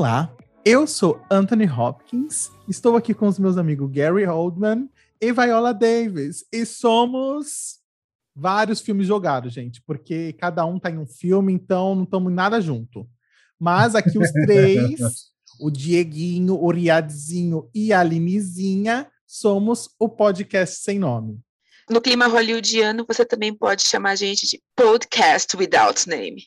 Olá, eu sou Anthony Hopkins, estou aqui com os meus amigos Gary Oldman e Viola Davis, e somos vários filmes jogados, gente, porque cada um tá em um filme, então não estamos nada junto. Mas aqui os três, o Dieguinho, o Riadzinho e a Linizinha, somos o podcast sem nome. No clima hollywoodiano, você também pode chamar a gente de podcast without name.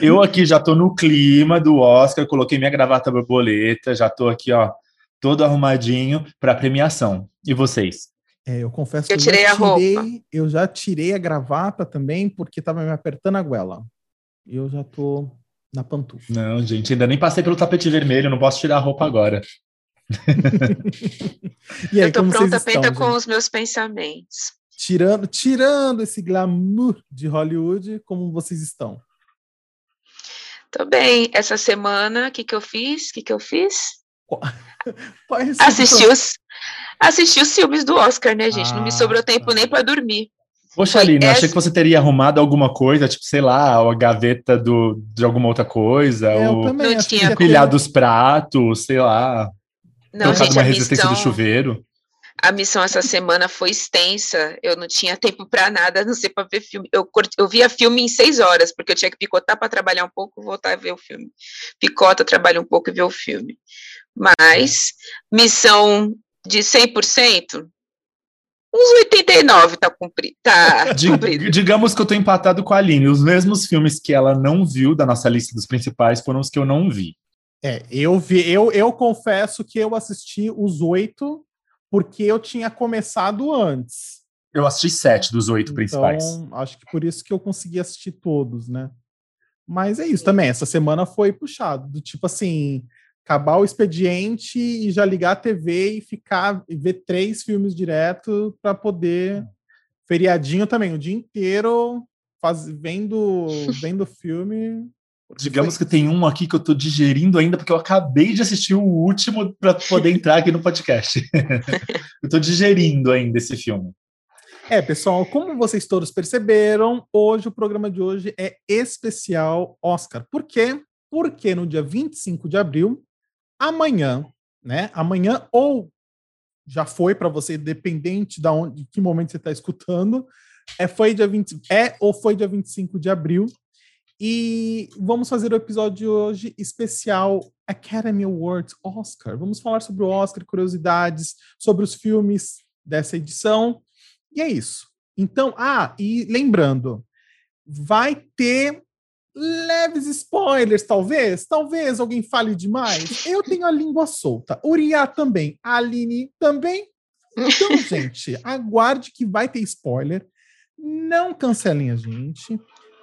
Eu aqui já tô no clima do Oscar, coloquei minha gravata borboleta, já tô aqui, ó, todo arrumadinho para premiação. E vocês? É, eu confesso eu que eu tirei a tirei, roupa. Eu já tirei a gravata também porque tava me apertando a goela. E eu já tô na pantufa. Não, gente, ainda nem passei pelo tapete vermelho, não posso tirar a roupa agora. aí, eu tô pronta penta com os meus pensamentos. Tirando, tirando esse glamour de Hollywood, como vocês estão? Tô bem. Essa semana, o que que eu fiz? O que que eu fiz? assisti os, assisti os filmes do Oscar, né, gente? Ah, Não me sobrou tempo tá. nem para dormir. Poxa, Aline, essa... achei que você teria arrumado alguma coisa, tipo, sei lá, a gaveta do, de alguma outra coisa, é, ou não tinha empilhar dos pratos, sei lá. Não, gente, uma resistência missão... do chuveiro a missão essa semana foi extensa, eu não tinha tempo para nada, não sei para ver filme. Eu, eu via filme em seis horas, porque eu tinha que picotar para trabalhar um pouco, voltar a ver o filme. Picota, trabalha um pouco e vê o filme. Mas, missão de 100%, uns 89 tá, cumpri tá cumprido. Digamos que eu tô empatado com a Aline. Os mesmos filmes que ela não viu da nossa lista dos principais foram os que eu não vi. É, eu vi, eu, eu confesso que eu assisti os oito porque eu tinha começado antes. Eu assisti sete dos oito então, principais. Acho que por isso que eu consegui assistir todos, né? Mas é isso também. Essa semana foi puxado, do tipo assim, acabar o expediente e já ligar a TV e ficar e ver três filmes direto para poder feriadinho também, o dia inteiro faz, vendo vendo filme Digamos que tem um aqui que eu estou digerindo ainda, porque eu acabei de assistir o último para poder entrar aqui no podcast. eu estou digerindo ainda esse filme. É, pessoal, como vocês todos perceberam, hoje o programa de hoje é especial Oscar. Por quê? Porque no dia 25 de abril, amanhã, né? Amanhã ou já foi para você, dependente de, onde, de que momento você está escutando, é, foi dia 20, é ou foi dia 25 de abril, e vamos fazer o episódio de hoje especial Academy Awards Oscar. Vamos falar sobre o Oscar, curiosidades, sobre os filmes dessa edição. E é isso. Então, ah, e lembrando, vai ter leves spoilers, talvez. Talvez alguém fale demais. Eu tenho a língua solta. Uriah também. A Aline também. Então, gente, aguarde que vai ter spoiler. Não cancelem a gente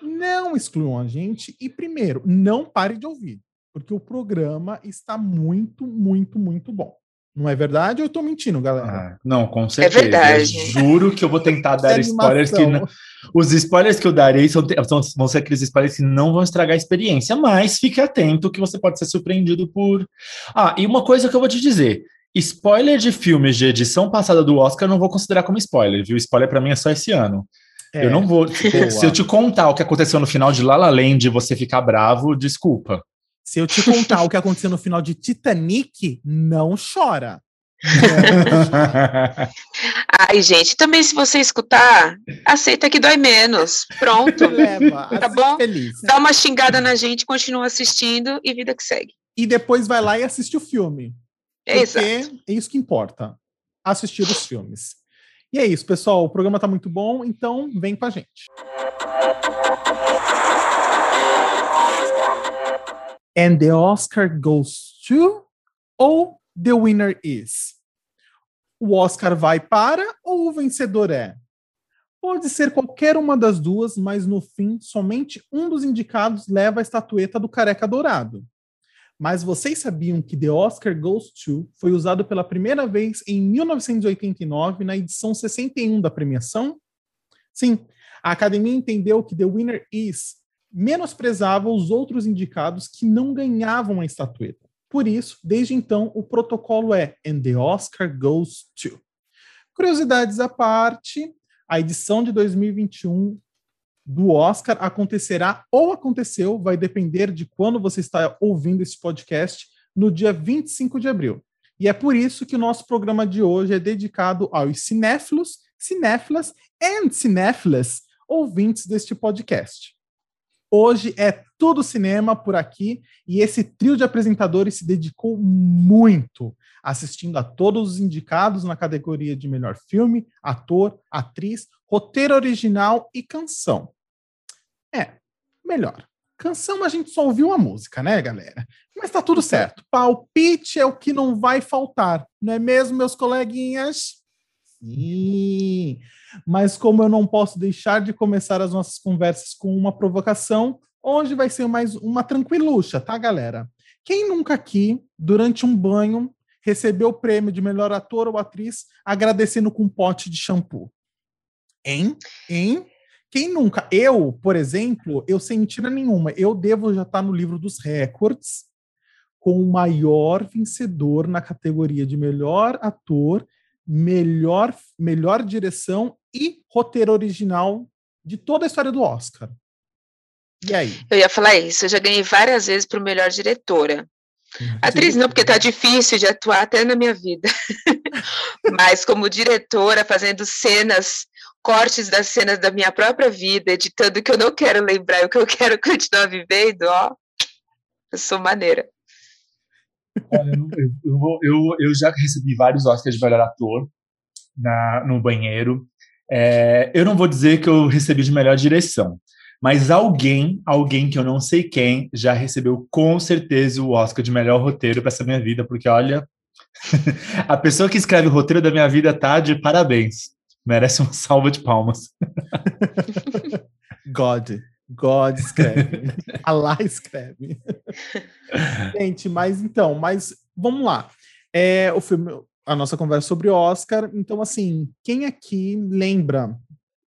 não excluam a gente e, primeiro, não pare de ouvir, porque o programa está muito, muito, muito bom. Não é verdade ou eu estou mentindo, galera? Ah, não, com é certeza. É verdade. juro que eu vou tentar dar spoilers que não... Os spoilers que eu darei são, são, vão ser aqueles spoilers que não vão estragar a experiência, mas fique atento que você pode ser surpreendido por. Ah, e uma coisa que eu vou te dizer: spoiler de filmes de edição passada do Oscar eu não vou considerar como spoiler, viu? Spoiler para mim é só esse ano. É, eu não vou. Tipo, se eu te contar o que aconteceu no final de La La Land e você ficar bravo, desculpa. Se eu te contar o que aconteceu no final de Titanic, não chora. Ai, gente, também se você escutar, aceita que dói menos. Pronto. Leva, tá bom? Feliz. Dá uma xingada na gente, continua assistindo e vida que segue. E depois vai lá e assiste o filme. Porque Exato. é isso que importa. Assistir os filmes. E é isso, pessoal. O programa está muito bom, então vem com a gente. And the Oscar goes to ou the winner is? O Oscar vai para ou o vencedor é? Pode ser qualquer uma das duas, mas no fim, somente um dos indicados leva a estatueta do careca dourado. Mas vocês sabiam que The Oscar Goes To foi usado pela primeira vez em 1989 na edição 61 da premiação? Sim, a academia entendeu que The Winner Is menosprezava os outros indicados que não ganhavam a estatueta. Por isso, desde então, o protocolo é And the Oscar Goes To. Curiosidades à parte, a edição de 2021 do Oscar acontecerá ou aconteceu, vai depender de quando você está ouvindo esse podcast, no dia 25 de abril. E é por isso que o nosso programa de hoje é dedicado aos cinéfilos, cinéfilas e cinéfilas ouvintes deste podcast. Hoje é tudo cinema por aqui e esse trio de apresentadores se dedicou muito assistindo a todos os indicados na categoria de melhor filme, ator, atriz, roteiro original e canção. É, melhor. Canção a gente só ouviu a música, né, galera? Mas tá tudo certo. Palpite é o que não vai faltar, não é mesmo, meus coleguinhas? Sim. Mas como eu não posso deixar de começar as nossas conversas com uma provocação, hoje vai ser mais uma tranquilucha, tá, galera? Quem nunca aqui, durante um banho, recebeu o prêmio de melhor ator ou atriz agradecendo com um pote de shampoo? Hein? Hein? Quem nunca? Eu, por exemplo, eu sem mentira nenhuma, eu devo já estar no livro dos recordes com o maior vencedor na categoria de melhor ator, melhor, melhor direção e roteiro original de toda a história do Oscar. E aí? Eu ia falar isso, eu já ganhei várias vezes para melhor diretora. Atriz não, porque tá difícil de atuar até na minha vida. Mas como diretora, fazendo cenas cortes das cenas da minha própria vida, editando o que eu não quero lembrar e o que eu quero continuar vivendo, ó, eu sou maneira. Eu, eu, eu, eu já recebi vários Oscars de melhor ator na, no banheiro. É, eu não vou dizer que eu recebi de melhor direção, mas alguém, alguém que eu não sei quem, já recebeu com certeza o Oscar de melhor roteiro para essa minha vida, porque olha, a pessoa que escreve o roteiro da minha vida tá de parabéns merece uma salva de palmas. God. God escreve. Allah escreve. Gente, mas então, mas vamos lá. É, o filme, a nossa conversa sobre Oscar. Então, assim, quem aqui lembra?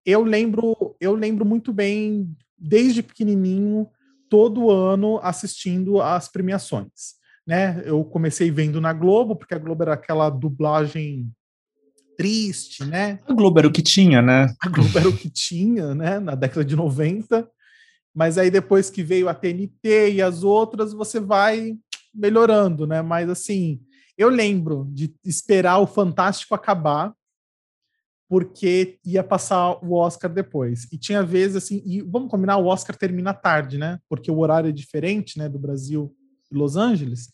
Eu lembro, eu lembro muito bem, desde pequenininho, todo ano assistindo às premiações. Né? Eu comecei vendo na Globo, porque a Globo era aquela dublagem triste, né? A Globo era o que tinha, né? A Globo era o que tinha, né? Na década de 90. Mas aí depois que veio a TNT e as outras, você vai melhorando, né? Mas assim, eu lembro de esperar o Fantástico acabar, porque ia passar o Oscar depois. E tinha vezes assim, e vamos combinar, o Oscar termina tarde, né? Porque o horário é diferente, né, do Brasil e Los Angeles.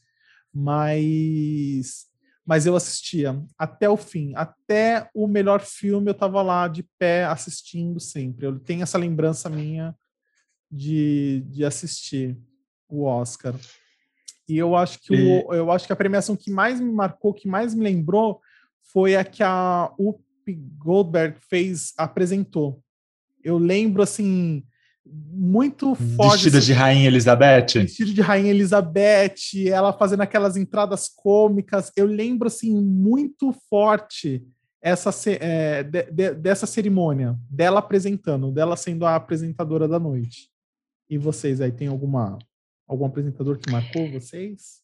Mas mas eu assistia até o fim, até o melhor filme eu estava lá de pé assistindo sempre. Eu tenho essa lembrança minha de, de assistir o Oscar. E eu acho que o, eu acho que a premiação que mais me marcou, que mais me lembrou, foi a que a Whoopi Goldberg fez, apresentou. Eu lembro assim muito forte. Vestida assim, de Rainha Elizabeth? Vestida de Rainha Elizabeth, ela fazendo aquelas entradas cômicas. Eu lembro, assim, muito forte essa, é, de, de, dessa cerimônia, dela apresentando, dela sendo a apresentadora da noite. E vocês aí, tem alguma algum apresentador que marcou vocês?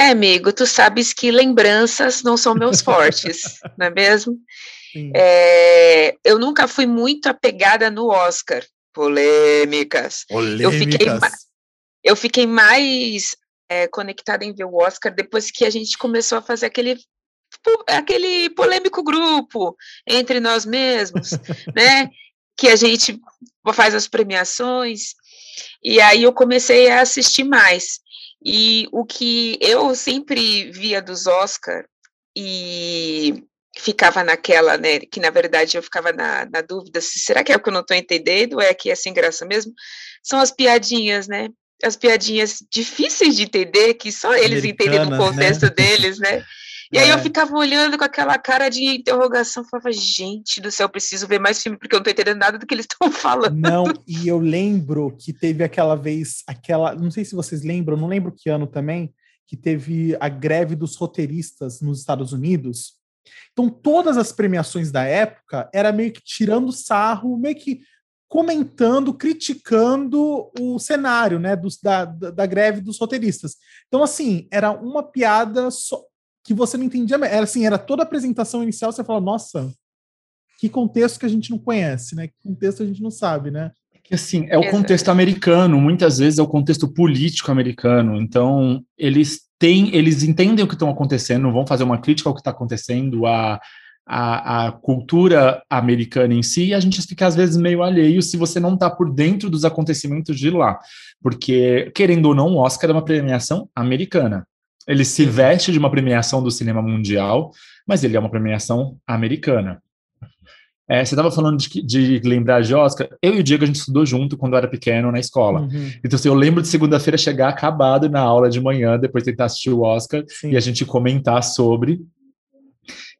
É, amigo, tu sabes que lembranças não são meus fortes, não é mesmo? É, eu nunca fui muito apegada no Oscar. Polêmicas. Polêmicas. Eu fiquei, eu fiquei mais é, conectada em ver o Oscar depois que a gente começou a fazer aquele aquele polêmico grupo entre nós mesmos, né? Que a gente faz as premiações. E aí eu comecei a assistir mais. E o que eu sempre via dos Oscar e ficava naquela, né, que na verdade eu ficava na, na dúvida se será que é o que eu não estou entendendo ou é que é sem graça mesmo, são as piadinhas, né, as piadinhas difíceis de entender, que só eles entendem no contexto né? deles, né, e é. aí eu é. ficava olhando com aquela cara de interrogação, falava, gente do céu, preciso ver mais filme, porque eu não estou entendendo nada do que eles estão falando. Não, e eu lembro que teve aquela vez, aquela, não sei se vocês lembram, não lembro que ano também, que teve a greve dos roteiristas nos Estados Unidos, então, todas as premiações da época era meio que tirando sarro, meio que comentando, criticando o cenário, né, dos, da, da, greve dos roteiristas. Então, assim, era uma piada só, que você não entendia, era assim, era toda a apresentação inicial, você fala, nossa, que contexto que a gente não conhece, né, que contexto a gente não sabe, né. Assim, é o contexto americano, muitas vezes é o contexto político americano. Então, eles têm, eles entendem o que estão acontecendo, vão fazer uma crítica ao que está acontecendo, a, a, a, cultura americana em si, e a gente fica às vezes meio alheio se você não está por dentro dos acontecimentos de lá. Porque, querendo ou não, o Oscar é uma premiação americana. Ele se veste de uma premiação do cinema mundial, mas ele é uma premiação americana. É, você estava falando de, de, lembrar de Oscar. Eu e o Diego, a gente estudou junto quando eu era pequeno na escola. Uhum. Então, assim, eu lembro de segunda-feira chegar acabado na aula de manhã, depois tentar assistir o Oscar Sim. e a gente comentar sobre.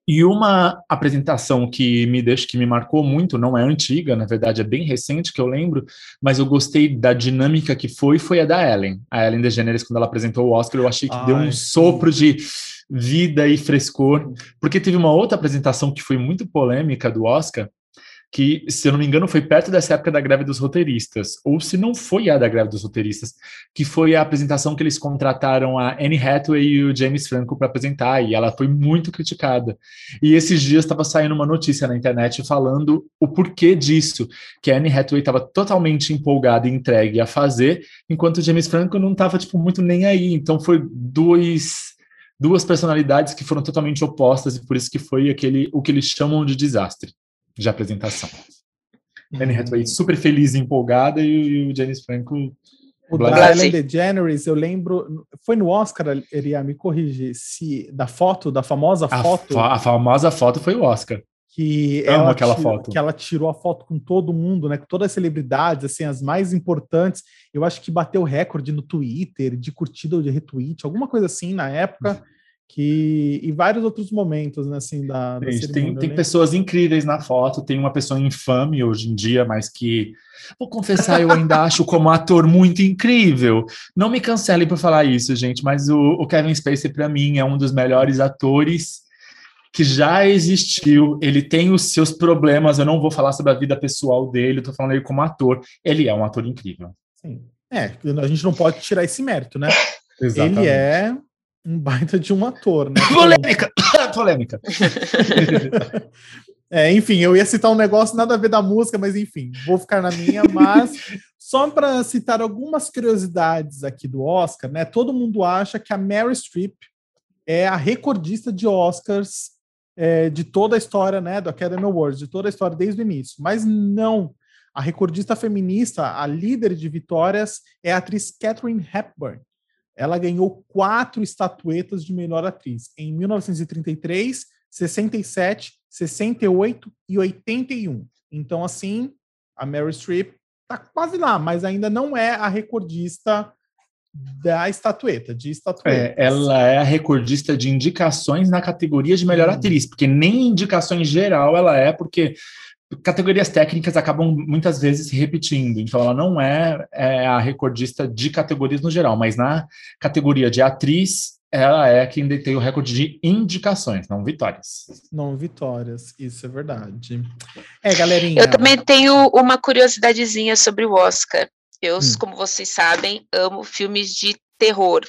E uma apresentação que me deixa, que me marcou muito, não é antiga, na verdade é bem recente que eu lembro, mas eu gostei da dinâmica que foi, foi a da Ellen. A Ellen DeGeneres, quando ela apresentou o Oscar, eu achei que Ai, deu um sopro de vida e frescor, porque teve uma outra apresentação que foi muito polêmica do Oscar, que, se eu não me engano, foi perto dessa época da greve dos roteiristas, ou se não foi a da greve dos roteiristas, que foi a apresentação que eles contrataram a Anne Hathaway e o James Franco para apresentar, e ela foi muito criticada. E esses dias estava saindo uma notícia na internet falando o porquê disso, que a Anne Hathaway estava totalmente empolgada e entregue a fazer, enquanto o James Franco não estava tipo muito nem aí. Então foi dois duas personalidades que foram totalmente opostas e por isso que foi aquele o que eles chamam de desastre de apresentação. Uhum. Anne Hathaway super feliz e empolgada e, o James Franco o da Ellen DeGeneres, eu lembro, foi no Oscar, Eria, me corrige, se da foto, da famosa a foto. a famosa foto foi o Oscar. Que Amo ela aquela tirou, foto. Que ela tirou a foto com todo mundo, né? Com todas as celebridades, assim, as mais importantes. Eu acho que bateu recorde no Twitter de curtida ou de retweet, alguma coisa assim na época que e vários outros momentos né, assim da, da Gente, tem, tem pessoas incríveis na foto tem uma pessoa infame hoje em dia mas que vou confessar eu ainda acho como ator muito incrível não me cancele por falar isso gente mas o, o Kevin Spacey para mim é um dos melhores atores que já existiu, ele tem os seus problemas, eu não vou falar sobre a vida pessoal dele, eu tô falando ele como ator, ele é um ator incrível. Sim. É, a gente não pode tirar esse mérito, né? Exatamente. Ele é um baita de um ator, né? Polêmica! Polêmica. é, enfim, eu ia citar um negócio nada a ver da música, mas enfim, vou ficar na minha, mas só para citar algumas curiosidades aqui do Oscar, né? Todo mundo acha que a Mary Streep é a recordista de Oscars é, de toda a história, né, do Academy Awards, de toda a história desde o início, mas não. A recordista feminista, a líder de vitórias, é a atriz Catherine Hepburn, ela ganhou quatro estatuetas de melhor atriz em 1933, 67, 68 e 81. Então, assim, a Mary Streep está quase lá, mas ainda não é a recordista da estatueta, de estatueta. É, ela é a recordista de indicações na categoria de melhor hum. atriz, porque nem indicações geral ela é, porque categorias técnicas acabam muitas vezes se repetindo, então ela não é, é, a recordista de categorias no geral, mas na categoria de atriz, ela é quem detém o recorde de indicações, não vitórias. Não vitórias, isso é verdade. É, galerinha. Eu também tenho uma curiosidadezinha sobre o Oscar. Eu, hum. como vocês sabem, amo filmes de terror.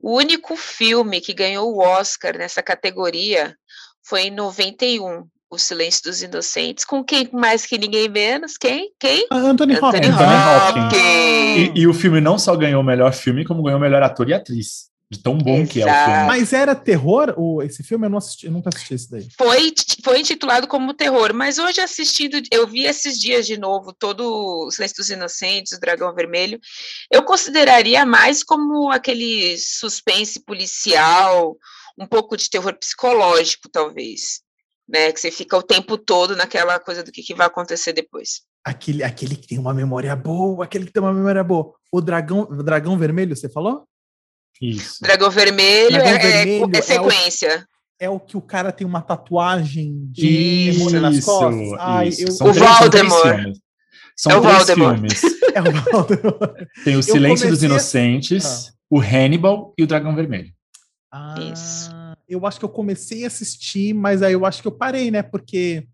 O único filme que ganhou o Oscar nessa categoria foi em 91, o Silêncio dos Inocentes, com quem mais que ninguém menos? Quem? Quem? Anthony, Anthony Hopkins. Hopkins. E, e, o filme não só ganhou o melhor filme, como ganhou o melhor ator e atriz. De tão bom Exato. que é o filme. Mas era terror? O, esse filme eu não assisti, eu nunca assisti esse daí. Foi, foi intitulado como terror, mas hoje assistindo, eu vi esses dias de novo todo o Silêncio dos Inocentes, o Dragão Vermelho. Eu consideraria mais como aquele suspense policial, um pouco de terror psicológico, talvez né? Que você fica o tempo todo naquela coisa do que, que vai acontecer depois. Aquele, aquele que tem uma memória boa, aquele que tem uma memória boa. O dragão, o dragão vermelho, você falou? Isso. Dragão vermelho, dragão é, vermelho é, é, sequência. É o, é o, que o cara tem uma tatuagem de demônio nas costas. Ai, eu, o Voldemort. São é três filmes. é o Voldemort. Tem o Silêncio dos Inocentes, ah. o Hannibal e o Dragão Vermelho. Ah. Isso eu acho que eu comecei a assistir, mas aí eu acho que eu parei, né? Porque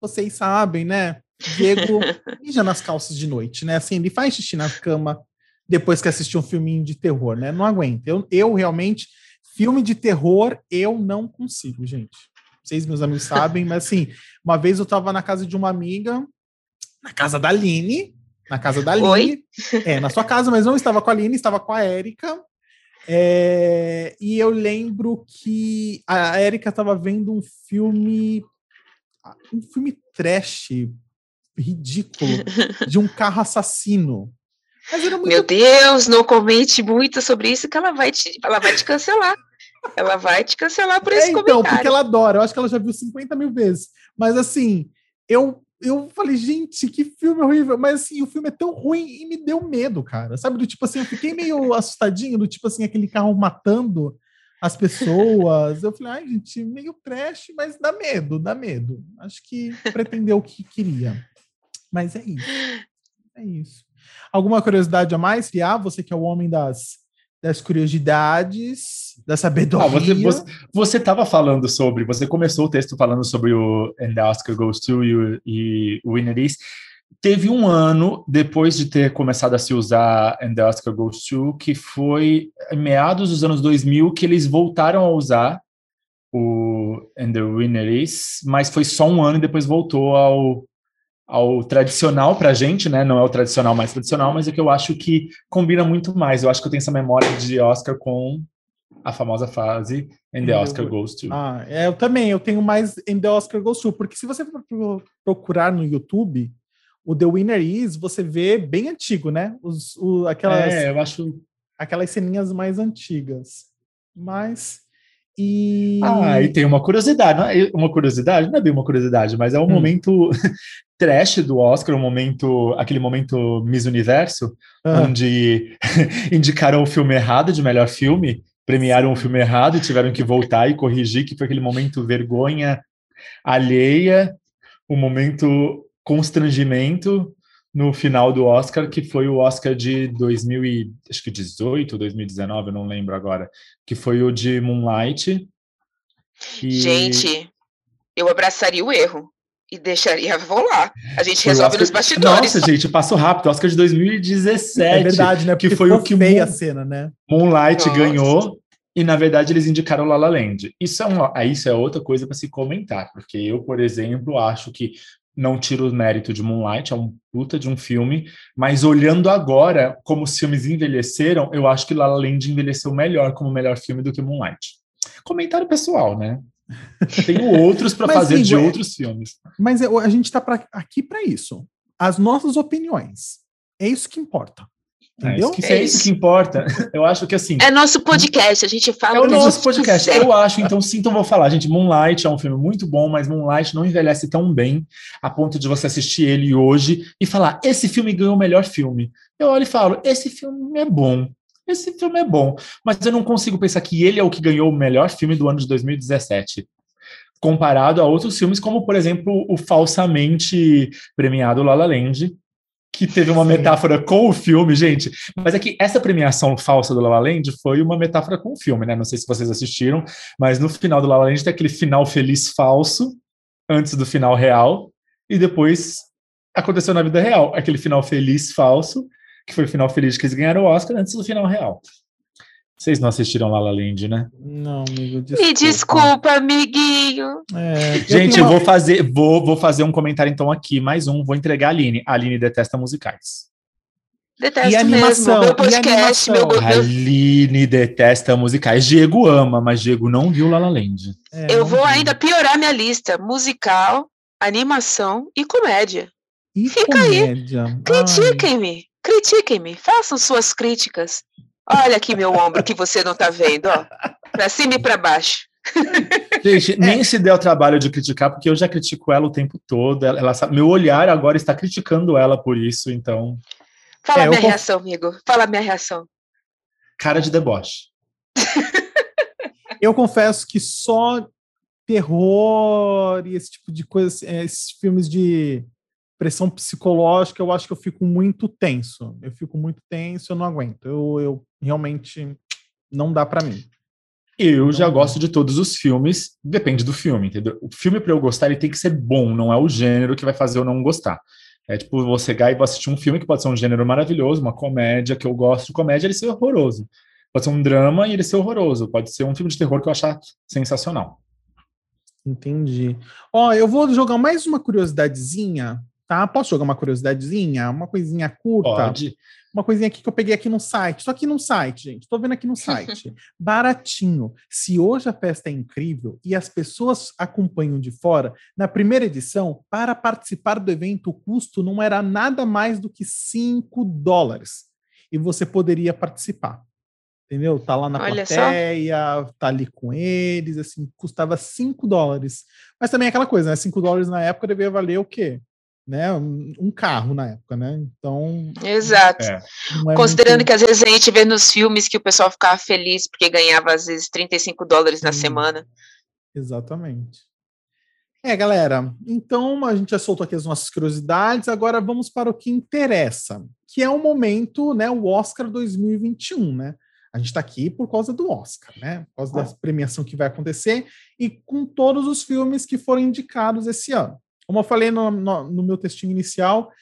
vocês sabem, né? Diego mija nas calças de noite, né? Assim, ele faz xixi na cama depois que assistiu um filminho de terror, né? Não aguenta. Eu, eu realmente, filme de terror, eu não consigo, gente. Vocês, meus amigos, sabem, mas assim, uma vez eu tava na casa de uma amiga, na casa da Aline, Na casa da Aline. Oi? É, na sua casa, mas não estava com a Aline, estava com a Érica. É, e eu lembro que a Érica estava vendo um filme. Um filme trash, ridículo, de um carro assassino. Muito... Meu Deus, não comente muito sobre isso que ela vai te, ela vai te cancelar. Ela vai te cancelar por é, esse então, comentário. Então, porque ela adora. Eu acho que ela já viu 50 mil vezes. Mas assim, eu eu falei, gente, que filme horrível. Mas assim, o filme é tão ruim e me deu medo, cara. Sabe, do tipo assim, eu fiquei meio assustadinho, do tipo assim, aquele carro matando as pessoas. Eu falei, ai, gente, meio trash, mas dá medo, dá medo. Acho que pretendeu o que queria. Mas é isso. É isso. Alguma curiosidade a mais, Fia? Você que é o homem das das curiosidades, da sabedoria. Ah, você estava falando sobre, você começou o texto falando sobre o And the Oscar Goes To e o, e o Winner Is. Teve um ano depois de ter começado a se usar And the Oscar Goes To, que foi em meados dos anos 2000 que eles voltaram a usar o And the Winner Is, mas foi só um ano e depois voltou ao ao tradicional para a gente, né? Não é o tradicional mais tradicional, mas é que eu acho que combina muito mais. Eu acho que eu tenho essa memória de Oscar com a famosa fase And the Oscar Goes To. Ah, é, eu também, eu tenho mais And the Oscar Goes To, porque se você for procurar no YouTube, o The Winner Is, você vê bem antigo, né? Os, o, aquelas, é, eu acho... Aquelas ceninhas mais antigas. Mas... E... Ah, e tem uma curiosidade, é, uma curiosidade, não é bem uma curiosidade, mas é um hum. momento trash do Oscar, um momento, aquele momento Miss Universo, ah. onde indicaram o filme errado de melhor filme, premiaram o filme errado e tiveram que voltar e corrigir, que foi aquele momento vergonha alheia, um momento constrangimento no final do Oscar, que foi o Oscar de 2018, 2019, eu não lembro agora, que foi o de Moonlight. E... Gente, eu abraçaria o erro e deixaria rolar. A gente foi resolve Oscar... nos bastidores. Nossa, gente, passo rápido. Oscar de 2017. É verdade, né? Porque que foi o que Moon... a cena, né? Moonlight Nossa. ganhou e na verdade eles indicaram La La Land. Isso é uma, isso é outra coisa para se comentar, porque eu, por exemplo, acho que não tiro o mérito de Moonlight, é um puta de um filme, mas olhando agora como os filmes envelheceram, eu acho que La La Land envelheceu melhor como melhor filme do que Moonlight. Comentário pessoal, né? Tenho outros para fazer de outros filmes. Mas a gente está aqui para isso. As nossas opiniões. É isso que importa. É, Entendeu? É, isso que, é, isso que importa. Eu acho que assim. É nosso podcast, a gente fala. É o nosso podcast. Quiser. Eu acho, então sim, então vou falar. Gente, Moonlight é um filme muito bom, mas Moonlight não envelhece tão bem a ponto de você assistir ele hoje e falar: esse filme ganhou o melhor filme. Eu olho e falo: esse filme é bom. Esse filme é bom, mas eu não consigo pensar que ele é o que ganhou o melhor filme do ano de 2017 comparado a outros filmes, como, por exemplo, o falsamente premiado La La Land, que teve uma Sim. metáfora com o filme, gente. Mas é que essa premiação falsa do La La Land foi uma metáfora com o filme, né? Não sei se vocês assistiram, mas no final do La La Land tem aquele final feliz falso, antes do final real, e depois aconteceu na vida real. Aquele final feliz falso, que foi o final feliz que eles ganharam o Oscar antes do final real. Vocês não assistiram La La Land, né? Não, amigo. Desculpa. Me desculpa, amiguinho. É, Gente, eu, eu vou fazer, vou, vou fazer um comentário então aqui, mais um, vou entregar a Aline. A Aline detesta musicais. Detesto e animação, mesmo. Meu podcast, meu, meu... Aline detesta musicais. Diego ama, mas Diego não viu La La Land. É, eu vou vi. ainda piorar minha lista. Musical, animação e comédia. E Fica comédia? aí. Critiquem-me. Critiquem-me. Façam suas críticas. Olha aqui meu ombro que você não está vendo, ó. Para cima e para baixo. Gente, é. nem se deu o trabalho de criticar, porque eu já critico ela o tempo todo. Ela, ela meu olhar agora está criticando ela por isso, então. Fala é, minha eu... reação, amigo. Fala minha reação. Cara de deboche. eu confesso que só terror e esse tipo de coisa, é, esses filmes de pressão psicológica, eu acho que eu fico muito tenso. Eu fico muito tenso, eu não aguento. Eu, eu realmente não dá para mim. Eu já gosto de todos os filmes, depende do filme, entendeu? O filme para eu gostar ele tem que ser bom, não é o gênero que vai fazer eu não gostar. É tipo você chegar e assistir um filme que pode ser um gênero maravilhoso, uma comédia que eu gosto de comédia, ele ser horroroso. Pode ser um drama e ele ser horroroso. Pode ser um filme de terror que eu achar sensacional. Entendi. Ó, eu vou jogar mais uma curiosidadezinha tá? Posso jogar uma curiosidadezinha, uma coisinha curta? Pode. Uma coisinha aqui que eu peguei aqui no site. Estou aqui no site, gente. Estou vendo aqui no site. Baratinho. Se hoje a festa é incrível e as pessoas acompanham de fora, na primeira edição, para participar do evento, o custo não era nada mais do que 5 dólares. E você poderia participar entendeu? Tá lá na Olha plateia, só. tá ali com eles, assim, custava 5 dólares. Mas também é aquela coisa, né? 5 dólares na época devia valer o quê? Né? Um carro na época, né? Então. Exato. É. É Considerando muito... que às vezes a gente vê nos filmes que o pessoal ficava feliz porque ganhava às vezes 35 dólares na semana. Exatamente. É, galera, então a gente já soltou aqui as nossas curiosidades, agora vamos para o que interessa, que é o momento, né, o Oscar 2021, né? A gente está aqui por causa do Oscar, né? Por causa da premiação que vai acontecer e com todos os filmes que foram indicados esse ano. Como eu falei no, no, no meu textinho inicial,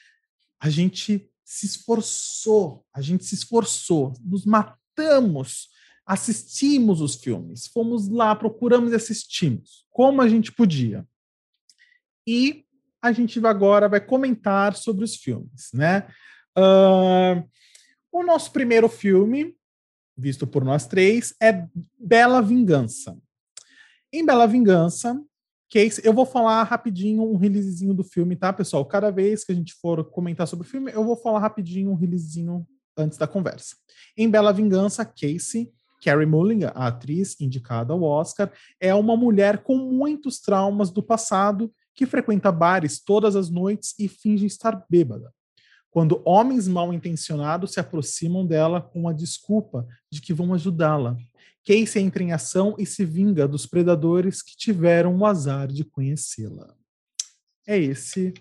a gente se esforçou, a gente se esforçou, nos matamos, assistimos os filmes, fomos lá, procuramos e assistimos, como a gente podia. E a gente agora vai comentar sobre os filmes, né? Uh, o nosso primeiro filme visto por nós três, é Bela Vingança. Em Bela Vingança, Case, eu vou falar rapidinho um releasezinho do filme, tá, pessoal? Cada vez que a gente for comentar sobre o filme, eu vou falar rapidinho um releasezinho antes da conversa. Em Bela Vingança, Casey, Carrie Mulligan, a atriz indicada ao Oscar, é uma mulher com muitos traumas do passado que frequenta bares todas as noites e finge estar bêbada quando homens mal intencionados se aproximam dela com a desculpa de que vão ajudá-la. Casey entra em ação e se vinga dos predadores que tiveram o azar de conhecê-la. É esse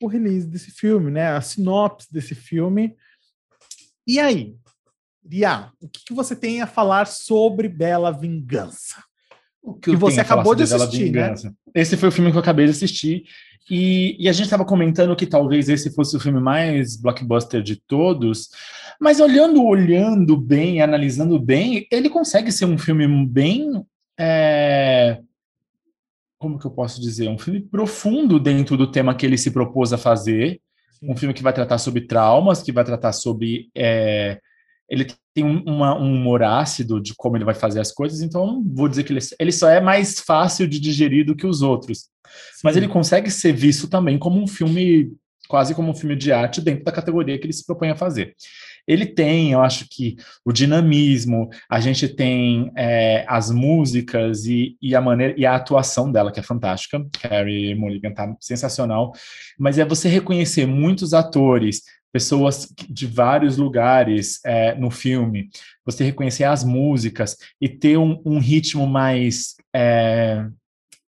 o release desse filme, né? A sinopse desse filme. E aí, Ria, o que, que você tem a falar sobre Bela Vingança? O que, que você acabou de assistir, né? Esse foi o filme que eu acabei de assistir e, e a gente estava comentando que talvez esse fosse o filme mais blockbuster de todos, mas olhando, olhando bem, analisando bem, ele consegue ser um filme bem. É, como que eu posso dizer? Um filme profundo dentro do tema que ele se propôs a fazer. Um filme que vai tratar sobre traumas, que vai tratar sobre. É, ele tem um, uma, um humor ácido de como ele vai fazer as coisas, então eu não vou dizer que ele, ele só é mais fácil de digerir do que os outros. Sim. Mas ele consegue ser visto também como um filme, quase como um filme de arte, dentro da categoria que ele se propõe a fazer. Ele tem, eu acho que, o dinamismo, a gente tem é, as músicas e, e, a maneira e a atuação dela, que é fantástica. Carrie Mulligan tá sensacional. Mas é você reconhecer muitos atores pessoas de vários lugares é, no filme, você reconhecer as músicas e ter um, um ritmo mais é,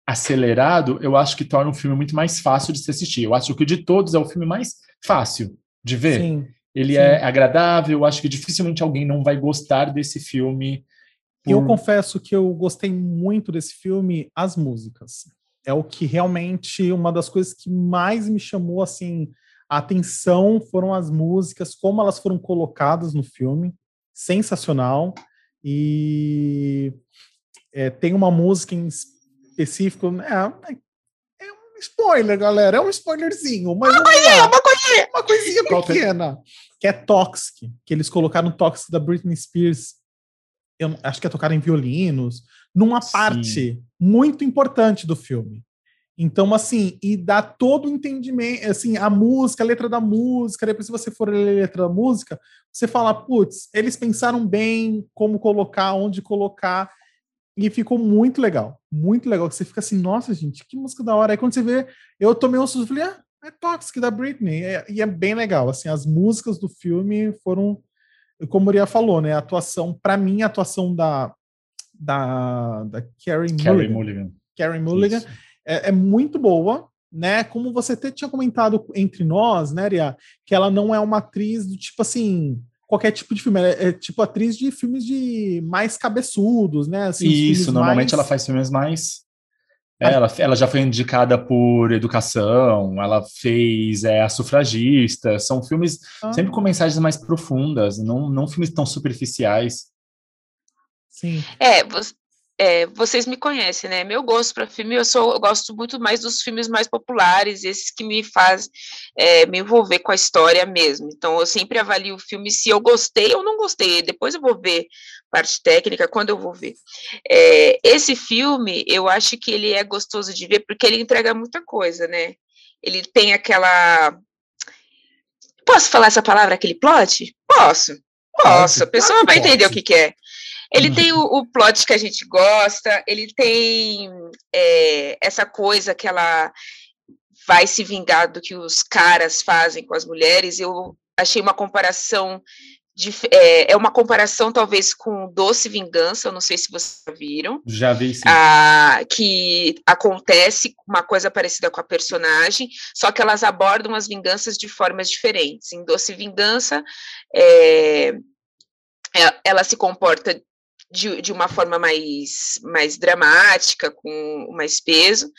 acelerado, eu acho que torna o filme muito mais fácil de se assistir. Eu acho que de todos é o filme mais fácil de ver. Sim, Ele sim. é agradável, acho que dificilmente alguém não vai gostar desse filme. Por... Eu confesso que eu gostei muito desse filme, as músicas. É o que realmente, uma das coisas que mais me chamou, assim, a atenção foram as músicas, como elas foram colocadas no filme, sensacional. E é, tem uma música em específico, é, é um spoiler, galera, é um spoilerzinho, mas uma coisinha, uma coisinha, uma coisinha pequena, que é Toxic, que eles colocaram Toxic da Britney Spears. Eu acho que é tocar em violinos, numa Sim. parte muito importante do filme. Então, assim, e dá todo o entendimento, assim, a música, a letra da música, depois se você for ler a letra da música, você fala, putz, eles pensaram bem como colocar, onde colocar, e ficou muito legal, muito legal, você fica assim, nossa, gente, que música da hora. Aí quando você vê, eu tomei um susto, falei, ah, é Toxic da Britney, é, e é bem legal, assim, as músicas do filme foram, como o Maria falou, né, a atuação, para mim, a atuação da, da, da Carrie, Carrie Mulligan, Mulligan. Carrie Mulligan, é, é muito boa, né? Como você até tinha comentado entre nós, né, Ria, que ela não é uma atriz do tipo assim, qualquer tipo de filme, é, é tipo atriz de filmes de mais cabeçudos, né? Assim, Isso, normalmente mais... ela faz filmes mais. É, ela, ela já foi indicada por educação, ela fez é, A Sufragista, são filmes ah. sempre com mensagens mais profundas, não, não filmes tão superficiais. Sim. É, você, é, vocês me conhecem, né? Meu gosto para filme, eu sou, eu gosto muito mais dos filmes mais populares, esses que me fazem é, me envolver com a história mesmo. Então, eu sempre avalio o filme se eu gostei ou não gostei. Depois eu vou ver parte técnica quando eu vou ver. É, esse filme, eu acho que ele é gostoso de ver porque ele entrega muita coisa, né? Ele tem aquela Posso falar essa palavra, aquele plot? Posso. Posso. A pessoa vai entender o que, que é. Ele uhum. tem o, o, plot que a gente gosta, ele tem é, essa coisa que ela vai se vingar do que os caras fazem com as mulheres. Eu achei uma comparação de, é, é, uma comparação talvez com Doce Vingança, eu não sei se vocês viram. Já vi sim. Ah, que acontece uma coisa parecida com a personagem, só que elas abordam as vinganças de formas diferentes. Em Doce Vingança, é, é ela se comporta de, de uma forma mais, mais dramática, com mais peso.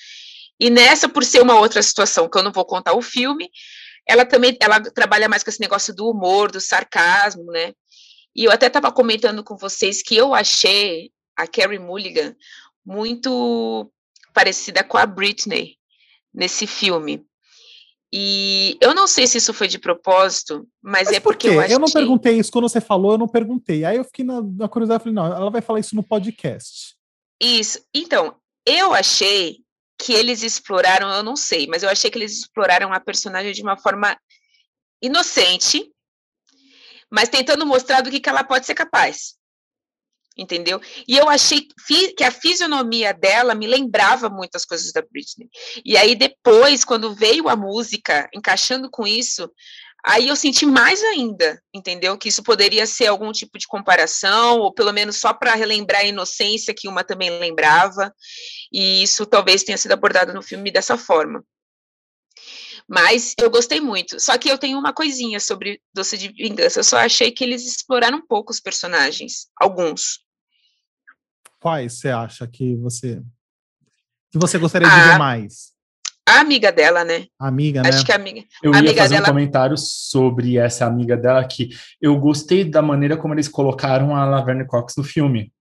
E nessa, por ser uma outra situação, que eu não vou contar o filme, ela também ela trabalha mais com esse negócio do humor, do sarcasmo, né? E eu até estava comentando com vocês que eu achei a Carrie Mulligan muito parecida com a Britney nesse filme. E eu não sei se isso foi de propósito, mas, mas é por porque eu acho Eu não perguntei isso quando você falou, eu não perguntei. Aí eu fiquei na, na curiosidade, falei, não, ela vai falar isso no podcast. Isso. Então, eu achei que eles exploraram, eu não sei, mas eu achei que eles exploraram a personagem de uma forma inocente, mas tentando mostrar do que, que ela pode ser capaz entendeu? E eu achei que a fisionomia dela me lembrava muitas coisas da Britney. E aí depois, quando veio a música encaixando com isso, aí eu senti mais ainda, entendeu? Que isso poderia ser algum tipo de comparação, ou pelo menos só para relembrar a inocência que uma também lembrava. E isso talvez tenha sido abordado no filme dessa forma. Mas eu gostei muito. Só que eu tenho uma coisinha sobre Doce de Vingança. Eu só achei que eles exploraram um pouco os personagens. Alguns. Quais você acha que você que você gostaria de ver mais? A amiga dela, né? A amiga, Acho né? que a amiga. Eu a ia amiga fazer dela... um comentário sobre essa amiga dela que eu gostei da maneira como eles colocaram a Laverne Cox no filme.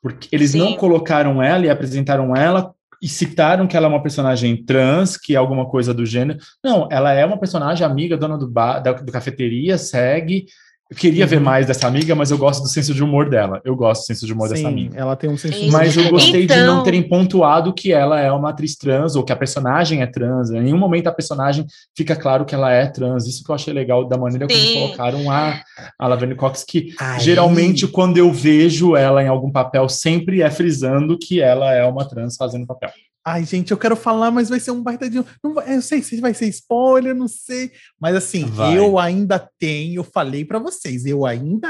Porque eles Sim. não colocaram ela e apresentaram ela e citaram que ela é uma personagem trans, que é alguma coisa do gênero. Não, ela é uma personagem amiga, dona do bar, da do cafeteria, segue eu queria uhum. ver mais dessa amiga, mas eu gosto do senso de humor dela. Eu gosto do senso de humor Sim, dessa amiga. ela tem um senso de humor. Mas eu gostei então... de não então- terem pontuado que ela é uma atriz trans ou que a personagem é trans. Em nenhum momento a personagem fica claro que ela é trans. Isso que eu achei legal da maneira Sim. como colocaram a, a Laverne Cox, que Ai. geralmente quando eu vejo ela em algum papel, sempre é frisando que ela é uma trans fazendo papel. Ai, gente, eu quero falar, mas vai ser um baita de. Não vai, eu sei se vai ser spoiler, não sei. Mas assim, vai. eu ainda tenho, eu falei para vocês, eu ainda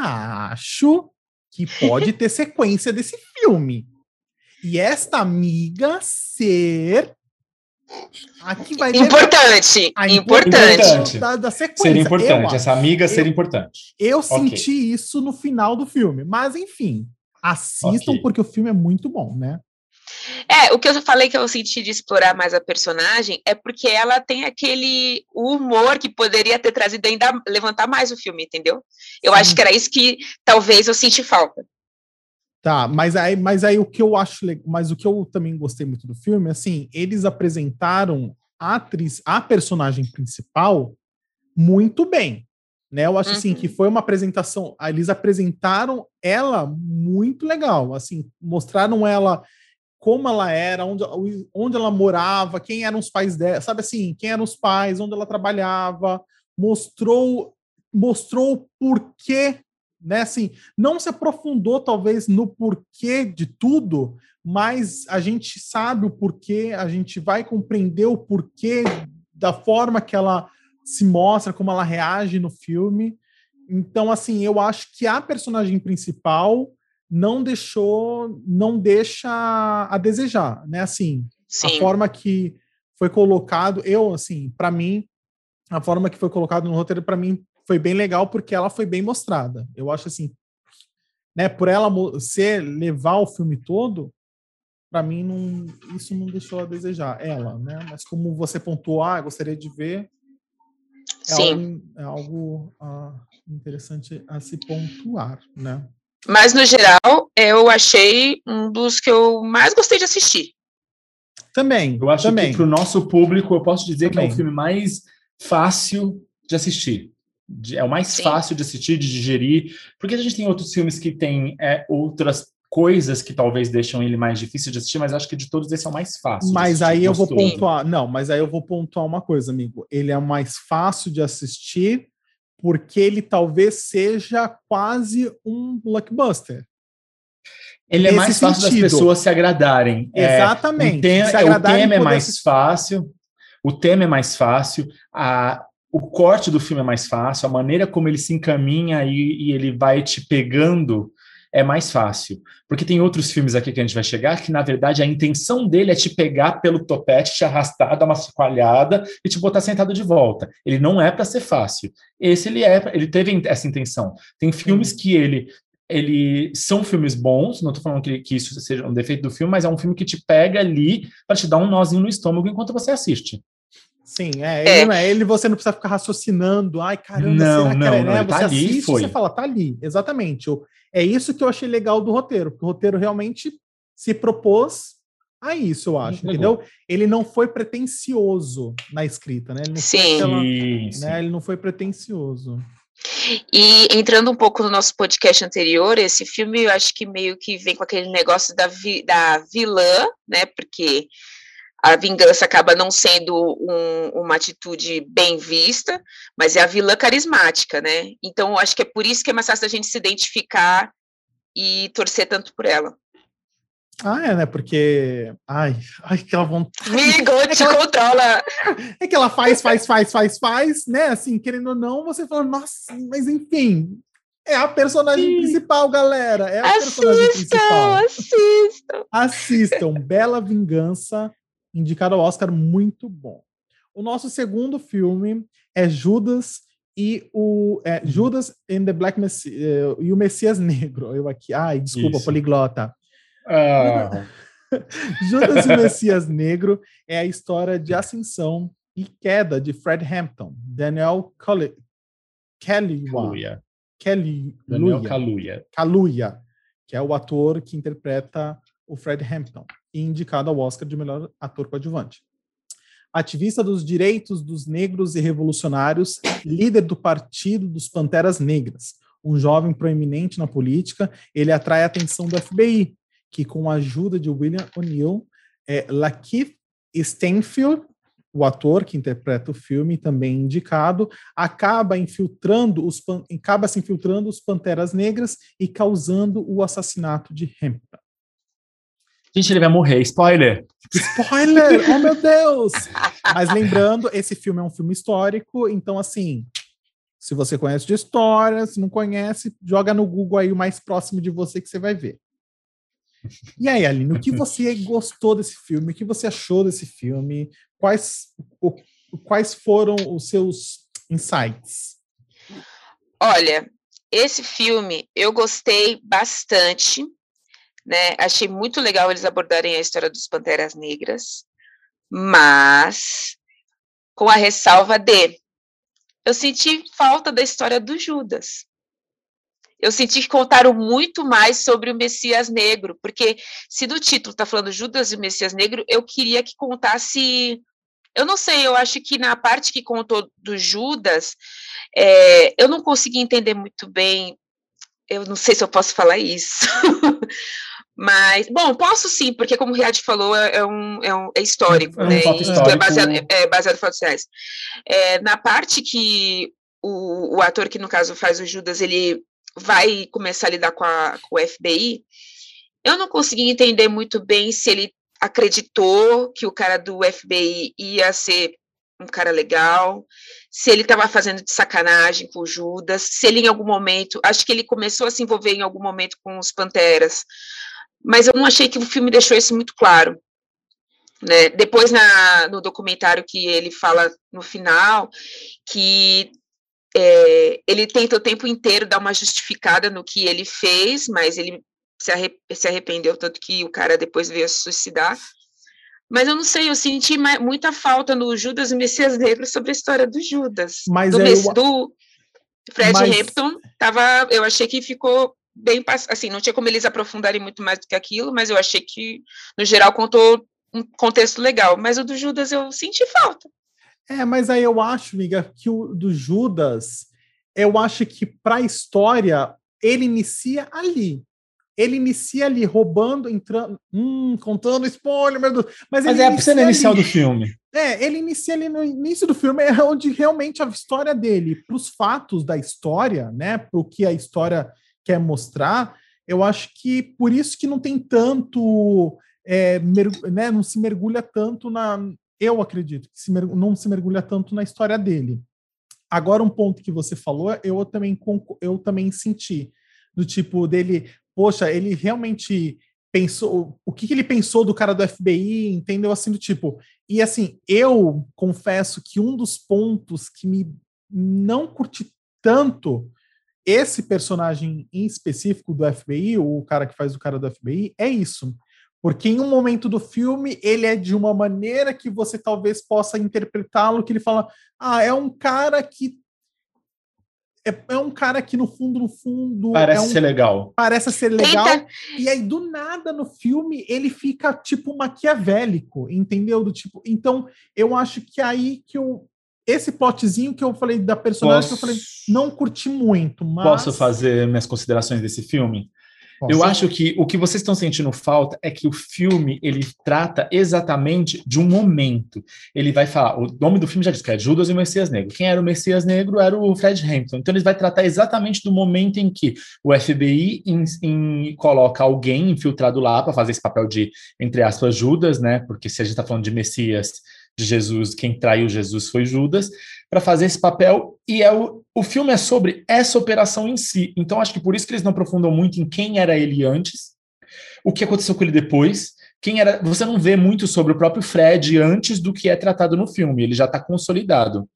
acho que pode ter sequência desse filme. E esta amiga ser Aqui vai importante, a importante. Da, da sequência. Ser importante, eu, essa amiga eu, ser importante. Eu okay. senti isso no final do filme, mas enfim, assistam okay. porque o filme é muito bom, né? É, o que eu falei que eu senti de explorar mais a personagem é porque ela tem aquele humor que poderia ter trazido ainda levantar mais o filme, entendeu? Eu Sim. acho que era isso que talvez eu senti falta. Tá, mas aí, mas aí o que eu acho, mas o que eu também gostei muito do filme, assim, eles apresentaram a atriz, a personagem principal muito bem, né? Eu acho uhum. assim que uhum. foi uma apresentação, eles apresentaram ela muito legal, assim, mostraram ela como ela era, onde, onde ela morava, quem eram os pais dela, sabe assim, quem eram os pais, onde ela trabalhava, mostrou mostrou o porquê, né? Assim, não se aprofundou talvez no porquê de tudo, mas a gente sabe o porquê, a gente vai compreender o porquê da forma que ela se mostra, como ela reage no filme. Então, assim, eu acho que a personagem principal não deixou, não deixa a desejar, né? Assim, Sim. a forma que foi colocado, eu assim, para mim, a forma que foi colocado no roteiro para mim foi bem legal porque ela foi bem mostrada. Eu acho assim, né, por ela ser levar o filme todo, para mim não, isso não deixou a desejar ela, né? Mas como você pontuou, ah, gostaria de ver, é Sim. algo, é algo ah, interessante a se pontuar, né? Mas, no geral, eu achei um dos que eu mais gostei de assistir. Também. Eu acho também. que para o nosso público, eu posso dizer também. que é o filme mais fácil de assistir. É o mais Sim. fácil de assistir, de digerir, porque a gente tem outros filmes que têm é, outras coisas que talvez deixam ele mais difícil de assistir, mas acho que de todos esse é o mais fácil. Mas aí eu vou pontuar, não, mas aí eu vou pontuar uma coisa, amigo. Ele é o mais fácil de assistir porque ele talvez seja quase um blockbuster. Ele é mais fácil sentido. das pessoas se agradarem. É, Exatamente. É, o, tema, o tema é mais assistir. fácil, o tema é mais fácil, a, o corte do filme é mais fácil, a maneira como ele se encaminha e, e ele vai te pegando é mais fácil. Porque tem outros filmes aqui que a gente vai chegar que, na verdade, a intenção dele é te pegar pelo topete, te arrastar, dar uma chacoalhada e te botar sentado de volta. Ele não é para ser fácil. Esse ele é, ele teve essa intenção. Tem filmes que ele ele são filmes bons, não estou falando que, que, isso seja um defeito do filme, mas é um filme que te pega ali para te dar um nozinho no estômago enquanto você assiste. Sim, é, ele, é. Não é, ele você não precisa ficar raciocinando, ai caramba, não, será não, que não, é, Você tá ali, assiste, foi. você fala, tá ali, exatamente. É isso que eu achei legal do roteiro, porque o roteiro realmente se propôs a isso, eu acho, entendeu? Ele não foi pretencioso na escrita, né? Ele não sim. Aquela, sim, sim. Né? Ele não foi pretencioso. E entrando um pouco no nosso podcast anterior, esse filme eu acho que meio que vem com aquele negócio da, vi, da vilã, né? Porque a vingança acaba não sendo um, uma atitude bem vista, mas é a vilã carismática, né? Então, acho que é por isso que é mais fácil da gente se identificar e torcer tanto por ela. Ah, é, né? Porque. Ai, ai, que ela vontade. Amigo, é te ela... controla. É que ela faz, faz, faz, faz, faz, né? Assim, querendo ou não, você fala, nossa, mas enfim. É a personagem Sim. principal, galera. É a assistam, personagem principal. Assistam. Assistam. Bela Vingança indicado ao Oscar, muito bom. O nosso segundo filme é Judas e o é, Judas and the Black Messi uh, e o Messias Negro. Eu aqui, ai, desculpa, Isso. poliglota. Ah. Judas e o Messias Negro é a história de ascensão e queda de Fred Hampton, Daniel Kelly, Kaluuya. Kelly Daniel Kaluuya. Kaluuya, que é o ator que interpreta o Fred Hampton e indicado ao Oscar de melhor ator coadjuvante. Ativista dos direitos dos negros e revolucionários, líder do Partido dos Panteras Negras, um jovem proeminente na política, ele atrai a atenção do FBI, que com a ajuda de William O'Neill, é, Lakeith Stanfield, o ator que interpreta o filme, também indicado, acaba infiltrando os acaba se infiltrando os Panteras Negras e causando o assassinato de Hampton. Gente, ele vai morrer. Spoiler! Spoiler! oh, meu Deus! Mas lembrando, esse filme é um filme histórico, então, assim, se você conhece de história, se não conhece, joga no Google aí o mais próximo de você que você vai ver. E aí, Aline, o que você gostou desse filme? O que você achou desse filme? Quais, o, quais foram os seus insights? Olha, esse filme eu gostei bastante né? Achei muito legal eles abordarem a história dos Panteras Negras, mas com a ressalva de eu senti falta da história do Judas. Eu senti que contaram muito mais sobre o Messias Negro, porque se no título está falando Judas e o Messias Negro, eu queria que contasse. Eu não sei, eu acho que na parte que contou do Judas, é, eu não consegui entender muito bem. Eu não sei se eu posso falar isso, Mas, bom, posso sim, porque como o Riad falou, é, é, um, é, um, é histórico, é um né? Histórico. É baseado, é baseado em fatos reais. É, na parte que o, o ator que, no caso, faz o Judas, ele vai começar a lidar com, a, com o FBI, eu não consegui entender muito bem se ele acreditou que o cara do FBI ia ser um cara legal, se ele estava fazendo de sacanagem com o Judas, se ele em algum momento, acho que ele começou a se envolver em algum momento com os Panteras, mas eu não achei que o filme deixou isso muito claro. Né? Depois, na, no documentário que ele fala no final, que é, ele tenta o tempo inteiro dar uma justificada no que ele fez, mas ele se, arre se arrependeu, tanto que o cara depois veio a se suicidar. Mas eu não sei, eu senti muita falta no Judas e Messias Negro sobre a história do Judas. Mas do, é do Fred mas... Hampton, tava, eu achei que ficou bem, assim, não tinha como eles aprofundarem muito mais do que aquilo, mas eu achei que, no geral, contou um contexto legal. Mas o do Judas eu senti falta. É, mas aí eu acho, amiga, que o do Judas, eu acho que para a história, ele inicia ali ele inicia ali roubando, entrando, hum, contando spoiler, meu Deus. Mas, mas é a cena inicial do filme. É, ele inicia ali no início do filme, é onde realmente a história dele, para os fatos da história, né, para o que a história quer mostrar, eu acho que por isso que não tem tanto, é, né, não se mergulha tanto na, eu acredito que se não se mergulha tanto na história dele. Agora um ponto que você falou, eu também eu também senti do tipo dele poxa, ele realmente pensou, o que, que, ele pensou do cara do FBI, entendeu? Assim, do tipo. E assim, eu confesso que um dos pontos que me não curti tanto esse personagem em específico do FBI, o cara que faz o cara do FBI, é isso. Porque em um momento do filme ele é de uma maneira que você talvez possa interpretá-lo, que ele fala: ah, é um cara que é, é, um cara que, no fundo, no fundo. Parece é um, ser legal. Parece ser legal. Eita. E aí, do nada, no filme, ele fica, tipo, maquiavélico, entendeu? Do tipo. Então, eu acho que aí que eu. Esse plotzinho que eu falei da personagem, Posso... que eu falei, não curti muito, mas. Posso fazer minhas considerações desse filme? Eu acho que o que vocês estão sentindo falta é que o filme ele trata exatamente de um momento. Ele vai falar, o nome do filme já diz que é Judas e o Messias Negro. Quem era o Messias Negro era o Fred Hampton. Então ele vai tratar exatamente do momento em que o FBI in, in, coloca alguém infiltrado lá para fazer esse papel de, entre aspas, Judas, né? Porque se a gente está falando de Messias, de Jesus, quem traiu Jesus foi Judas, para fazer esse papel, e é o, o filme é sobre essa operação em si. Então, acho que por isso que eles não aprofundam muito em quem era ele antes, o que aconteceu com ele depois, quem era. Você não vê muito sobre o próprio Fred antes do que é tratado no filme, ele já está consolidado.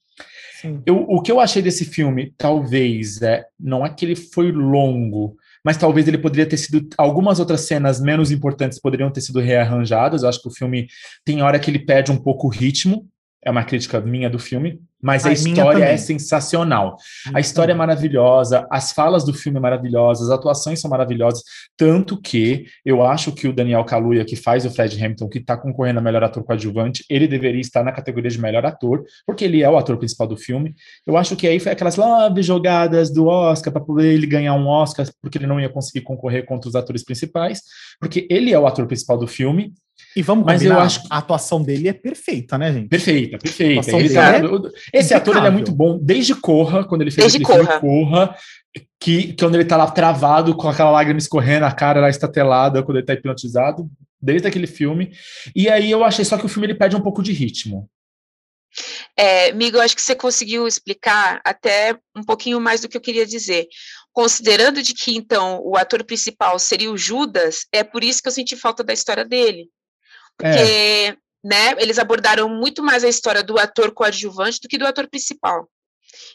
Eu, o que eu achei desse filme, talvez, é, não é que ele foi longo, mas talvez ele poderia ter sido. Algumas outras cenas menos importantes poderiam ter sido rearranjadas. Eu acho que o filme tem hora que ele perde um pouco o ritmo. É uma crítica minha do filme, mas a, a história é sensacional. Minha a história é também. é maravilhosa, as falas do filme é maravilhosas, as atuações são maravilhosas, tanto que eu acho que o Daniel Kaluuya, que faz o Fred Hampton, que está concorrendo a melhor ator coadjuvante, ele deveria estar na categoria de melhor ator, porque ele é o ator principal do filme. Eu acho que aí foi aquelas lábias jogadas do Oscar para poder ele ganhar um Oscar, porque ele não ia conseguir concorrer contra os atores principais, porque ele é o ator principal do filme, e vamos Mas combinar, eu acho que a atuação dele é perfeita, né, gente? Perfeita, perfeita. Tá, é esse ator ele é muito bom. Desde Corra, quando ele fez Desde Corra. Corra, que, que quando ele tá lá travado, com aquela lágrima escorrendo, a cara lá estatelada, quando ele tá hipnotizado, desde aquele filme. E aí eu achei só que o filme ele perde um pouco de ritmo. É, Migo, acho que você conseguiu explicar até um pouquinho mais do que eu queria dizer. Considerando de que, então, o ator principal seria o Judas, é por isso que eu senti falta da história dele. Porque, é. né, eles abordaram muito mais a história do ator coadjuvante do que do ator principal.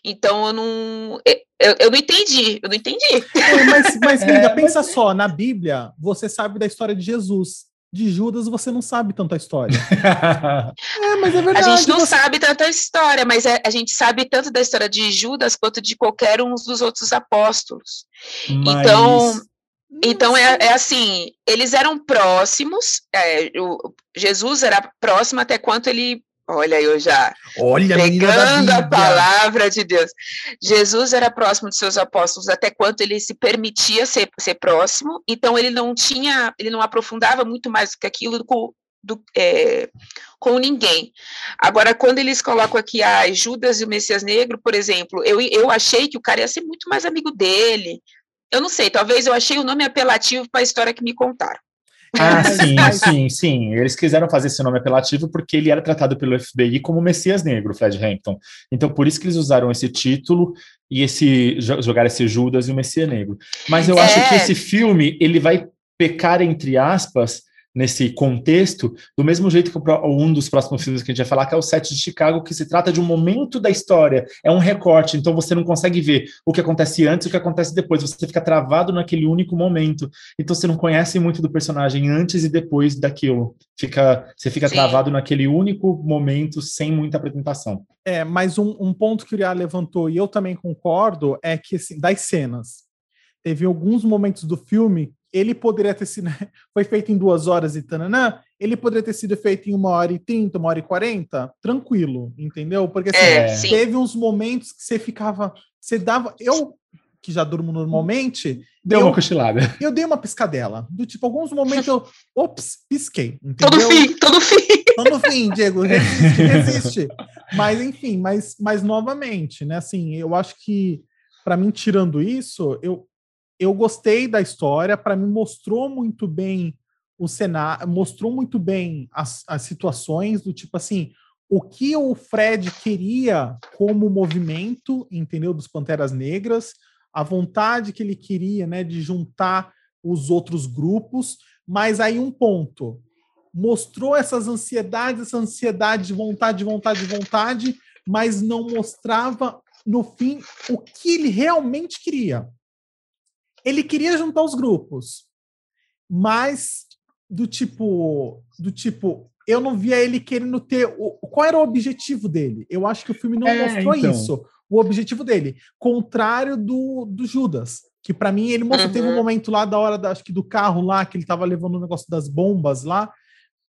Então eu não. Eu, eu não entendi, eu não entendi. É, mas, mas, é, pensa só, na Bíblia, você sabe da história de Jesus. De Judas você não sabe tanta história. é, mas é verdade. A gente não você... sabe tanta história, mas a, é, a, gente sabe tanto da história de Judas quanto de qualquer um dos outros apóstolos. Mas... Então, então é, é, assim, eles eram próximos, é, o, Jesus era próximo até quanto ele, olha eu já, olha, pegando a palavra de Deus, Jesus era próximo de seus apóstolos até quanto ele se permitia ser, ser próximo, então ele não tinha, ele não aprofundava muito mais do que aquilo com, do, é, com ninguém. Agora, quando eles colocam aqui a ah, Judas e o Messias Negro, por exemplo, eu, eu achei que o cara ia ser muito mais amigo dele, eu não sei, talvez eu achei o nome apelativo para a história que me contaram. Ah, sim, sim, sim. Eles quiseram fazer esse nome apelativo porque ele era tratado pelo FBI como Messias Negro, Fred Hampton. Então, por isso que eles usaram esse título e esse jogar esse Judas e o Messias Negro. Mas eu é. acho que esse filme ele vai pecar entre aspas nesse contexto, do mesmo jeito que um dos próximos filmes que a gente vai falar, que é o Sete de Chicago, que se trata de um momento da história, é um recorte, então você não consegue ver o que acontece antes e o que acontece depois, você fica travado naquele único momento, então você não conhece muito do personagem antes e depois daquilo, fica, você fica Sim. travado naquele único momento, sem muita apresentação. É, mas um, um ponto que o Uriah levantou, e eu também concordo, é que assim, das cenas, teve alguns momentos do filme, ele poderia ter sido, foi feito em duas horas e tananã, ele poderia ter sido feito em uma hora e trinta, uma hora e quarenta, tranquilo, entendeu? Porque assim, é, teve uns momentos que você ficava, você dava, eu que já durmo normalmente, deu eu, uma cochilada. Eu dei uma piscadela, do tipo, alguns momentos eu, ops, pisquei, entendeu? Todo fim, todo fim. Todo fim, Diego, resiste, resiste. Mas enfim, mas, mas novamente, né, assim, eu acho que para mim tirando isso, eu eu gostei da história, para mim mostrou muito bem o cenário, mostrou muito bem as, as situações do tipo assim, o que o Fred queria como movimento, entendeu, dos Panteras Negras, a vontade que ele queria, né, de juntar os outros grupos, mas aí um ponto, mostrou essas ansiedades, essa ansiedade de vontade, de vontade, de vontade, mas não mostrava no fim o que ele realmente queria ele queria juntar os grupos, mas do tipo, do tipo, eu não via ele querendo ter o, qual era o objetivo dele. Eu acho que o filme não é, mostrou então. isso. O objetivo dele, contrário do, do Judas, que para mim ele mostrou, uhum. teve um uhum. momento lá da hora da, acho que do carro lá que ele tava levando o negócio das bombas lá,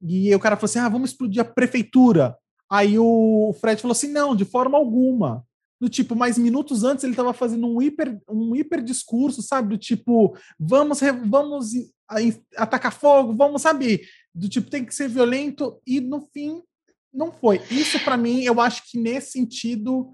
e o cara falou assim: "Ah, vamos explodir a prefeitura". Aí o Fred falou assim: "Não, de forma alguma" do tipo, mas minutos antes ele estava fazendo um hiper, um hiper discurso, sabe? Do tipo, vamos, vamos atacar fogo, vamos, sabe? Do tipo, tem que ser violento, e no fim não foi. Isso, para mim, eu acho que nesse sentido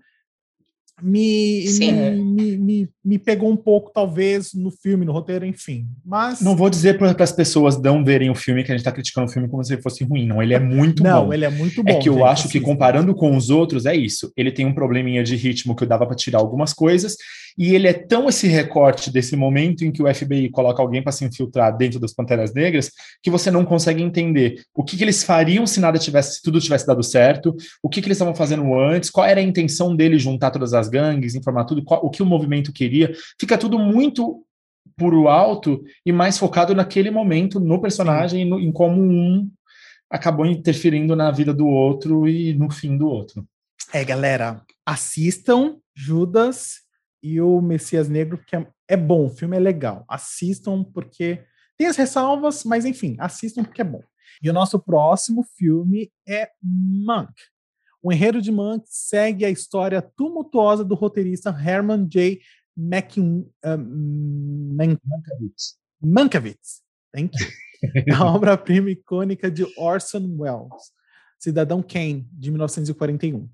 me, me, me, me, me, pegou um pouco, talvez, no filme, no roteiro, enfim. Mas. Não vou dizer para as pessoas não verem o filme que a gente está criticando o filme como se ele fosse ruim, não. Ele é muito não, bom. Não, ele é muito bom. É que eu acho que comparando com os outros, é isso. Ele tem um probleminha de ritmo que eu dava para tirar algumas coisas, e ele é tão esse recorte desse momento em que o FBI coloca alguém para se infiltrar dentro das Panteras Negras, que você não consegue entender o que, que eles fariam se nada tivesse, se tudo tivesse dado certo, o que, que eles estavam fazendo antes, qual era a intenção dele juntar todas as gangues, informar tudo, qual, o que o movimento queria. Fica tudo muito por o alto e mais focado naquele momento, no personagem, no, em como um acabou interferindo na vida do outro e no fim do outro. É, galera, assistam Judas e o Messias Negro, que é, é bom, o filme é legal. Assistam porque tem as ressalvas, mas enfim, assistam porque é bom. E o nosso próximo filme é Monk. O enredo de Monk segue a história tumultuosa do roteirista Herman J. Mankiewicz. Mankiewicz. Thank you. a obra-prima icônica de Orson Welles, Cidadão Kane, de 1941.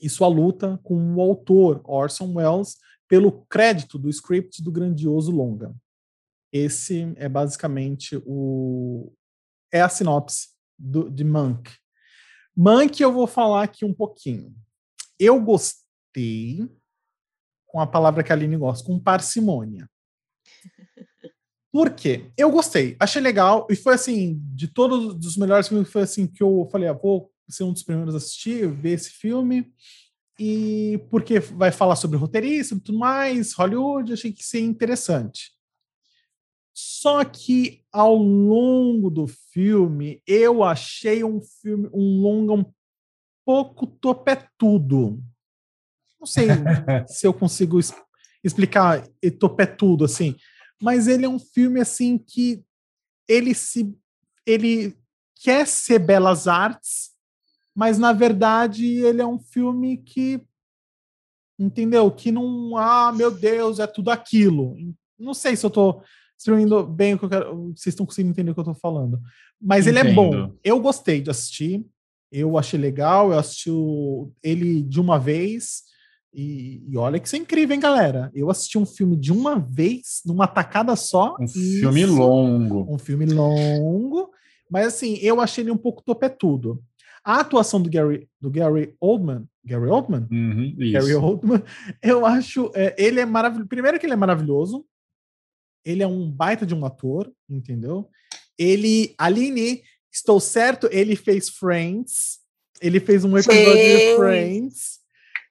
E sua luta com o autor Orson Welles pelo crédito do script do grandioso longa. Esse é basicamente o é a sinopse do, de Monk. Monk eu vou falar aqui um pouquinho. Eu gostei com a palavra que a Aline gosta, com parcimônia. Por quê? Eu gostei, achei legal e foi assim, de todos os melhores filmes, foi assim que eu falei, ah, vou ser um dos primeiros a assistir, ver esse filme e porque vai falar sobre roteirista e tudo mais, Hollywood, achei que seria interessante. Só que ao longo do filme, eu achei um filme, um longa um pouco topetudo. Não sei se eu consigo explicar topetudo assim, mas ele é um filme assim que ele se ele quer ser belas artes, mas na verdade ele é um filme que entendeu que não ah meu Deus é tudo aquilo não sei se eu estou distribuindo bem o que eu quero vocês estão conseguindo entender o que eu estou falando mas Entendo. ele é bom eu gostei de assistir eu achei legal eu assisti ele de uma vez e, e, olha que isso é incrível, hein, galera? Eu assisti um filme de uma vez, numa tacada só. Um filme longo. Um filme longo. Mas assim, eu achei ele um pouco topetudo. A atuação do Gary, do Gary Oldman, Gary Oldman? Uhum, Gary Oldman, eu acho, é, ele é maravilhoso. Primeiro que ele é maravilhoso, ele é um baita de um ator, entendeu? Ele, Aline, estou certo, ele fez Friends, ele fez um episódio Sim. de Friends.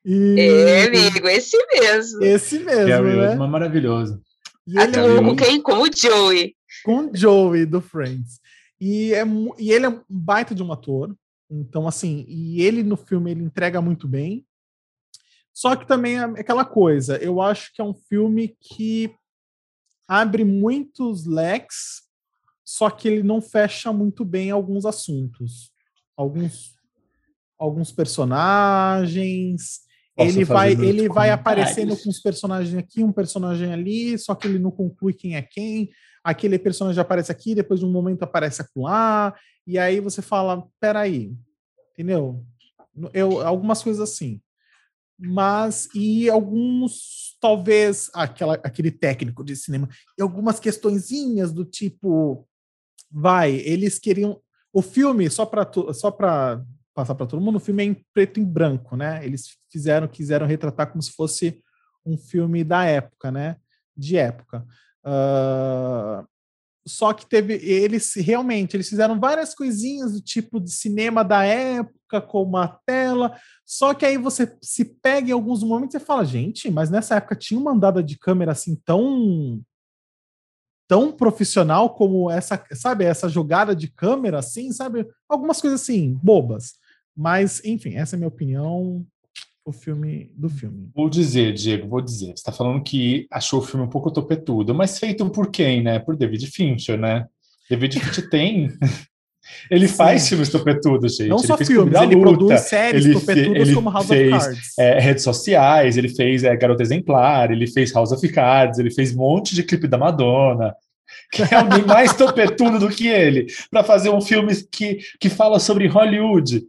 E... É, amigo, esse mesmo. Esse mesmo, Gary né? Oldman maravilhoso. E Atuou é com quem? Com o Joey. Com o Joey do Friends. E, é, e ele é um baita de um ator. Então, assim, e ele no filme ele entrega muito bem. Só que também é aquela coisa, eu acho que é um filme que abre muitos leques, só que ele não fecha muito bem alguns assuntos. Alguns, alguns personagens. ele vai, ele vai aparecendo com os personagens aqui, um personagem ali, só que ele não conclui quem é quem. Aquele personagem aparece aqui, depois de um momento aparece lá, e aí você fala, peraí, entendeu? Eu, algumas coisas assim. Mas e alguns talvez aquela, aquele técnico de cinema e algumas questõezinhas do tipo vai eles queriam o filme só para só passar para todo mundo o filme é em preto e branco né? Eles fizeram quiseram retratar como se fosse um filme da época né? De época uh, só que teve eles realmente eles fizeram várias coisinhas do tipo de cinema da época com uma tela só que aí você se pega em alguns momentos e fala gente mas nessa época tinha uma andada de câmera assim tão tão profissional como essa sabe essa jogada de câmera assim sabe algumas coisas assim bobas. Mas enfim essa é a minha opinião o filme do filme. Vou dizer, Diego, vou dizer. Você está falando que achou o filme um pouco topetudo, mas feito por quem, né? Por David Fincher, né? David Fincher tem. Ele Sim. faz filmes topetudos, gente. Não ele só filmes, ele luta, produz séries ele topetudas ele como House fez, of Cards. É, redes sociais, ele fez é, Garota Exemplar, ele fez House of Cards, ele fez um monte de clipe da Madonna. Que é alguém mais topetudo do que ele, para fazer um filme que, que fala sobre Hollywood.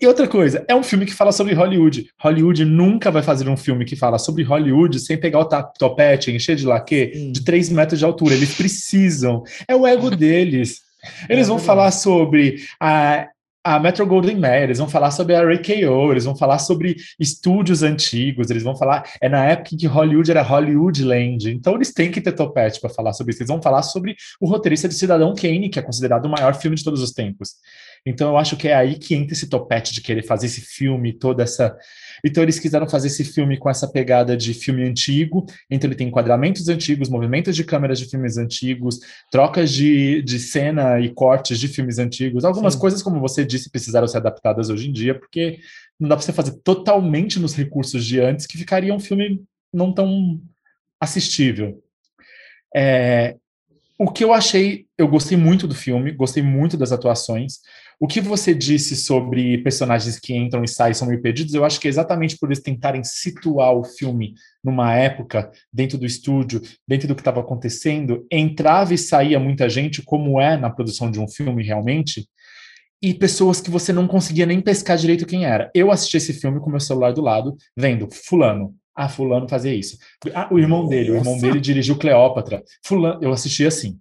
E outra coisa, é um filme que fala sobre Hollywood. Hollywood nunca vai fazer um filme que fala sobre Hollywood sem pegar o topete, encher de laque de 3 metros de altura. Eles precisam. É o ego deles. Eles é vão falar sobre a, a Metro Golden Mayer, eles vão falar sobre a RKO, eles vão falar sobre estúdios antigos, eles vão falar. É na época que Hollywood era Hollywood Land. Então eles têm que ter topete para falar sobre isso. Eles vão falar sobre o roteirista de Cidadão Kane, que é considerado o maior filme de todos os tempos. Então eu acho que é aí que entra esse topete de querer fazer esse filme, toda essa. Então eles quiseram fazer esse filme com essa pegada de filme antigo, então ele tem enquadramentos antigos, movimentos de câmeras de filmes antigos, trocas de, de cena e cortes de filmes antigos. Algumas Sim. coisas, como você disse, precisaram ser adaptadas hoje em dia, porque não dá para você fazer totalmente nos recursos de antes, que ficaria um filme não tão assistível. É, o que eu achei, eu gostei muito do filme, gostei muito das atuações. O que você disse sobre personagens que entram e saem são meio perdidos, eu acho que é exatamente por eles tentarem situar o filme numa época, dentro do estúdio, dentro do que estava acontecendo, entrava e saía muita gente, como é na produção de um filme realmente, e pessoas que você não conseguia nem pescar direito quem era. Eu assisti esse filme com meu celular do lado, vendo fulano, ah, fulano fazia isso. Ah, o irmão dele, o irmão dele dirigiu Cleópatra. Fulano, eu assisti assim.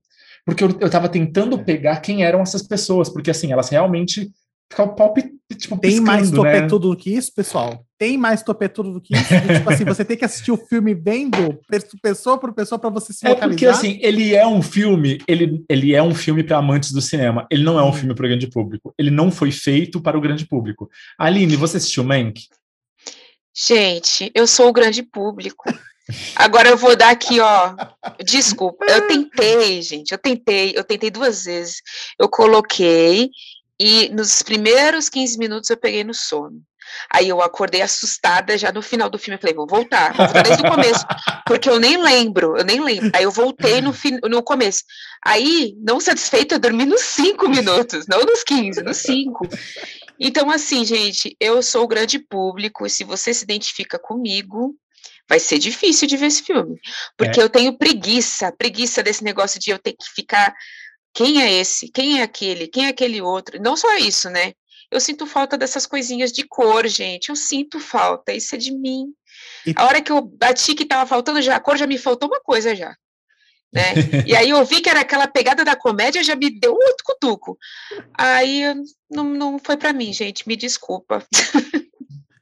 Porque eu, eu tava tentando é. pegar quem eram essas pessoas, porque assim, elas realmente ficam palpit, tipo, Tem mais né? topetudo né? do que isso, pessoal? Tem mais topetudo do que isso? tipo assim, você tem que assistir o filme vendo pessoa por pessoa para você se é localizar. É porque assim, ele é um filme, ele, ele é um filme para amantes do cinema. Ele não é um filme para o grande público. Ele não foi feito para o grande público. Aline, você assistiu Mank? Gente, eu sou o grande público. Agora eu vou dar aqui, ó. Desculpa, eu tentei, gente. Eu tentei, eu tentei duas vezes. Eu coloquei e nos primeiros 15 minutos eu peguei no sono. Aí eu acordei assustada já no final do filme. Eu falei, vou voltar, vou voltar desde o começo, porque eu nem lembro, eu nem lembro. Aí eu voltei no, no começo. Aí, não satisfeita, eu dormi nos cinco minutos, não nos 15, nos cinco. Então, assim, gente, eu sou o grande público, e se você se identifica comigo, vai ser difícil de ver esse filme. Porque é. eu tenho preguiça, preguiça desse negócio de eu ter que ficar. Quem é esse? Quem é aquele? Quem é aquele outro? Não só isso, né? Eu sinto falta dessas coisinhas de cor, gente. Eu sinto falta. Isso é de mim. E... A hora que eu bati que tava faltando já a cor, já me faltou uma coisa já né? e aí eu vi que era aquela pegada da comédia, já me deu outro cutuco. Aí não, não foi para mim, gente, me desculpa.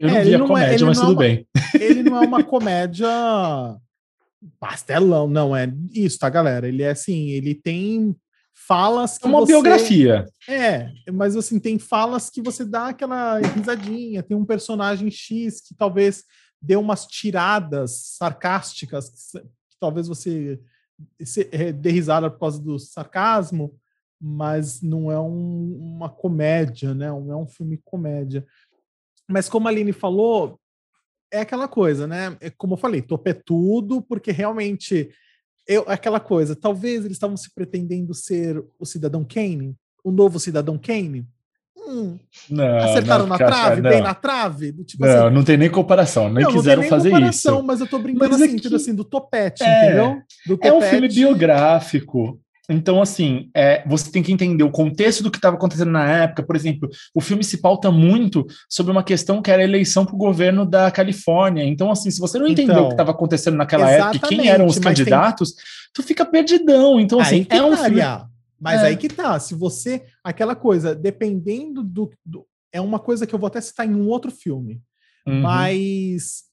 Eu não é, vi a é- comédia, é, mas tudo é uma, bem. Ele não é uma comédia pastelão, não é isso, tá, galera? Ele é assim, ele tem falas que é uma você... biografia. É, mas assim, tem falas que você dá aquela risadinha, tem um personagem X que talvez dê umas tiradas sarcásticas que, que talvez você é, dê risada por causa do sarcasmo, mas não é um, uma comédia, né? Não é um filme comédia. Mas como a Aline falou, é aquela coisa, né? É como eu falei, topetudo, porque realmente eu, aquela coisa, talvez eles estavam se pretendendo ser o cidadão Kane, o novo cidadão Kane. Hum, não, acertaram não, na trave, não. bem na trave? Tipo não, assim, não tem nem comparação, nem quiseram nem fazer isso. Mas eu tô brincando mas no sentido assim, do topete, é, entendeu? Do topete. É um filme biográfico. Então, assim, é, você tem que entender o contexto do que estava acontecendo na época. Por exemplo, o filme se pauta muito sobre uma questão que era a eleição para o governo da Califórnia. Então, assim, se você não entendeu então, o que estava acontecendo naquela época e quem eram os candidatos, tem... tu fica perdidão. Então, assim, é um filme. Mas é. aí que tá, se você. Aquela coisa, dependendo do, do, É uma coisa que eu vou até citar em um outro filme. Uhum. Mas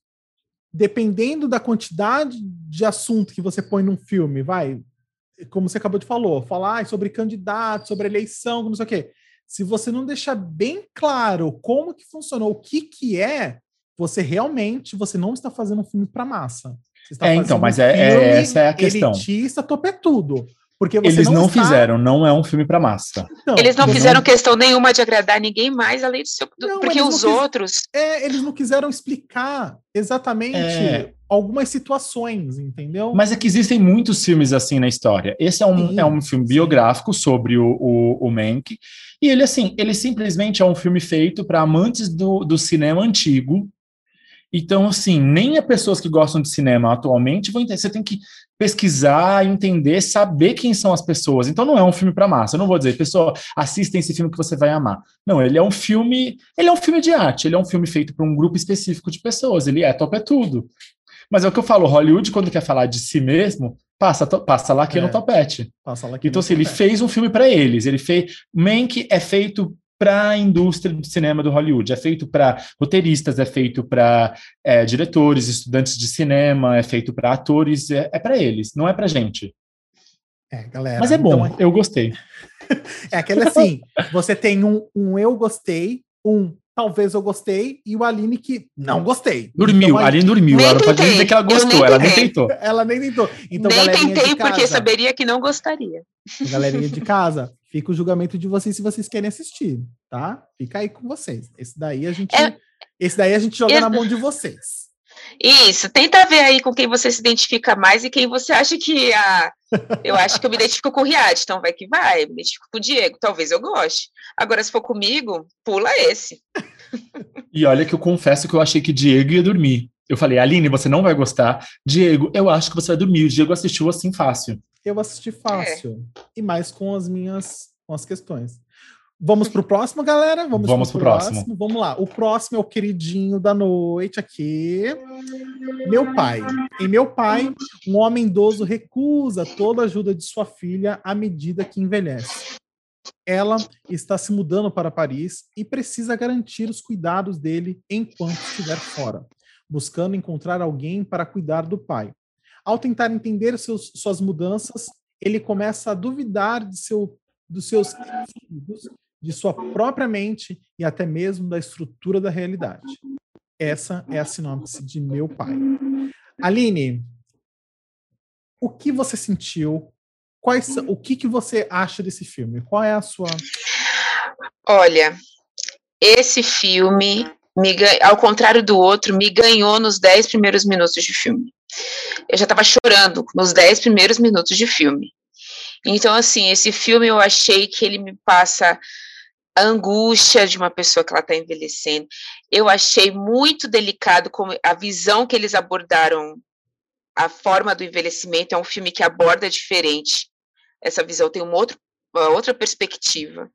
dependendo da quantidade de assunto que você põe num filme, vai. Como você acabou de falar, falar sobre candidato, sobre eleição, não sei o quê. Se você não deixar bem claro como que funcionou, o que que é, você realmente você não está fazendo um filme para massa. é, então, mas um é, é, essa é a questão. Elitista, é tudo. Porque eles não, não está... fizeram, não é um filme para massa. Então, eles não fizeram não... questão nenhuma de agradar ninguém mais além do seu. Não, porque os quis... outros. É, eles não quiseram explicar exatamente é... algumas situações, entendeu? Mas é que existem muitos filmes assim na história. Esse é um, é um filme biográfico sobre o, o, o Mank. E ele, assim, ele simplesmente é um filme feito para amantes do, do cinema antigo, então, assim, nem as pessoas que gostam de cinema atualmente vão entender. Você tem que pesquisar, entender, saber quem são as pessoas. Então, não é um filme para massa. Eu não vou dizer, pessoa, assista esse filme que você vai amar. Não, ele é um filme. Ele é um filme de arte. Ele é um filme feito para um grupo específico de pessoas. Ele é top é tudo. Mas é o que eu falo, Hollywood, quando quer falar de si mesmo, passa, passa lá aqui é, no topete. Passa lá aqui então, assim, ele fez um filme para eles. Ele fez. Mank é feito para a indústria do cinema do Hollywood. É feito para roteiristas, é feito para é, diretores, estudantes de cinema, é feito para atores, é, é para eles, não é para gente. É, galera. Mas é bom, então, eu gostei. é aquele assim: você tem um, um eu gostei, um talvez eu gostei, e o Aline que não gostei. Dormiu, então, a Aline dormiu. Ela não pode dizer que ela gostou, ela nem tentou. Ela nem tentou. Então, nem tentei porque saberia que não gostaria. Galerinha de casa, fica o julgamento de vocês se vocês querem assistir, tá? Fica aí com vocês. Esse daí a gente, é... esse daí a gente joga na mão de vocês. Isso, tenta ver aí com quem você se identifica mais e quem você acha que a. Eu acho que eu me identifico com o Riad, então vai que vai, me identifico com o Diego, talvez eu goste. Agora, se for comigo, pula esse. E olha que eu confesso que eu achei que Diego ia dormir. Eu falei, Aline, você não vai gostar. Diego, eu acho que você vai dormir. O Diego assistiu assim fácil. Eu assisti fácil. É. E mais com as minhas com as questões. Vamos para o próximo, galera? Vamos, Vamos para o próximo. próximo. Vamos lá. O próximo é o queridinho da noite aqui. Meu pai. Em meu pai, um homem idoso recusa toda a ajuda de sua filha à medida que envelhece. Ela está se mudando para Paris e precisa garantir os cuidados dele enquanto estiver fora, buscando encontrar alguém para cuidar do pai. Ao tentar entender seus, suas mudanças, ele começa a duvidar de seu, dos seus filhos de sua própria mente e até mesmo da estrutura da realidade. Essa é a sinopse de Meu Pai. Aline, o que você sentiu? Quais, o que, que você acha desse filme? Qual é a sua. Olha, esse filme, me, ao contrário do outro, me ganhou nos dez primeiros minutos de filme. Eu já estava chorando nos dez primeiros minutos de filme. Então, assim, esse filme eu achei que ele me passa a angústia de uma pessoa que ela está envelhecendo. Eu achei muito delicado como a visão que eles abordaram a forma do envelhecimento é um filme que aborda diferente. Essa visão tem uma outra, uma outra perspectiva.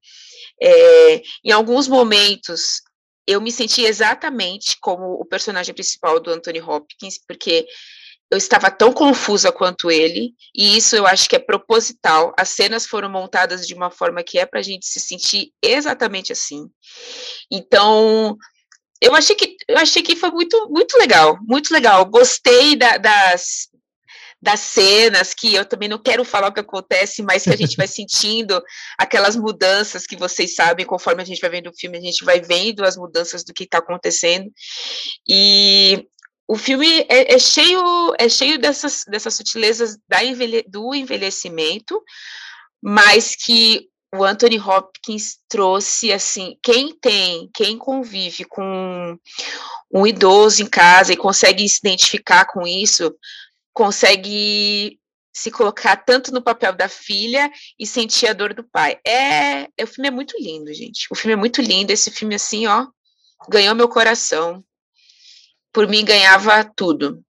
É, em alguns momentos, eu me senti exatamente como o personagem principal do Anthony Hopkins, porque eu estava tão confusa quanto ele, e isso eu acho que é proposital. As cenas foram montadas de uma forma que é para a gente se sentir exatamente assim. Então, eu achei que eu achei que foi muito muito legal, muito legal. Gostei da, das das cenas que eu também não quero falar o que acontece, mas que a gente vai sentindo aquelas mudanças que vocês sabem, conforme a gente vai vendo o filme, a gente vai vendo as mudanças do que está acontecendo. E o filme é, é, cheio é cheio dessas, dessas sutilezas da envelhe, do envelhecimento, mas que o Anthony Hopkins trouxe assim, quem tem, quem convive com um idoso em casa e consegue se identificar com isso, consegue se colocar tanto no papel da filha e sentir a dor do pai. É, o filme é muito lindo, gente. O filme é muito lindo. Esse filme, assim, ó, ganhou meu coração. Por mim, ganhava tudo.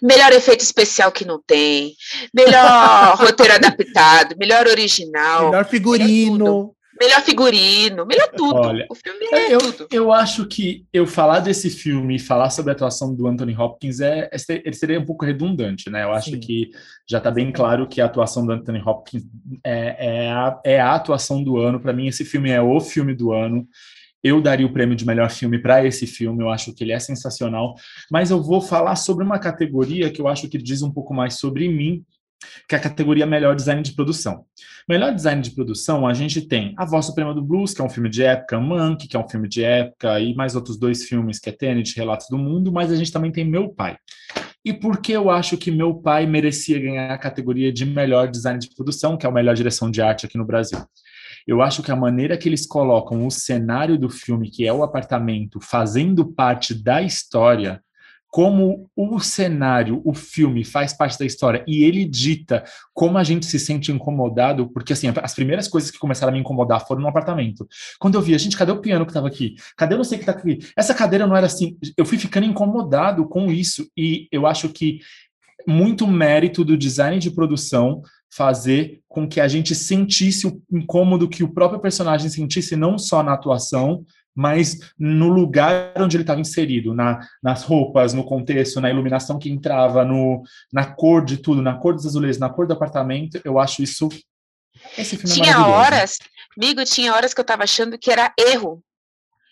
Melhor efeito especial que não tem, melhor roteiro adaptado, melhor original. Melhor figurino. Melhor Melhor figurino, melhor tudo. Olha, o filme é eu, tudo. Eu acho que eu falar desse filme e falar sobre a atuação do Anthony Hopkins é, é seria um pouco redundante, né? Eu acho Sim. que já está bem claro que a atuação do Anthony Hopkins é, é, a, é a atuação do ano. Para mim, esse filme é o filme do ano. Eu daria o prêmio de melhor filme para esse filme, eu acho que ele é sensacional. Mas eu vou falar sobre uma categoria que eu acho que diz um pouco mais sobre mim que é a categoria Melhor Design de Produção. Melhor Design de Produção, a gente tem A Voz Suprema do Blues, que é um filme de época, Monkey, que é um filme de época, e mais outros dois filmes, que é Tenet, Relatos do Mundo, mas a gente também tem Meu Pai. E por que eu acho que Meu Pai merecia ganhar a categoria de Melhor Design de Produção, que é a melhor direção de arte aqui no Brasil? Eu acho que a maneira que eles colocam o cenário do filme, que é o apartamento, fazendo parte da história, como o cenário, o filme faz parte da história e ele dita como a gente se sente incomodado, porque assim, as primeiras coisas que começaram a me incomodar foram no apartamento. Quando eu vi, gente, cadê o piano que estava aqui? Cadê eu não sei o que está aqui? Essa cadeira não era assim. Eu fui ficando incomodado com isso e eu acho que muito mérito do design de produção fazer com que a gente sentisse o incômodo que o próprio personagem sentisse não só na atuação, mas no lugar onde ele estava inserido, na, nas roupas, no contexto, na iluminação que entrava, no, na cor de tudo, na cor dos azulejos, na cor do apartamento, eu acho isso. Esse filme é tinha é horas, amigo, tinha horas que eu estava achando que era erro.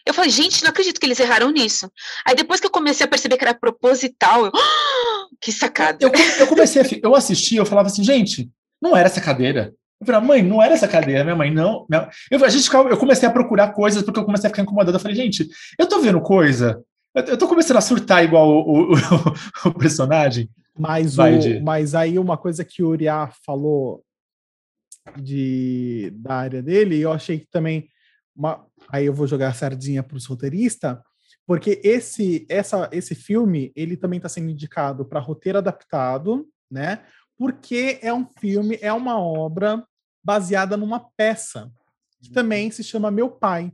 Eu falei, gente, não acredito que eles erraram nisso. Aí depois que eu comecei a perceber que era proposital, eu, oh, que sacada. Eu, eu comecei, a, eu assisti, eu falava assim, gente, não era essa cadeira. Eu falei, mãe, não era essa cadeira, minha mãe, não. Minha... Eu, a gente, eu comecei a procurar coisas porque eu comecei a ficar incomodado. Eu falei, gente, eu tô vendo coisa, eu tô começando a surtar igual o, o, o, o personagem. Mas, Vai, o, mas aí uma coisa que o Uriah falou de, da área dele, eu achei que também. Uma, aí eu vou jogar a sardinha para os roteiristas, porque esse, essa, esse filme ele também está sendo indicado para roteiro adaptado, né? Porque é um filme, é uma obra baseada numa peça, que uhum. também se chama Meu Pai.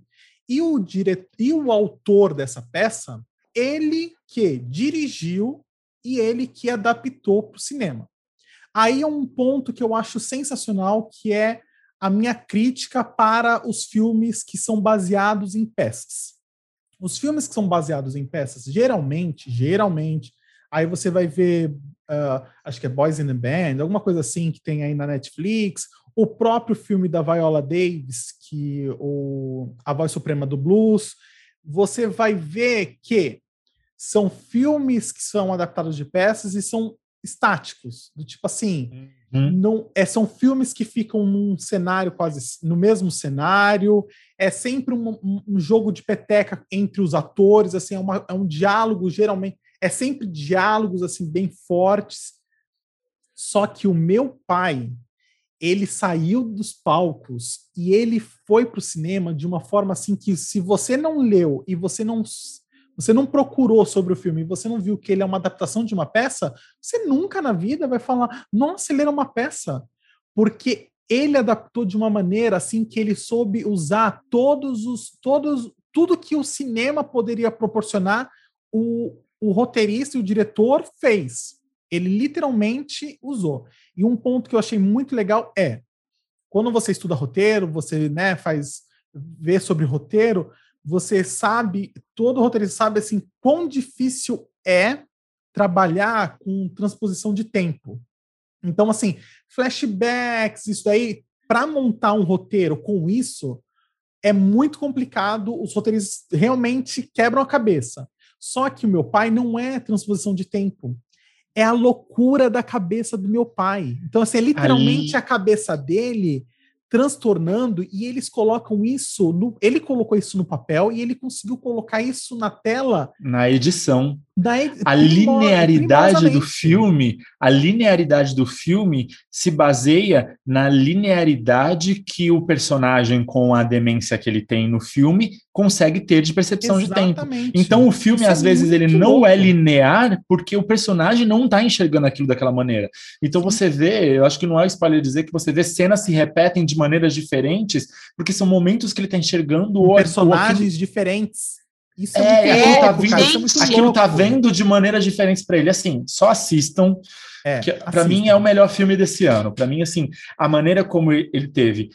E o, dire... e o autor dessa peça, ele que dirigiu e ele que adaptou para o cinema. Aí é um ponto que eu acho sensacional, que é a minha crítica para os filmes que são baseados em peças. Os filmes que são baseados em peças, geralmente, geralmente, aí você vai ver, uh, acho que é Boys in the Band, alguma coisa assim que tem aí na Netflix, o próprio filme da Viola Davis, que o A Voz Suprema do Blues, você vai ver que são filmes que são adaptados de peças e são estáticos, do tipo assim, uhum. não é, são filmes que ficam num cenário quase no mesmo cenário, é sempre um, um, jogo de peteca entre os atores, assim, é, uma, é um diálogo geralmente, é sempre diálogos assim bem fortes. Só que o meu pai, ele saiu dos palcos e ele foi para o cinema de uma forma assim que se você não leu e você não você não procurou sobre o filme você não viu que ele é uma adaptação de uma peça, você nunca na vida vai falar, nossa, ele era uma peça. Porque ele adaptou de uma maneira assim que ele soube usar todos os todos tudo que o cinema poderia proporcionar, o, o roteirista e o diretor fez. Ele literalmente usou. E um ponto que eu achei muito legal é quando você estuda roteiro, você né, faz vê sobre roteiro, você sabe, todo roteirista sabe assim quão difícil é trabalhar com transposição de tempo. Então, assim, flashbacks, isso daí, para montar um roteiro com isso, é muito complicado, os roteiristas realmente quebram a cabeça. Só que o meu pai não é transposição de tempo é a loucura da cabeça do meu pai. Então, assim, é literalmente Ali... a cabeça dele transtornando e eles colocam isso no, ele colocou isso no papel e ele conseguiu colocar isso na tela na edição. da ed a linearidade do filme a linearidade do filme se baseia na linearidade que o personagem com a demência que ele tem no filme consegue ter de percepção Exatamente. de tempo. Então o filme isso às é vezes ele não louco. é linear porque o personagem não está enxergando aquilo daquela maneira. Então você vê eu acho que não é spoiler dizer que você vê cenas se repetem de maneiras diferentes, porque são momentos que ele está enxergando ou, personagens diferentes. Isso é, é, é aquilo, tá vindo, é aquilo tá vendo de maneiras diferentes para ele. Assim, só assistam. É, para mim é o melhor filme desse ano. Para mim, assim, a maneira como ele teve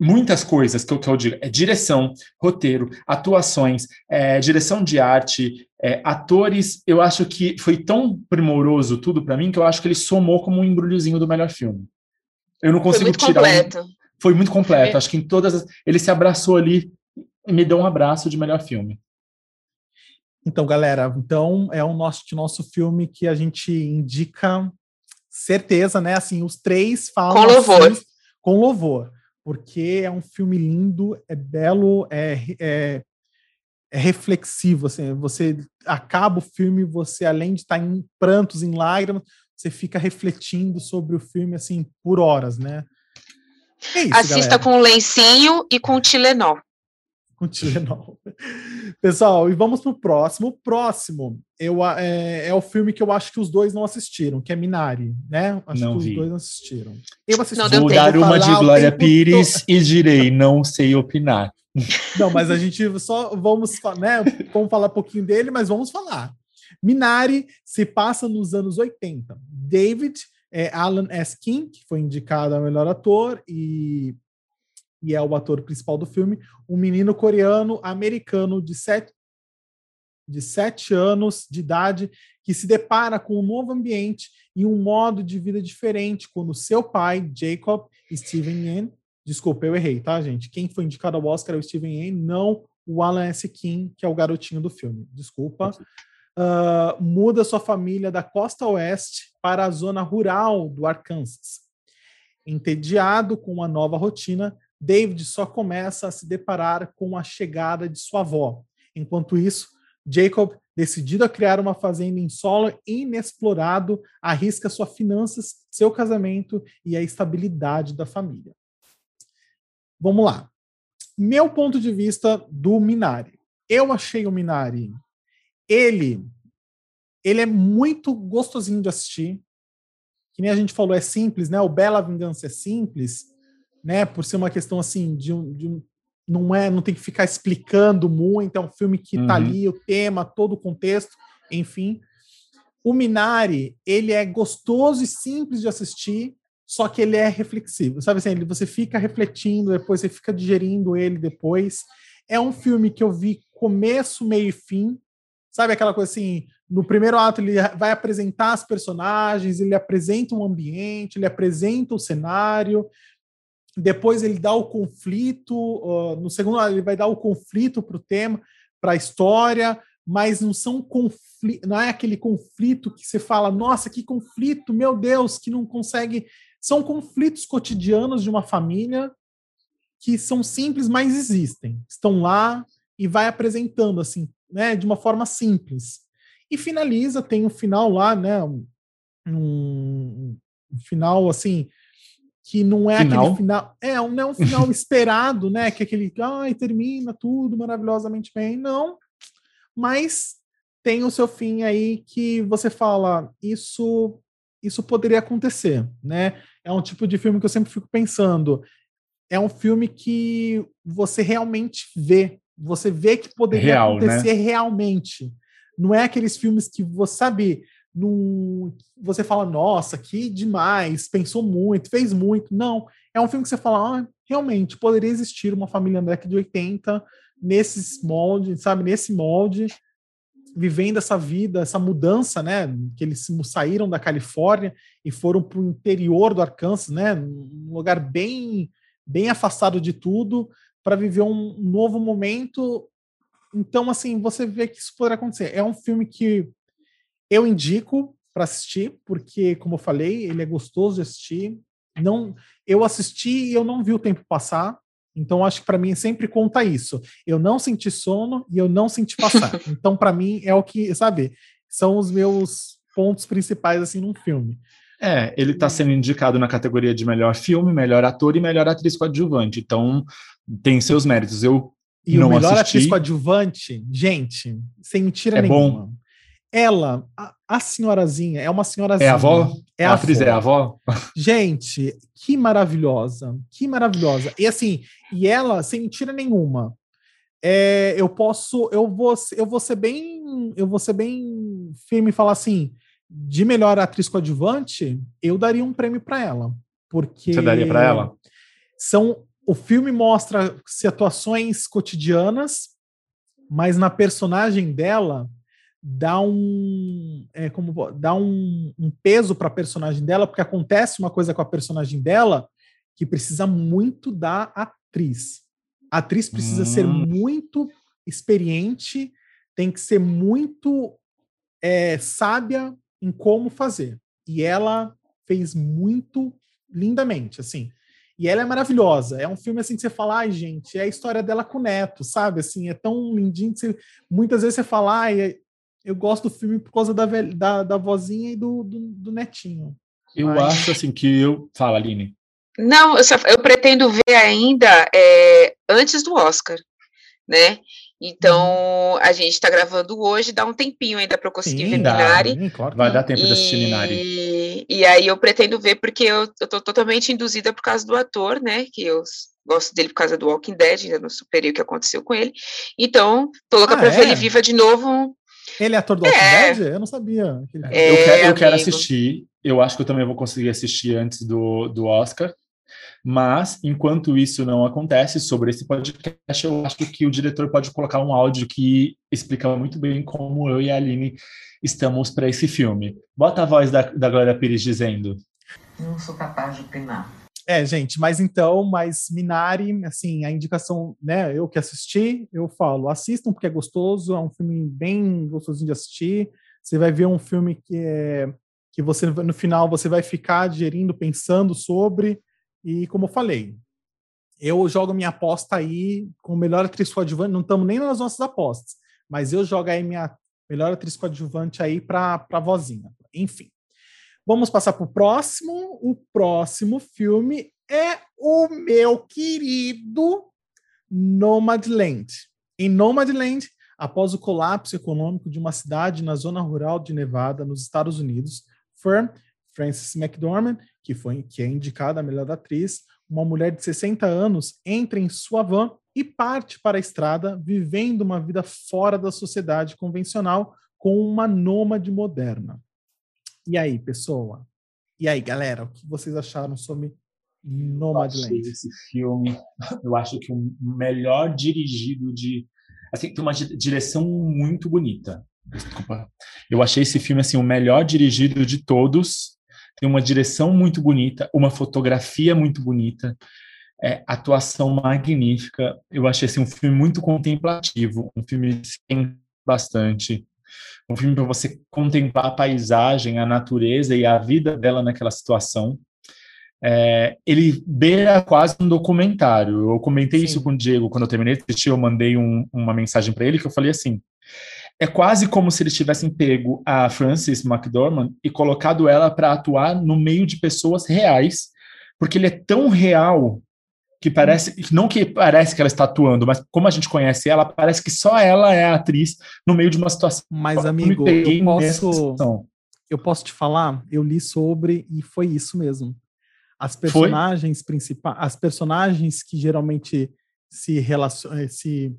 muitas coisas que eu, que eu digo é direção, roteiro, atuações, é, direção de arte, é, atores. Eu acho que foi tão primoroso tudo para mim que eu acho que ele somou como um embrulhozinho do melhor filme. Eu não consigo tirar. Completo. Um... Foi muito completo. Acho que em todas as... Ele se abraçou ali e me deu um abraço de melhor filme. Então, galera, então é o nosso, nosso filme que a gente indica certeza, né? Assim, os três falam com louvor. Assim, com louvor, porque é um filme lindo, é belo, é, é, é reflexivo. Assim, você acaba o filme, você além de estar em prantos, em lágrimas, você fica refletindo sobre o filme assim por horas, né? É isso, Assista galera. com o lencinho e com o Tilenol. Com o Tilenol. Pessoal, e vamos pro próximo. O próximo eu, é, é, o filme que eu acho que os dois não assistiram, que é Minari, né? Acho não que vi. os dois não assistiram. Eu assisti. Não, Vou dar uma de Glória Pires e direi, não sei opinar. Não, mas a gente só vamos, né? Vamos falar um pouquinho dele, mas vamos falar. Minari se passa nos anos 80. David é Alan S. King, que foi indicado a melhor ator e, e é o ator principal do filme, um menino coreano americano de sete, de sete anos de idade que se depara com um novo ambiente e um modo de vida diferente quando seu pai, Jacob Steven Yeun, desculpa, eu errei, tá, gente? Quem foi indicado ao Oscar é o Steven Yeun, não o Alan S. King, que é o garotinho do filme. Desculpa uh, muda sua família da costa oeste para a zona rural do Arkansas. Entediado com a nova rotina, David só começa a se deparar com a chegada de sua avó. Enquanto isso, Jacob, decidido a criar uma fazenda em solo inexplorado, arrisca suas finanças, seu casamento e a estabilidade da família. Vamos lá. Meu ponto de vista do Minari. Eu achei o Minari ele ele é muito gostosinho de assistir. Que nem a gente falou, é simples, né? O Bela Vingança é simples, né? Por ser uma questão assim de um, de um não é, não tem que ficar explicando muito, é um filme que tá uhum. tá ali o tema, todo o contexto, enfim. O Minari, ele é gostoso e simples de assistir, só que ele é reflexivo, sabe assim, ele, você fica refletindo, depois você fica digerindo ele depois. É um filme que eu vi começo, meio e fim, Sabe aquela coisa assim, no primeiro ato ele vai apresentar as personagens, ele apresenta um ambiente, ele apresenta o cenário, depois ele dá o conflito, uh, no segundo ato ele vai dar o conflito para o tema, para a história, mas não são conflitos, não é aquele conflito que você fala, nossa, que conflito, meu Deus, que não consegue. São conflitos cotidianos de uma família que são simples, mas existem. Estão lá e vai apresentando assim né, de uma forma simples. E finaliza, tem um final lá, né, um, um final assim que não é final. aquele final, é, não é um final esperado, né, que é aquele, ai, termina tudo maravilhosamente bem, não. Mas tem o seu fim aí que você fala, isso isso poderia acontecer, né? É um tipo de filme que eu sempre fico pensando. É um filme que você realmente vê você vê que poderia Real, né? acontecer né? realmente. Não é aqueles filmes que você sabe, você fala, nossa, que demais, pensou muito, fez muito. Não, é um filme que você fala, ah, realmente, poderia existir uma família na década de 80 nesses moldes, sabe, nesse molde, vivendo essa vida, essa mudança, né, que eles saíram da Califórnia e foram para o interior do Arkansas, né, um lugar bem bem afastado de tudo, para viver um novo momento. Então, assim, você vê que isso poderá acontecer. É um filme que eu indico para assistir, porque, como eu falei, ele é gostoso de assistir. não, eu assisti e eu não vi o tempo passar. Então, acho que para mim sempre conta isso. Eu não senti sono e eu não senti passar. então, para mim, é o que, sabe, são os meus pontos principais assim num filme. É, ele está sendo indicado na categoria de melhor filme, melhor ator e melhor atriz coadjuvante. Então, tem seus méritos. Eu e não o melhor assisti. atriz coadjuvante, gente, sem mentira É nenhuma. bom? Ela, a, a senhorazinha, é uma senhorazinha. É a avó? É a a atriz avó. é a avó? Gente, que maravilhosa, que maravilhosa. E assim, e ela, sem mentira nenhuma, é, eu posso, eu vou, eu vou ser bem, eu vou ser bem firme e falar assim, de melhor atriz coadjuvante, eu daria um prêmio para ela, porque Você daria para ela? são o filme mostra situações cotidianas, mas na personagem dela dá um é, como dá um, um peso para a personagem dela, porque acontece uma coisa com a personagem dela que precisa muito da atriz. A atriz precisa ser Hum. muito experiente, tem que ser muito é, sábia em como fazer. E ela fez muito lindamente, assim. E ela é maravilhosa. É um filme assim que você fala, ai, gente, é a história dela com o neto, sabe? Assim, é tão lindinho que você, muitas vezes você fala, ai, eu gosto do filme por causa da, velha, da, da vozinha e do, do, do netinho. Eu Ai. acho assim que eu. Fala, Aline. Não, eu, só- eu pretendo ver ainda é, antes do Oscar, né? Então, a gente está gravando hoje, dá um tempinho ainda para eu conseguir ver dá. Minari. sim, claro Vai dar tempo de assistir Minari. E, e aí eu pretendo ver porque eu, tô totalmente induzida por causa do ator, né? Que eu gosto dele por causa do Walking Dead, ainda não superei o que aconteceu com ele. Então, tô louca Ah, para ver é? ele viva de novo. Ele é ator do Walking É. Dead? Eu não sabia. É, eu quero, eu quero assistir. Eu acho que eu também vou conseguir assistir antes do, do Oscar. Mas, enquanto isso não acontece, sobre esse podcast, eu acho que o diretor pode colocar um áudio que explica muito bem como eu e a Aline estamos para esse filme. Bota a voz da, da Glória Pires dizendo. Não sou capaz de opinar. É, gente, mas então, mas Minari, assim, a indicação, né, eu que assisti, eu falo, assistam porque é gostoso, é um filme bem gostosinho de assistir. Você vai ver um filme que é que você no final você vai ficar digerindo, pensando sobre e como eu falei, eu jogo minha aposta aí com melhor atriz coadjuvante, não estamos nem nas nossas apostas, mas eu jogo aí minha melhor atriz coadjuvante aí para para vozinha. Enfim. Vamos passar para o próximo. O próximo filme é o meu querido Nomadland. Em Nomadland, após o colapso econômico de uma cidade na zona rural de Nevada, nos Estados Unidos, Fern Frances McDormand, que foi que é indicada a melhor atriz, uma mulher de 60 anos entra em sua van e parte para a estrada, vivendo uma vida fora da sociedade convencional com uma nômade moderna. E aí, pessoa? E aí, galera, o que vocês acharam sobre Eu Nomadland? esse filme, eu acho que o melhor dirigido de. Assim, tem uma di- direção muito bonita. Desculpa. Eu achei esse filme assim o melhor dirigido de todos. Tem uma direção muito bonita, uma fotografia muito bonita, é, atuação magnífica. Eu achei assim, um filme muito contemplativo, um filme que tem bastante. Um filme para você contemplar a paisagem, a natureza e a vida dela naquela situação. É, ele beira quase um documentário. Eu comentei Sim. isso com o Diego quando eu terminei de assistir. Eu mandei um- uma mensagem para ele que eu falei assim: é quase como se eles tivessem pego a Frances McDormand e colocado ela para atuar no meio de pessoas reais, porque ele é tão real que parece não que parece que ela está atuando, mas como a gente conhece ela, parece que só ela é a atriz no meio de uma situação. Mas, amigo, eu posso, eu posso te falar, eu li sobre e foi isso mesmo. As personagens principais, as personagens que geralmente se relacionam, se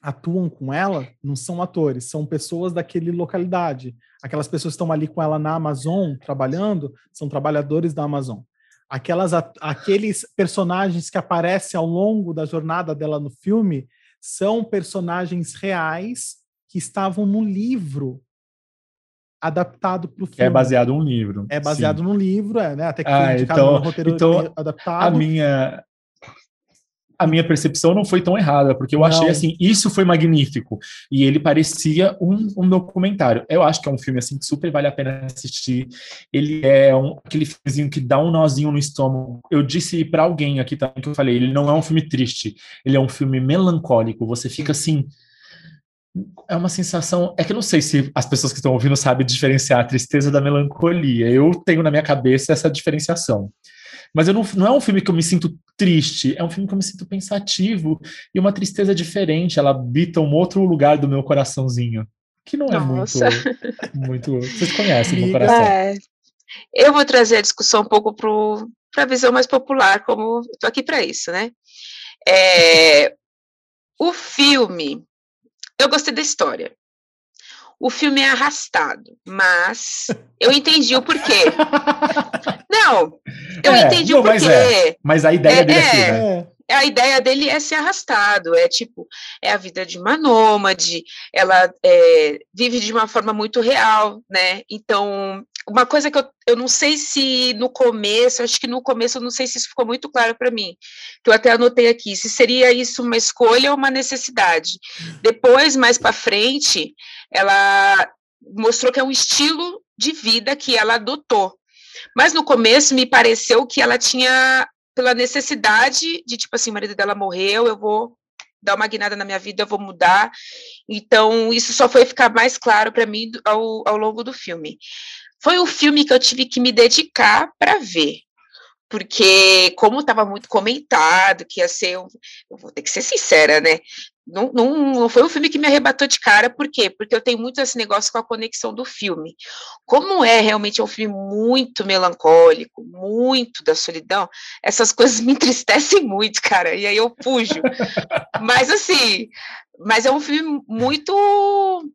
atuam com ela, não são atores, são pessoas daquele localidade. Aquelas pessoas que estão ali com ela na Amazon trabalhando, são trabalhadores da Amazon. Aquelas, aqueles personagens que aparecem ao longo da jornada dela no filme são personagens reais que estavam no livro adaptado para o filme. Que é baseado num livro. É baseado Sim. num livro, é, né? Até que Ah, então- no roteiro então, adaptado. A minha a minha percepção não foi tão errada, porque eu não. achei assim, isso foi magnífico. E ele parecia um, um, documentário. Eu acho que é um filme assim que super vale a pena assistir. Ele é um, aquele filmezinho que dá um nozinho no estômago. Eu disse para alguém aqui também que eu falei, ele não é um filme triste, ele é um filme melancólico. Você fica assim, é uma sensação. É que eu não sei se as pessoas que estão ouvindo sabem diferenciar a tristeza da melancolia. Eu tenho na minha cabeça essa diferenciação. Mas eu não, não é um filme que eu me sinto triste, é um filme que eu me sinto pensativo e uma tristeza diferente. Ela habita um outro lugar do meu coraçãozinho, que não é Nossa. muito. muito Vocês conhecem o meu coração. É. Eu vou trazer a discussão um pouco para a visão mais popular, como estou aqui para isso, né? É, o filme eu gostei da história. O filme é arrastado, mas eu entendi o porquê. Não, eu é, entendi não, o porquê. Mas, é. mas a ideia é, dele é, né? A ideia dele é ser arrastado, é tipo, é a vida de uma nômade, ela é, vive de uma forma muito real, né? Então, uma coisa que eu, eu não sei se no começo, acho que no começo eu não sei se isso ficou muito claro para mim, que eu até anotei aqui, se seria isso uma escolha ou uma necessidade. Depois, mais para frente, ela mostrou que é um estilo de vida que ela adotou. Mas no começo me pareceu que ela tinha pela necessidade de tipo assim, o marido dela morreu, eu vou dar uma guinada na minha vida, eu vou mudar. Então, isso só foi ficar mais claro para mim ao, ao longo do filme. Foi um filme que eu tive que me dedicar para ver. Porque, como estava muito comentado, que ia ser. Um, eu vou ter que ser sincera, né? Não, não, não, foi um filme que me arrebatou de cara, por quê? Porque eu tenho muito esse negócio com a conexão do filme. Como é realmente um filme muito melancólico, muito da solidão, essas coisas me entristecem muito, cara, e aí eu fujo. mas assim, mas é um filme muito.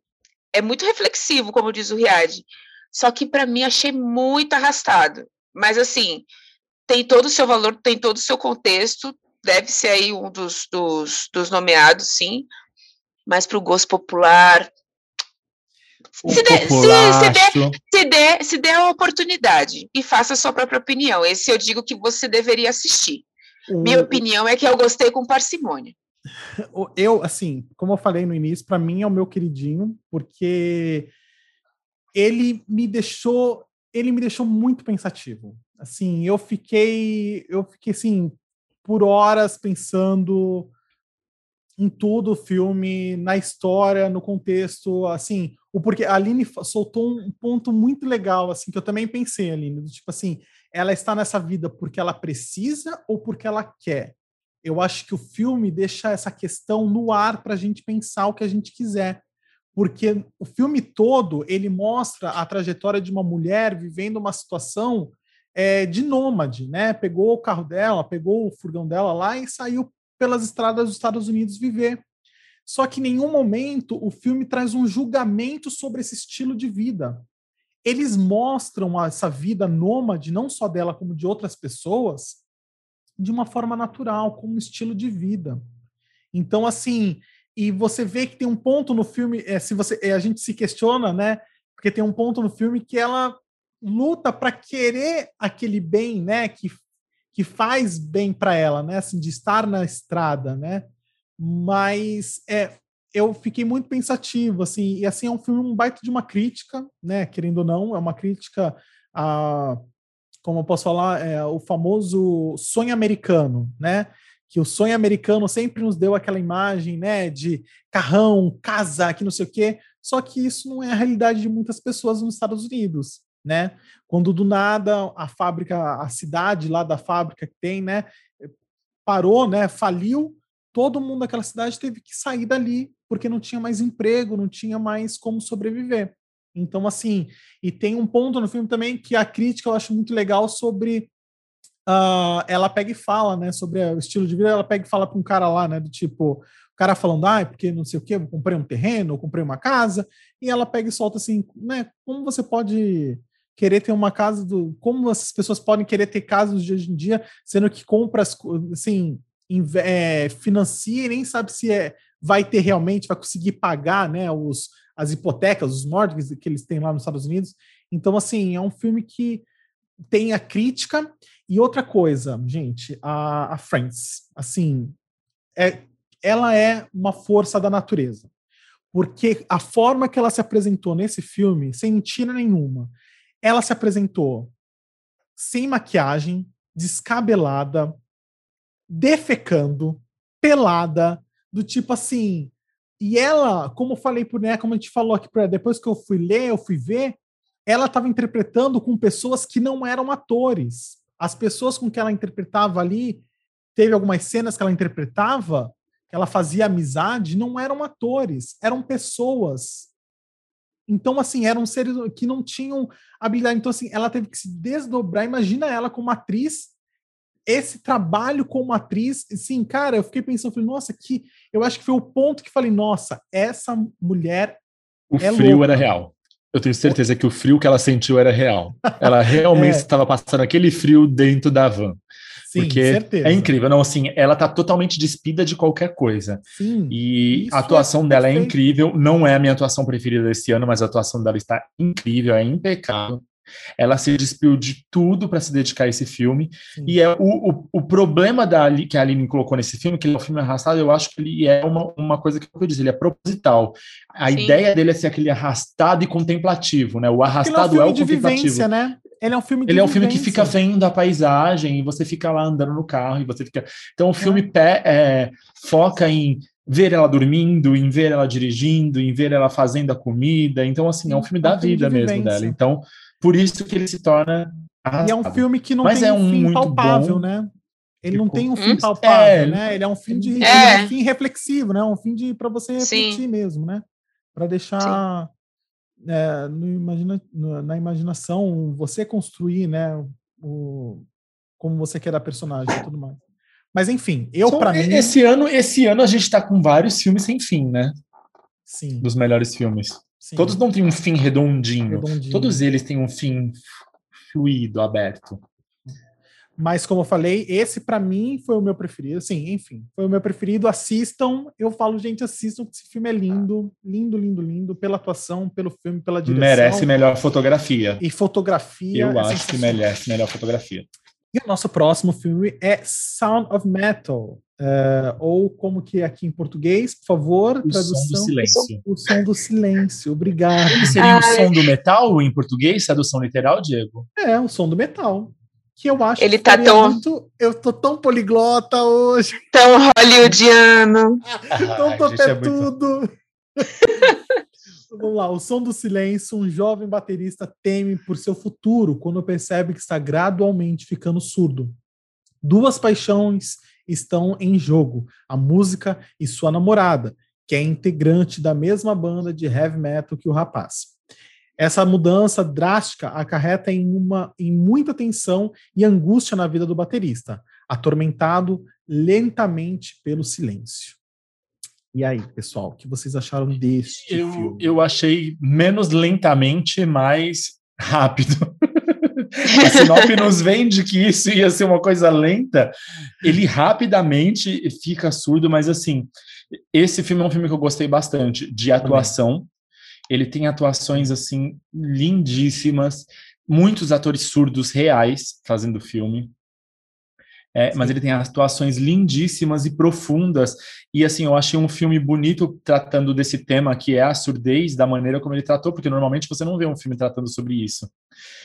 É muito reflexivo, como diz o Riad. Só que para mim achei muito arrastado. Mas assim, tem todo o seu valor, tem todo o seu contexto, deve ser aí um dos, dos, dos nomeados, sim. Mas para o gosto popular. Se der, se, se, der, se, der, se der a oportunidade e faça a sua própria opinião. Esse eu digo que você deveria assistir. O... Minha opinião é que eu gostei com parcimônia. Eu, assim, como eu falei no início, para mim é o meu queridinho, porque ele me deixou, ele me deixou muito pensativo. Assim, eu fiquei, eu fiquei assim por horas pensando em tudo o filme, na história, no contexto, assim, o porque a Aline soltou um ponto muito legal, assim, que eu também pensei, Aline, tipo assim, ela está nessa vida porque ela precisa ou porque ela quer? Eu acho que o filme deixa essa questão no ar para a gente pensar o que a gente quiser porque o filme todo ele mostra a trajetória de uma mulher vivendo uma situação é, de nômade, né? Pegou o carro dela, pegou o furgão dela lá e saiu pelas estradas dos Estados Unidos viver. Só que em nenhum momento o filme traz um julgamento sobre esse estilo de vida. Eles mostram essa vida nômade, não só dela, como de outras pessoas, de uma forma natural, como um estilo de vida. Então, assim, e você vê que tem um ponto no filme, é, se você, é, a gente se questiona, né? Porque tem um ponto no filme que ela luta para querer aquele bem, né? Que, que faz bem para ela, né? Assim, de estar na estrada, né? Mas é, eu fiquei muito pensativo, assim, e assim é um filme um baita de uma crítica, né? Querendo ou não, é uma crítica a, como eu posso falar, é, o famoso sonho americano, né? que o sonho americano sempre nos deu aquela imagem, né, de carrão, casa, que não sei o quê, só que isso não é a realidade de muitas pessoas nos Estados Unidos, né? Quando do nada a fábrica, a cidade lá da fábrica que tem, né, parou, né, faliu, todo mundo daquela cidade teve que sair dali porque não tinha mais emprego, não tinha mais como sobreviver. Então, assim, e tem um ponto no filme também que a crítica eu acho muito legal sobre uh, ela pega e fala, né, sobre o estilo de vida, ela pega e fala para um cara lá, né, do tipo, o cara falando, ah, porque não sei o que, eu comprei um terreno, eu comprei uma casa, e ela pega e solta assim, né, como você pode querer ter uma casa do, como as pessoas podem querer ter casas de hoje em dia, sendo que compra assim, é, financia e nem sabe se é, vai ter realmente, vai conseguir pagar, né, os, as hipotecas, os mortgages que eles têm lá nos Estados Unidos. Então, assim, é um filme que tem a crítica e outra coisa, gente, a, a Friends, assim, é, ela é uma força da natureza. Porque a forma que ela se apresentou nesse filme, sem mentira nenhuma, ela se apresentou sem maquiagem, descabelada, defecando, pelada, do tipo assim. E ela, como eu falei por né, como a gente falou aqui, depois que eu fui ler, eu fui ver, ela estava interpretando com pessoas que não eram atores. As pessoas com que ela interpretava ali, teve algumas cenas que ela interpretava, que ela fazia amizade, não eram atores, eram pessoas. Então, assim, eram seres que não tinham habilidade. Então, assim, ela teve que se desdobrar. Imagina ela como atriz, esse trabalho como atriz. Sim, cara, eu fiquei pensando, falei, nossa, que. Eu acho que foi o ponto que falei, nossa, essa mulher. O é frio louca. era real. Eu tenho certeza que o frio que ela sentiu era real. Ela realmente é. estava passando aquele frio dentro da van. Sim, porque certeza. é incrível. Não, assim, ela tá totalmente despida de qualquer coisa. Sim, e a atuação é dela é incrível. Não é a minha atuação preferida desse ano, mas a atuação dela está incrível, é impecável. Ela se despiu de tudo para se dedicar a esse filme. Sim. E é o, o, o, problema da, que a Aline colocou nesse filme, que ele é um filme arrastado, eu acho que ele é uma, uma coisa que eu disse, ele é proposital. A Sim. ideia dele é ser aquele arrastado e contemplativo, né? O arrastado é, um é, o de contemplativo. Vivência, né? Ele é um filme de Ele é um filme que fica vendo a paisagem e você fica lá andando no carro e você fica. Então o filme é. Pé, é, foca em ver ela dormindo, em ver ela dirigindo, em ver ela fazendo a comida. Então, assim, é um filme da é vida mesmo dela. Então, por isso que ele se torna. Arrasado. E é um filme que não Mas tem é um fim palpável, bom, né? Ele tipo, não tem um fim hum? palpável, é, né? Ele é um fim de é. um fim reflexivo, né? Um fim de para você refletir Sim. mesmo, né? Para deixar é, imagina, na imaginação você construir, né? O, como você quer a personagem e tudo mais. Mas enfim, eu para mim esse ano, esse ano a gente está com vários filmes sem fim, né? Sim. Dos melhores filmes. Sim. Todos não têm um fim redondinho. redondinho. Todos eles têm um fim fluido, aberto. Mas como eu falei, esse para mim foi o meu preferido. Sim, enfim, foi o meu preferido. Assistam. Eu falo, gente, assistam, esse filme é lindo, lindo, lindo, lindo, pela atuação, pelo filme, pela direção. Merece melhor fotografia. E fotografia. Eu é acho que merece melhor fotografia. E o nosso próximo filme é Sound of Metal. Uh, ou como que é aqui em português, por favor, o tradução. Som do silêncio. O som do silêncio, obrigado. Que seria Ai. o som do metal em português, tradução literal, Diego? É, o som do metal. Que eu acho Ele que tá tão. Muito, eu tô tão poliglota hoje. Tão hollywoodiano. tão tô é tudo. Muito... Vamos lá, o som do silêncio. Um jovem baterista teme por seu futuro quando percebe que está gradualmente ficando surdo. Duas paixões estão em jogo: a música e sua namorada, que é integrante da mesma banda de heavy metal que o rapaz. Essa mudança drástica acarreta em, uma, em muita tensão e angústia na vida do baterista, atormentado lentamente pelo silêncio. E aí, pessoal, o que vocês acharam deste eu, filme? Eu achei menos lentamente, mais rápido. a Sinop nos vende que isso ia ser uma coisa lenta. Ele rapidamente fica surdo, mas assim, esse filme é um filme que eu gostei bastante de atuação. Ele tem atuações assim lindíssimas, muitos atores surdos reais fazendo o filme. É, mas ele tem atuações lindíssimas e profundas. E assim, eu achei um filme bonito tratando desse tema que é a surdez, da maneira como ele tratou, porque normalmente você não vê um filme tratando sobre isso.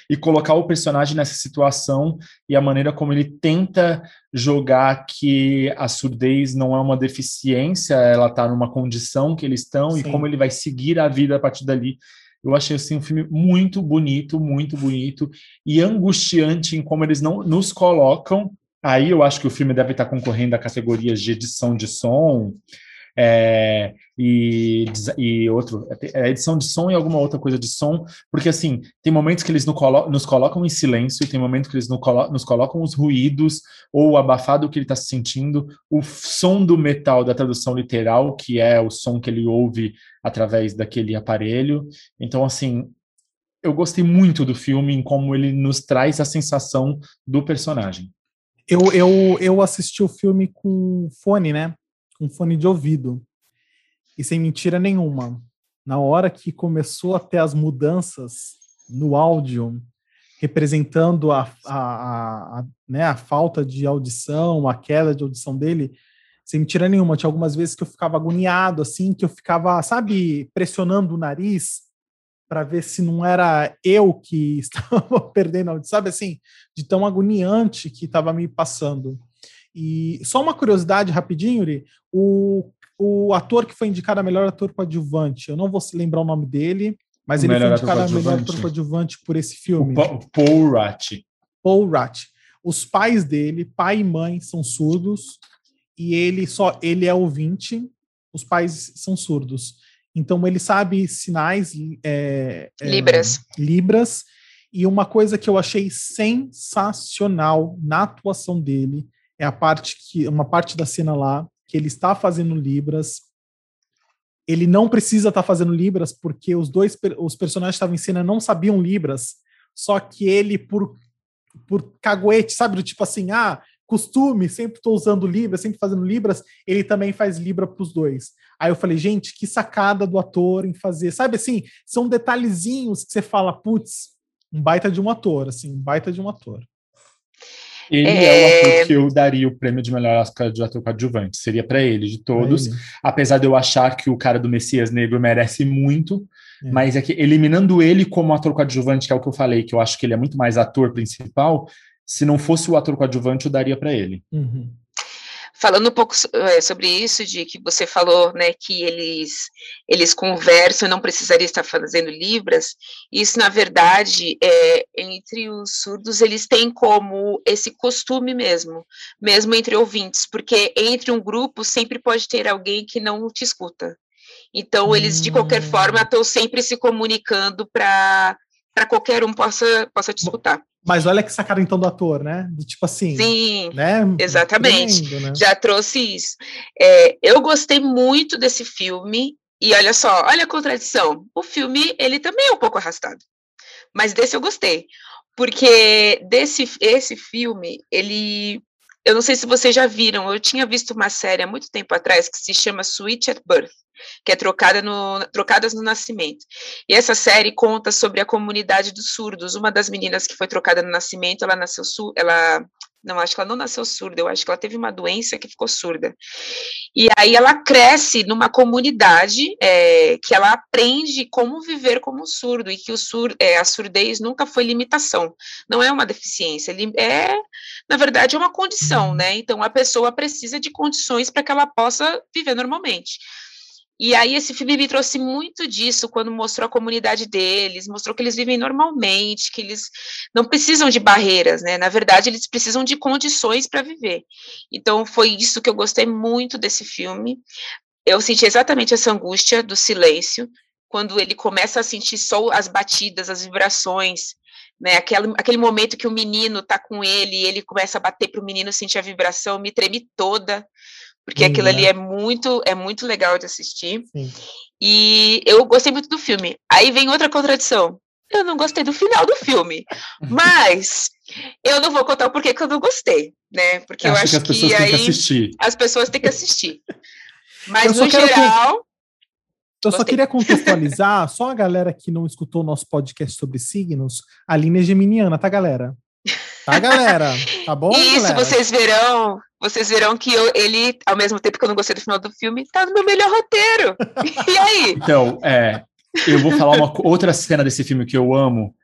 E colocar o personagem nessa situação e a maneira como ele tenta jogar que a surdez não é uma deficiência, ela está numa condição que eles estão Sim. e como ele vai seguir a vida a partir dali. Eu achei assim um filme muito bonito, muito bonito e angustiante em como eles não nos colocam Aí eu acho que o filme deve estar concorrendo a categorias de edição de som é, e, e outro, é, edição de som e alguma outra coisa de som, porque assim, tem momentos que eles nos colocam em silêncio, tem momentos que eles nos colocam os ruídos ou o abafado que ele está sentindo, o som do metal da tradução literal, que é o som que ele ouve através daquele aparelho. Então, assim, eu gostei muito do filme em como ele nos traz a sensação do personagem. Eu, eu, eu assisti o filme com fone, né? Com fone de ouvido. E sem mentira nenhuma. Na hora que começou a ter as mudanças no áudio, representando a, a, a, né, a falta de audição, a queda de audição dele, sem mentira nenhuma. Tinha algumas vezes que eu ficava agoniado, assim, que eu ficava, sabe, pressionando o nariz para ver se não era eu que estava perdendo, sabe assim, de tão agoniante que estava me passando. E só uma curiosidade rapidinho, Yuri, o, o ator que foi indicado a melhor ator coadjuvante, eu não vou lembrar o nome dele, mas o ele foi indicado a melhor ator coadjuvante por esse filme. O Paul Rat. Paul Rat. Os pais dele, pai e mãe, são surdos e ele só ele é ouvinte. Os pais são surdos. Então ele sabe sinais é, é, libras. libras. E uma coisa que eu achei sensacional na atuação dele é a parte que uma parte da cena lá que ele está fazendo libras. Ele não precisa estar tá fazendo libras porque os dois os personagens que estavam em cena não sabiam libras. Só que ele por por caguete, sabe, tipo assim, ah, costume, sempre estou usando Libras, sempre fazendo Libras, ele também faz Libra para os dois. Aí eu falei, gente, que sacada do ator em fazer. Sabe assim, são detalhezinhos que você fala, putz, um baita de um ator, assim, um baita de um ator. Ele é... é o ator que eu daria o prêmio de melhor Oscar de ator coadjuvante. Seria para ele, de todos. Ele. Apesar de eu achar que o cara do Messias Negro merece muito, é. mas é que eliminando ele como ator coadjuvante, que é o que eu falei, que eu acho que ele é muito mais ator principal, se não fosse o ator coadjuvante, eu daria para ele. Uhum. Falando um pouco é, sobre isso, de que você falou, né, que eles eles conversam, não precisaria estar fazendo libras. Isso, na verdade, é, entre os surdos eles têm como esse costume mesmo, mesmo entre ouvintes, porque entre um grupo sempre pode ter alguém que não te escuta. Então, eles de qualquer forma hum. estão sempre se comunicando para para qualquer um possa possa te escutar. Mas olha que sacada então do ator, né? tipo assim. Sim, né? exatamente. Tremendo, né? Já trouxe isso. É, eu gostei muito desse filme. E olha só, olha a contradição. O filme, ele também é um pouco arrastado. Mas desse eu gostei. Porque desse esse filme, ele. Eu não sei se vocês já viram, eu tinha visto uma série há muito tempo atrás que se chama Sweet at Birth que é trocada no, Trocadas no Nascimento. E essa série conta sobre a comunidade dos surdos. Uma das meninas que foi trocada no nascimento, ela nasceu ela não, acho que ela não nasceu surda, eu acho que ela teve uma doença que ficou surda. E aí ela cresce numa comunidade é, que ela aprende como viver como surdo, e que o sur, é, a surdez nunca foi limitação, não é uma deficiência, é, na verdade, é uma condição, né? Então a pessoa precisa de condições para que ela possa viver normalmente. E aí esse filme me trouxe muito disso quando mostrou a comunidade deles, mostrou que eles vivem normalmente, que eles não precisam de barreiras, né? Na verdade, eles precisam de condições para viver. Então foi isso que eu gostei muito desse filme. Eu senti exatamente essa angústia do silêncio, quando ele começa a sentir só as batidas, as vibrações, né? Aquele, aquele momento que o menino tá com ele e ele começa a bater para o menino sentir a vibração, me tremi toda porque Sim, aquilo ali é muito, é muito legal de assistir. Sim. E eu gostei muito do filme. Aí vem outra contradição. Eu não gostei do final do filme, mas eu não vou contar o porquê que eu não gostei, né? Porque eu acho, que, que aí que as pessoas têm que assistir. Mas no geral, eu só queria contextualizar, só a galera que não escutou o nosso podcast sobre signos, a Aline é geminiana, tá, galera? Tá, galera? Tá bom? Isso, galera? vocês verão, vocês verão que eu, ele, ao mesmo tempo que eu não gostei do final do filme, tá no meu melhor roteiro. e aí? Então, é, eu vou falar uma outra cena desse filme que eu amo,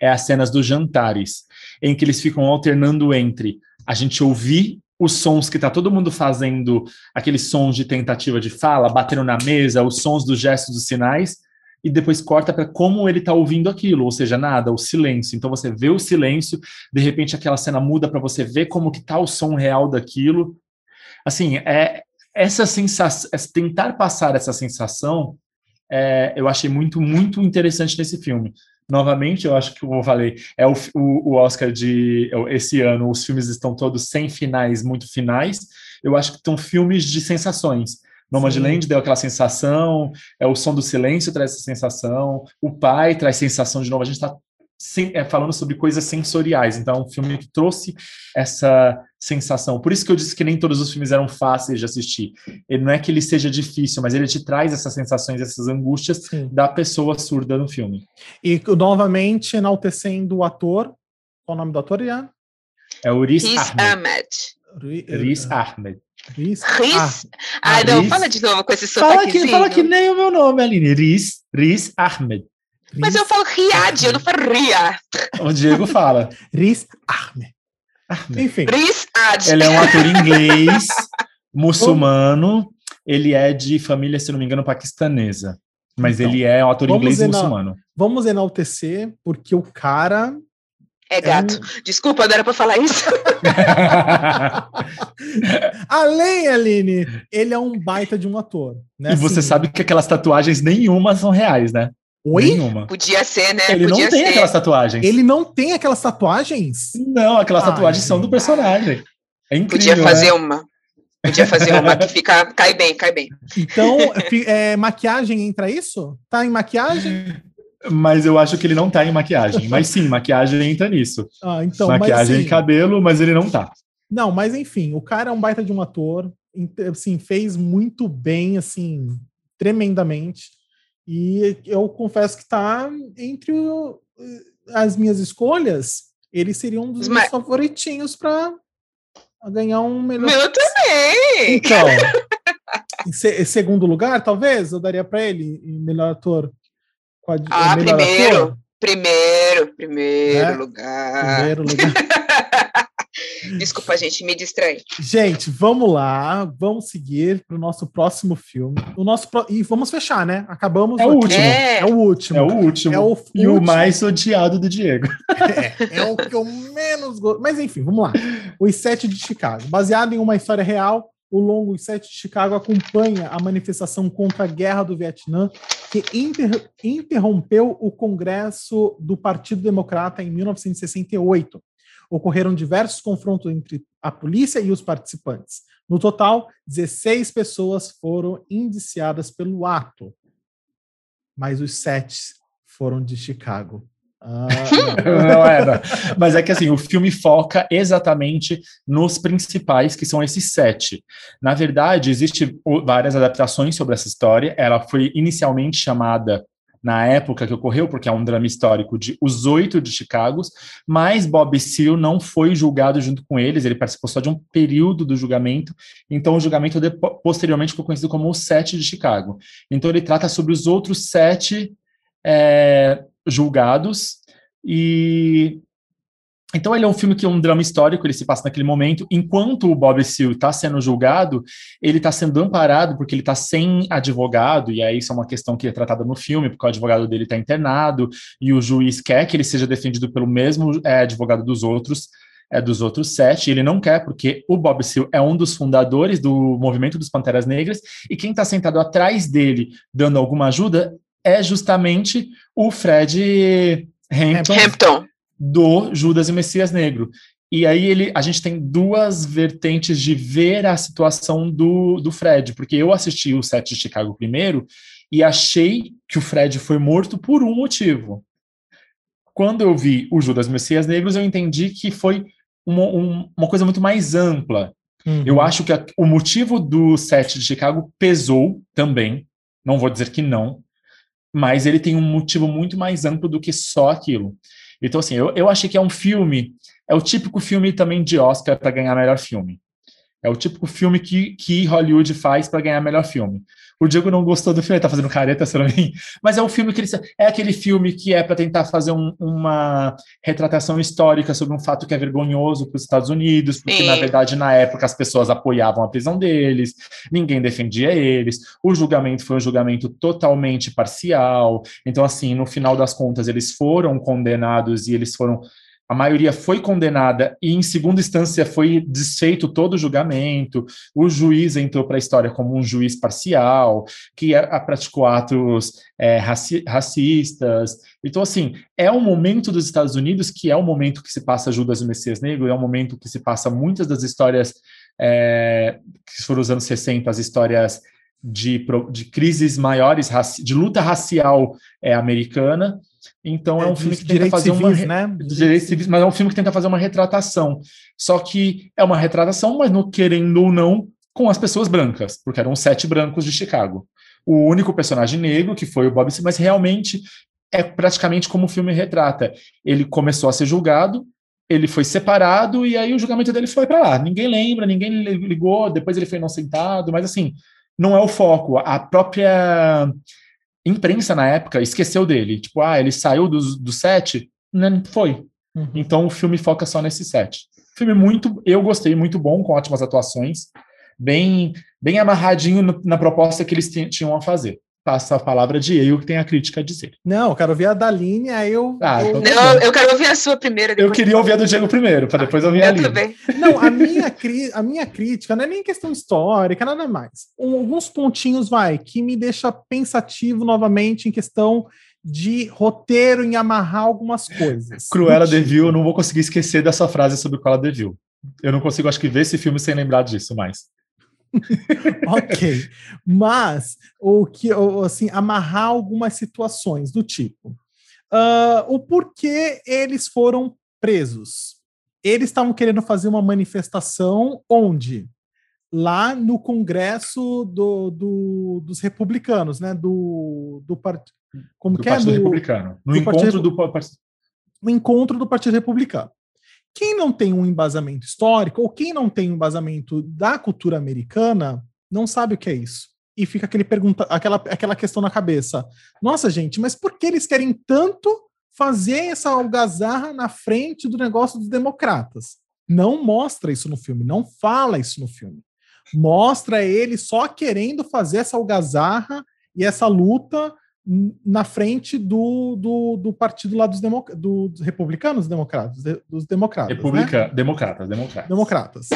é as cenas dos jantares, em que eles ficam alternando entre a gente ouvir os sons que tá todo mundo fazendo, aqueles sons de tentativa de fala, batendo na mesa, os sons dos gestos, dos sinais, e depois corta para como ele está ouvindo aquilo, ou seja, nada, o silêncio. Então você vê o silêncio, de repente aquela cena muda para você ver como que tá o som real daquilo. Assim, é essa sensação, é tentar passar essa sensação, é, eu achei muito muito interessante nesse filme. Novamente, eu acho que eu falei, é o, o, Oscar de esse ano, os filmes estão todos sem finais, muito finais. Eu acho que estão filmes de sensações Nomadland deu aquela sensação, é o som do silêncio traz essa sensação, o pai traz sensação de novo. A gente está é, falando sobre coisas sensoriais, então é um filme que trouxe essa sensação. Por isso que eu disse que nem todos os filmes eram fáceis de assistir. Ele não é que ele seja difícil, mas ele te traz essas sensações, essas angústias Sim. da pessoa surda no filme. E novamente enaltecendo o ator. Qual o nome do ator, Ian? É o Riz Ahmed. Ahmed. Riz Ahmed. Riz? Riz? Ah, ah, não, Riz. fala de novo com esse fala que, fala que nem o meu nome, Aline. Riz, Riz Ahmed. Riz Mas eu falo Riad, eu não falo Ria. O Diego fala. Riz Ahmed. Ahmed. Enfim. Riz Ad. Ele é um ator inglês, muçulmano. Ele é de família, se não me engano, paquistanesa. Mas então, ele é um ator inglês e muçulmano. Vamos enaltecer, porque o cara é gato. É. Desculpa, não era para falar isso. Além, Aline, ele é um baita de um ator. Né? E você assim, sabe que aquelas tatuagens nenhuma são reais, né? Oi? Nenhuma. Podia ser, né? Ele Podia não tem ser. aquelas tatuagens. Ele não tem aquelas tatuagens? Não, aquelas Ai, tatuagens são do personagem. É incrível, Podia fazer né? uma. Podia fazer uma que fica. Cai bem, cai bem. Então, é, maquiagem entra isso? Tá em maquiagem? Mas eu acho que ele não tá em maquiagem. Mas sim, maquiagem entra nisso. Ah, então, maquiagem assim, e cabelo, mas ele não tá. Não, mas enfim, o cara é um baita de um ator, assim, fez muito bem, assim, tremendamente. E eu confesso que tá entre o, as minhas escolhas, ele seria um dos mas... meus favoritinhos para ganhar um melhor. Meu também! Então, em, se, segundo lugar, talvez, eu daria para ele melhor ator. Ah, primeiro, ator. primeiro, primeiro é? lugar. Primeiro lugar. Desculpa, gente, me distrai. Gente, vamos lá, vamos seguir para o nosso próximo filme. O nosso pro... E vamos fechar, né? Acabamos. É o último. É. é. o último. É o último. É o e último. o mais odiado do Diego. É, é o que eu menos gosto. Mas enfim, vamos lá. Os Sete de Chicago. Baseado em uma história real, o longo Sete de Chicago acompanha a manifestação contra a Guerra do Vietnã, que inter... interrompeu o Congresso do Partido Democrata em 1968 ocorreram diversos confrontos entre a polícia e os participantes. No total, 16 pessoas foram indiciadas pelo ato, mas os sete foram de Chicago. Ah, não. era. Mas é que assim, o filme foca exatamente nos principais, que são esses sete. Na verdade, existem várias adaptações sobre essa história. Ela foi inicialmente chamada na época que ocorreu, porque é um drama histórico de Os Oito de Chicago, mas Bob Seale não foi julgado junto com eles, ele participou só de um período do julgamento, então o julgamento posteriormente ficou conhecido como Os Sete de Chicago. Então ele trata sobre os outros sete é, julgados, e então ele é um filme que é um drama histórico, ele se passa naquele momento, enquanto o Bob Seale está sendo julgado, ele está sendo amparado porque ele está sem advogado, e aí isso é uma questão que é tratada no filme, porque o advogado dele está internado, e o juiz quer que ele seja defendido pelo mesmo é, advogado dos outros, é, dos outros sete, ele não quer, porque o Bob Seale é um dos fundadores do movimento dos Panteras Negras, e quem está sentado atrás dele, dando alguma ajuda, é justamente o Fred Hampton. Hampton do Judas e Messias Negro. E aí ele, a gente tem duas vertentes de ver a situação do, do Fred, porque eu assisti o set de Chicago primeiro e achei que o Fred foi morto por um motivo. Quando eu vi o Judas Messias Negros, eu entendi que foi uma, um, uma coisa muito mais ampla. Uhum. Eu acho que a, o motivo do set de Chicago pesou também, não vou dizer que não, mas ele tem um motivo muito mais amplo do que só aquilo. Então, assim, eu, eu achei que é um filme, é o típico filme também de Oscar para ganhar melhor filme. É o típico filme que, que Hollywood faz para ganhar melhor filme. O Diego não gostou do filme, ele tá fazendo careta para mim, mas é um filme que ele, é aquele filme que é para tentar fazer um, uma retratação histórica sobre um fato que é vergonhoso para os Estados Unidos, porque Sim. na verdade na época as pessoas apoiavam a prisão deles, ninguém defendia eles, o julgamento foi um julgamento totalmente parcial. Então assim, no final das contas eles foram condenados e eles foram a maioria foi condenada e, em segunda instância, foi desfeito todo o julgamento. O juiz entrou para a história como um juiz parcial, que é, praticou atos é, raci racistas. Então, assim, é um momento dos Estados Unidos que é o um momento que se passa Judas e Messias Negro, é um momento que se passa muitas das histórias é, que foram os anos 60, as histórias de, de crises maiores, de luta racial é, americana. Então é, é um filme que tenta fazer civis, uma né? direitos civis, mas é um filme que tenta fazer uma retratação. Só que é uma retratação, mas no querendo ou não, com as pessoas brancas, porque eram sete brancos de Chicago. O único personagem negro que foi o Bob, mas realmente é praticamente como o filme retrata. Ele começou a ser julgado, ele foi separado e aí o julgamento dele foi para lá. Ninguém lembra, ninguém ligou, depois ele foi inocentado, mas assim, não é o foco. A própria imprensa na época esqueceu dele. Tipo, ah, ele saiu do, do set? Não foi. Uhum. Então o filme foca só nesse set. Filme muito, eu gostei, muito bom, com ótimas atuações, bem, bem amarradinho no, na proposta que eles tinham a fazer passa a palavra de eu que tem a crítica a dizer. Não, eu quero ouvir a Daline, aí eu. Ah, eu... Então tá não, eu quero ouvir a sua primeira. Eu queria ouvir a do Diego primeiro, para depois ouvir a Aline. Também. Não, a minha, cri... a minha crítica não é nem questão histórica, nada mais. Um, alguns pontinhos, vai, que me deixa pensativo novamente em questão de roteiro em amarrar algumas coisas. Cruella Devil, eu não vou conseguir esquecer dessa frase sobre Cruella Devil. Eu não consigo, acho que, ver esse filme sem lembrar disso mais. ok, mas o que assim amarrar algumas situações do tipo uh, o porquê eles foram presos. Eles estavam querendo fazer uma manifestação onde lá no Congresso do, do, dos republicanos, né? Do, do partido. Como do que é? Partido Republicano. No encontro partido, do no encontro do Partido Republicano. Quem não tem um embasamento histórico, ou quem não tem um embasamento da cultura americana, não sabe o que é isso. E fica aquele pergunta, aquela, aquela questão na cabeça. Nossa, gente, mas por que eles querem tanto fazer essa algazarra na frente do negócio dos democratas? Não mostra isso no filme, não fala isso no filme. Mostra ele só querendo fazer essa algazarra e essa luta na frente do, do, do partido lá dos, democ dos republicanos, democratas, dos democratas. Republica, né? democratas, democratas. Democratas.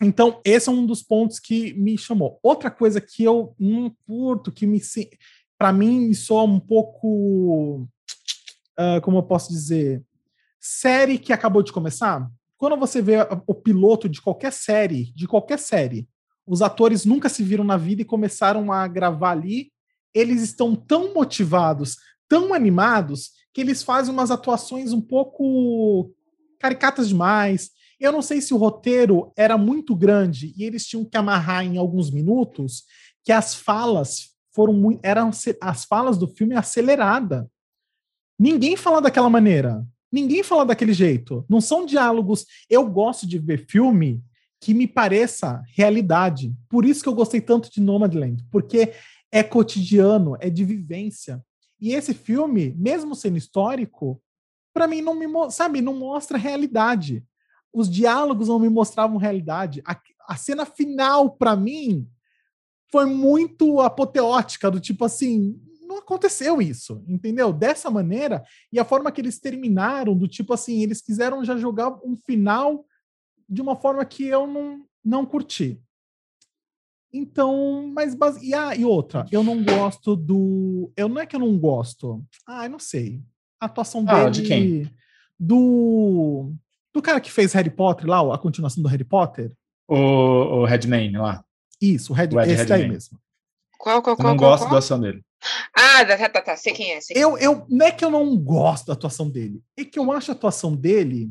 Então, esse é um dos pontos que me chamou. Outra coisa que eu não curto, que me para mim me soa um pouco, uh, como eu posso dizer, série que acabou de começar. Quando você vê o piloto de qualquer série, de qualquer série, os atores nunca se viram na vida e começaram a gravar ali eles estão tão motivados, tão animados, que eles fazem umas atuações um pouco caricatas demais. Eu não sei se o roteiro era muito grande e eles tinham que amarrar em alguns minutos que as falas foram muito, eram as falas do filme acelerada. Ninguém fala daquela maneira. Ninguém fala daquele jeito. Não são diálogos. Eu gosto de ver filme que me pareça realidade. Por isso que eu gostei tanto de Nomadland, porque é cotidiano, é de vivência. E esse filme, mesmo sendo histórico, para mim não me, sabe, não mostra realidade. Os diálogos não me mostravam realidade. A, a cena final para mim foi muito apoteótica, do tipo assim, não aconteceu isso, entendeu? Dessa maneira, e a forma que eles terminaram, do tipo assim, eles quiseram já jogar um final de uma forma que eu não, não curti. Então, mas e, ah, e outra, eu não gosto do. Eu não é que eu não gosto. Ah, eu não sei. A atuação ah, dele. De quem? Do. Do cara que fez Harry Potter lá, a continuação do Harry Potter. O, o Redman lá. Isso, o Red, o esse Redman. daí mesmo. Qual, qual, qual? Eu não qual, gosto qual? da atuação dele. Ah, tá, tá, tá. Sei quem é. Sei eu, eu, não é que eu não gosto da atuação dele, é que eu acho a atuação dele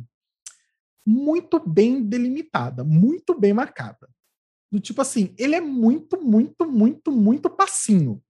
muito bem delimitada, muito bem marcada. Do tipo assim, ele é muito, muito, muito, muito passinho.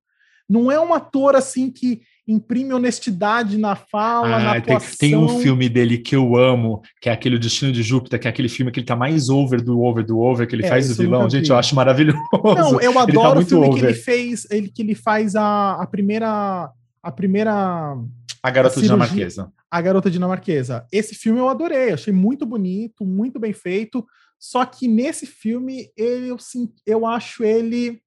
Não é um ator assim que imprime honestidade na fala, ah, na atuação. Tem, tem, um filme dele que eu amo, que é aquele O Destino de Júpiter, que é aquele filme que ele tá mais over do over do over, que ele é, faz o vilão. Gente, eu acho maravilhoso. Não, eu adoro tá o filme over. que ele fez, ele, que ele faz a, a primeira... A primeira... A Garota a Dinamarquesa. A Garota Dinamarquesa. Esse filme eu adorei, achei muito bonito, muito bem feito. Só que nesse filme, ele, eu, eu acho ele.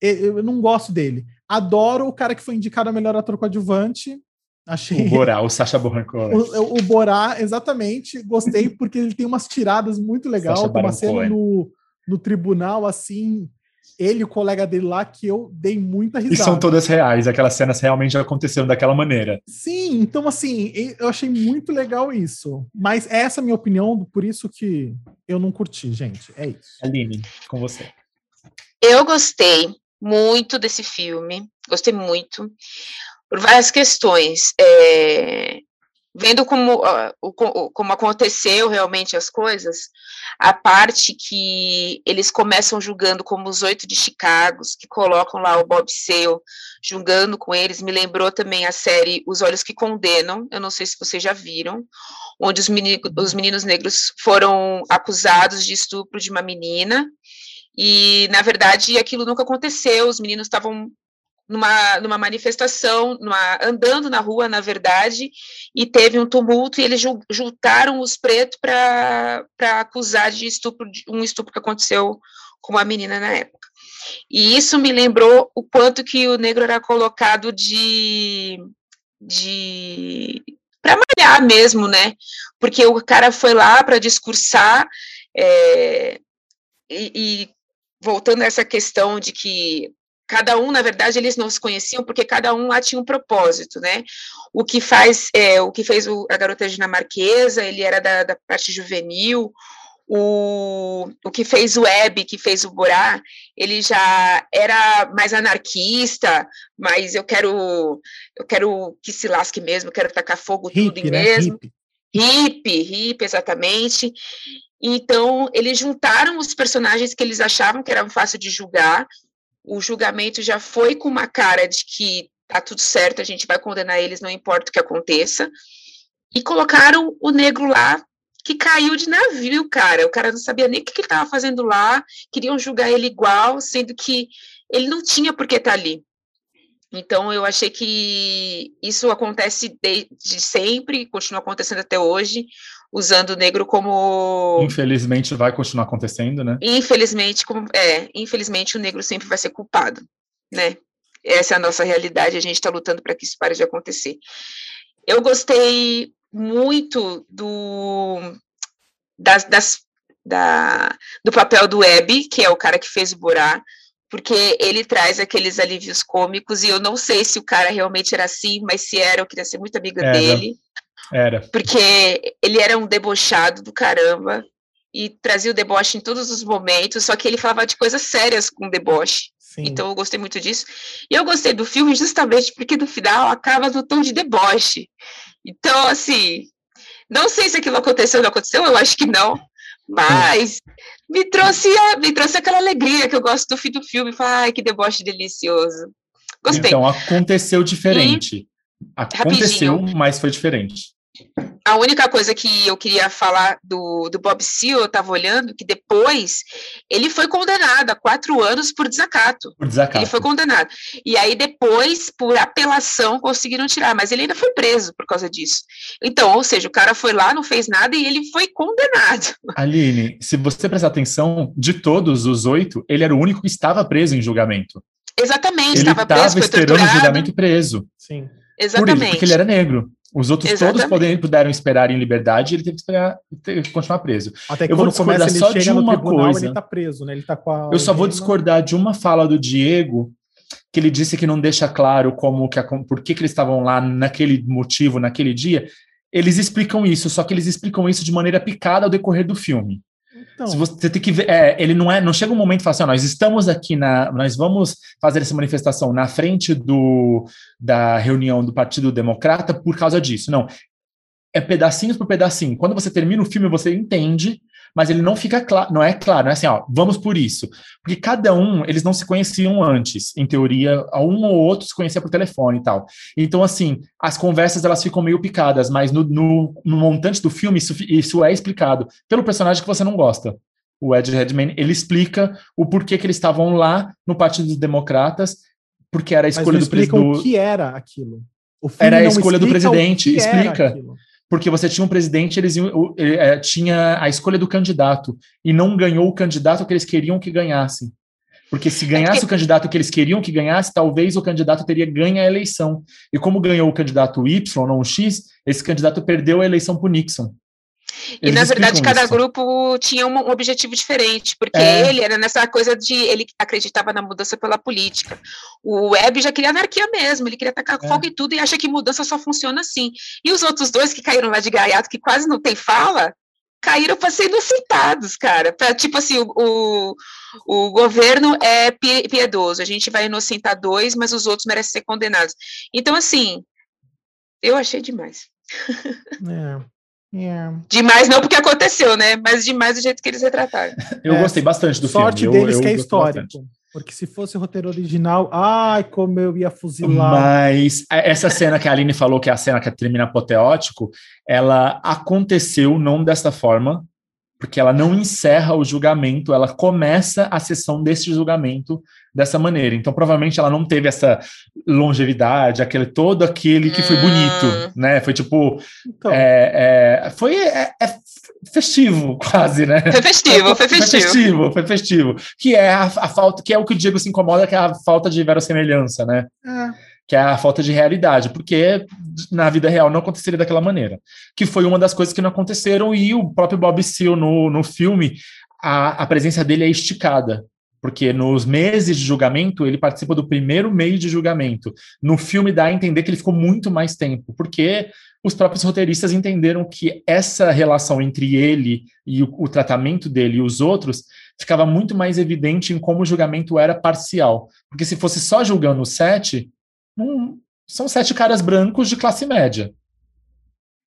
Eu não gosto dele. Adoro o cara que foi indicado a melhor ator coadjuvante. Achei. O Borá, o Sacha Baron O, o Borá, exatamente. Gostei porque ele tem umas tiradas muito legais. Tem uma cena no, no tribunal, assim, ele e o colega dele lá que eu dei muita risada. E são todas reais, aquelas cenas realmente aconteceram daquela maneira. Sim, então assim, eu achei muito legal isso. Mas essa é a minha opinião, por isso que eu não curti, gente. É isso. Aline, com você. Eu gostei muito desse filme, gostei muito, por várias questões. É... vendo como, uh, como aconteceu realmente as coisas, a parte que eles começam julgando como os oito de Chicago, que colocam lá o Bob Sale julgando com eles, me lembrou também a série Os Olhos que Condenam, eu não sei se vocês já viram, onde os, meninos, os meninos negros foram acusados de estupro de uma menina, e, na verdade, aquilo nunca aconteceu, os meninos estavam numa, numa manifestação, numa, andando na rua, na verdade, e teve um tumulto e eles juntaram os pretos para acusar de estupro, um estupro que aconteceu com uma menina na época. E isso me lembrou o quanto que o negro era colocado de, de para malhar mesmo, né? Porque o cara foi lá para discursar é, e, e voltando a essa questão de que cada um, na verdade, eles não se conheciam porque cada um lá tinha um propósito, né? O que faz, é, o que fez o, a garota dinamarquesa, ele era da, da parte juvenil, o, o que fez o Web, que fez o Borá, ele já era mais anarquista, mas eu quero eu quero que se lasque mesmo, eu quero tacar fogo hippie, tudo em né? mesmo. Hippie, hippie, exatamente. Então, eles juntaram os personagens que eles achavam que eram fácil de julgar, o julgamento já foi com uma cara de que tá tudo certo, a gente vai condenar eles, não importa o que aconteça. E colocaram o negro lá, que caiu de navio, cara. O cara não sabia nem o que ele estava fazendo lá, queriam julgar ele igual, sendo que ele não tinha por que estar tá ali. Então, eu achei que isso acontece desde sempre, continua acontecendo até hoje, usando o negro como. Infelizmente, vai continuar acontecendo, né? Infelizmente, como, é, infelizmente, o negro sempre vai ser culpado, né? Essa é a nossa realidade, a gente está lutando para que isso pare de acontecer. Eu gostei muito do, das, das, da, do papel do Web, que é o cara que fez o Borá, porque ele traz aqueles alívios cômicos, e eu não sei se o cara realmente era assim, mas se era, eu queria ser muito amiga era. dele. Era. Porque ele era um debochado do caramba, e trazia o deboche em todos os momentos, só que ele falava de coisas sérias com deboche. Sim. Então eu gostei muito disso. E eu gostei do filme justamente porque no final acaba no tom de deboche. Então, assim, não sei se aquilo aconteceu ou não aconteceu, eu acho que não. Mas me trouxe, me trouxe aquela alegria que eu gosto do fim do filme. Falar, ai, que deboche delicioso. Gostei. Então, aconteceu diferente. E, aconteceu, rapidinho. mas foi diferente. A única coisa que eu queria falar do, do Bob Seale, eu estava olhando, que depois ele foi condenado a quatro anos por desacato. Por desacato. Ele foi condenado. E aí depois, por apelação, conseguiram tirar, mas ele ainda foi preso por causa disso. Então, ou seja, o cara foi lá, não fez nada e ele foi condenado. Aline, se você prestar atenção, de todos os oito, ele era o único que estava preso em julgamento. Exatamente, ele estava preso, esperando o julgamento preso. Sim. Exatamente. Por isso, porque ele era negro. Os outros Exatamente. todos puderam esperar em liberdade, ele teve que esperar, teve que continuar preso. Até que eu vou discordar começa, só de uma tribunal, coisa. Ele tá preso, né? Ele tá com a Eu só vou discordar de uma fala do Diego, que ele disse que não deixa claro como que por que, que eles estavam lá naquele motivo, naquele dia. Eles explicam isso, só que eles explicam isso de maneira picada ao decorrer do filme. Então. Se você tem que ver, é, ele não é, não chega um momento e fala assim, ó, nós estamos aqui na, nós vamos fazer essa manifestação na frente do da reunião do Partido Democrata por causa disso. Não, é pedacinhos por pedacinho. Quando você termina o filme, você entende mas ele não fica claro, não é claro, não é assim, ó, vamos por isso. Porque cada um, eles não se conheciam antes, em teoria, um ou outro se conhecia por telefone e tal. Então, assim, as conversas elas ficam meio picadas, mas no, no, no montante do filme isso, isso é explicado pelo personagem que você não gosta. O Ed Redmayne, ele explica o porquê que eles estavam lá no Partido dos Democratas, porque era a escolha do presidente. o que era aquilo. era a escolha do presidente, explica porque você tinha um presidente, eles é, tinha a escolha do candidato e não ganhou o candidato que eles queriam que ganhasse. Porque se ganhasse é que... o candidato que eles queriam que ganhasse, talvez o candidato teria ganho a eleição. E como ganhou o candidato Y, não o X, esse candidato perdeu a eleição para o Nixon. Eles e na verdade cada isso. grupo tinha um, um, objetivo diferente, porque é. ele era nessa coisa de ele acreditava na mudança pela política. O Web já queria anarquia mesmo, ele queria atacar é. fogo e tudo e acha que mudança só funciona assim. E os outros dois que caíram lá de gaiato, que quase não tem fala, caíram para ser inocentados, cara. Pra, tipo assim, o, o, o, governo é piedoso, a gente vai inocentar dois, mas os outros merecem ser condenados. Então, assim, eu achei demais. É. Yeah. É. Demais não porque aconteceu, né? Mas demais do jeito que eles retrataram. Eu é, gostei bastante do sorte filme. Sorte deles eu, que é histórico. Bastante. Porque se fosse o roteiro original, ai, como eu ia fuzilar. Mas essa cena que a Aline falou, que é a cena que termina apoteótico, ela aconteceu não desta forma, porque ela não encerra o julgamento, ela começa a sessão desse julgamento dessa maneira. Então, provavelmente ela não teve essa longevidade, aquele todo aquele que foi bonito, hum. né? Foi tipo, então. é, é, foi é, é festivo quase, né? Foi festivo, foi festivo. Foi festivo, foi festivo. Que é a, a falta, que é o que o Diego se incomoda, que é a falta de verossemelhança, né? É que é a falta de realidade, porque na vida real não aconteceria daquela maneira. Que foi uma das coisas que não aconteceram, e o próprio Bob Seale no, no filme, a, a presença dele é esticada. Porque nos meses de julgamento, ele participa do primeiro mês de julgamento. No filme dá a entender que ele ficou muito mais tempo, porque os próprios roteiristas entenderam que essa relação entre ele e o, o tratamento dele e os outros ficava muito mais evidente em como o julgamento era parcial. Porque se fosse só julgando o Sete, são sete caras brancos de classe média.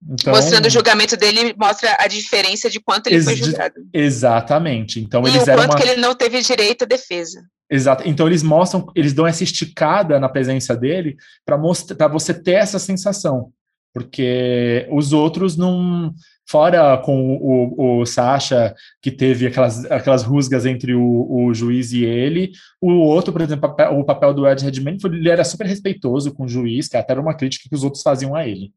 Então, Mostrando o julgamento dele mostra a diferença de quanto ele foi julgado. Exatamente. Então e eles o quanto uma... que ele não teve direito à defesa. Exato. Então eles mostram, eles dão essa esticada na presença dele para mostrar, para você ter essa sensação, porque os outros não fora com o, o Sasha que teve aquelas, aquelas rusgas entre o, o juiz e ele, o outro, por exemplo, o papel do Ed Redmayne, foi, ele era super respeitoso com o juiz, que até era uma crítica que os outros faziam a ele.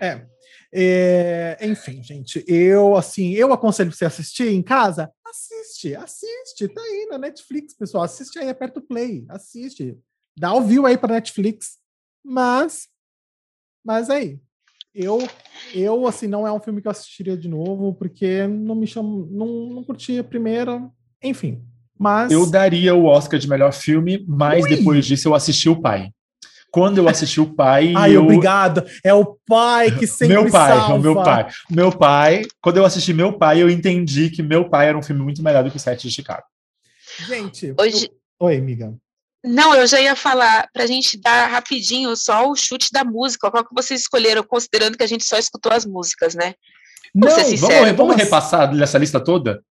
É, é, enfim, gente, eu assim, eu aconselho você assistir em casa. Assiste, assiste, tá aí na Netflix, pessoal. Assiste aí, aperta o play, assiste. Dá o view aí para Netflix. Mas, mas aí, eu, eu assim, não é um filme que eu assistiria de novo, porque não me chamo, não, não curti a primeira, enfim. Mas eu daria o Oscar de melhor filme, mas Ui. depois disso eu assisti o Pai. Quando eu assisti o Pai, Ai, eu... obrigado. É o pai que sempre meu pai, salva. o meu pai, meu pai. Quando eu assisti meu pai, eu entendi que meu pai era um filme muito melhor do que o Sete de Chicago. Gente, hoje. Eu... Oi, amiga. Não, eu já ia falar para a gente dar rapidinho só o chute da música. Qual que vocês escolheram, considerando que a gente só escutou as músicas, né? Não, vamos, vamos repassar essa lista toda?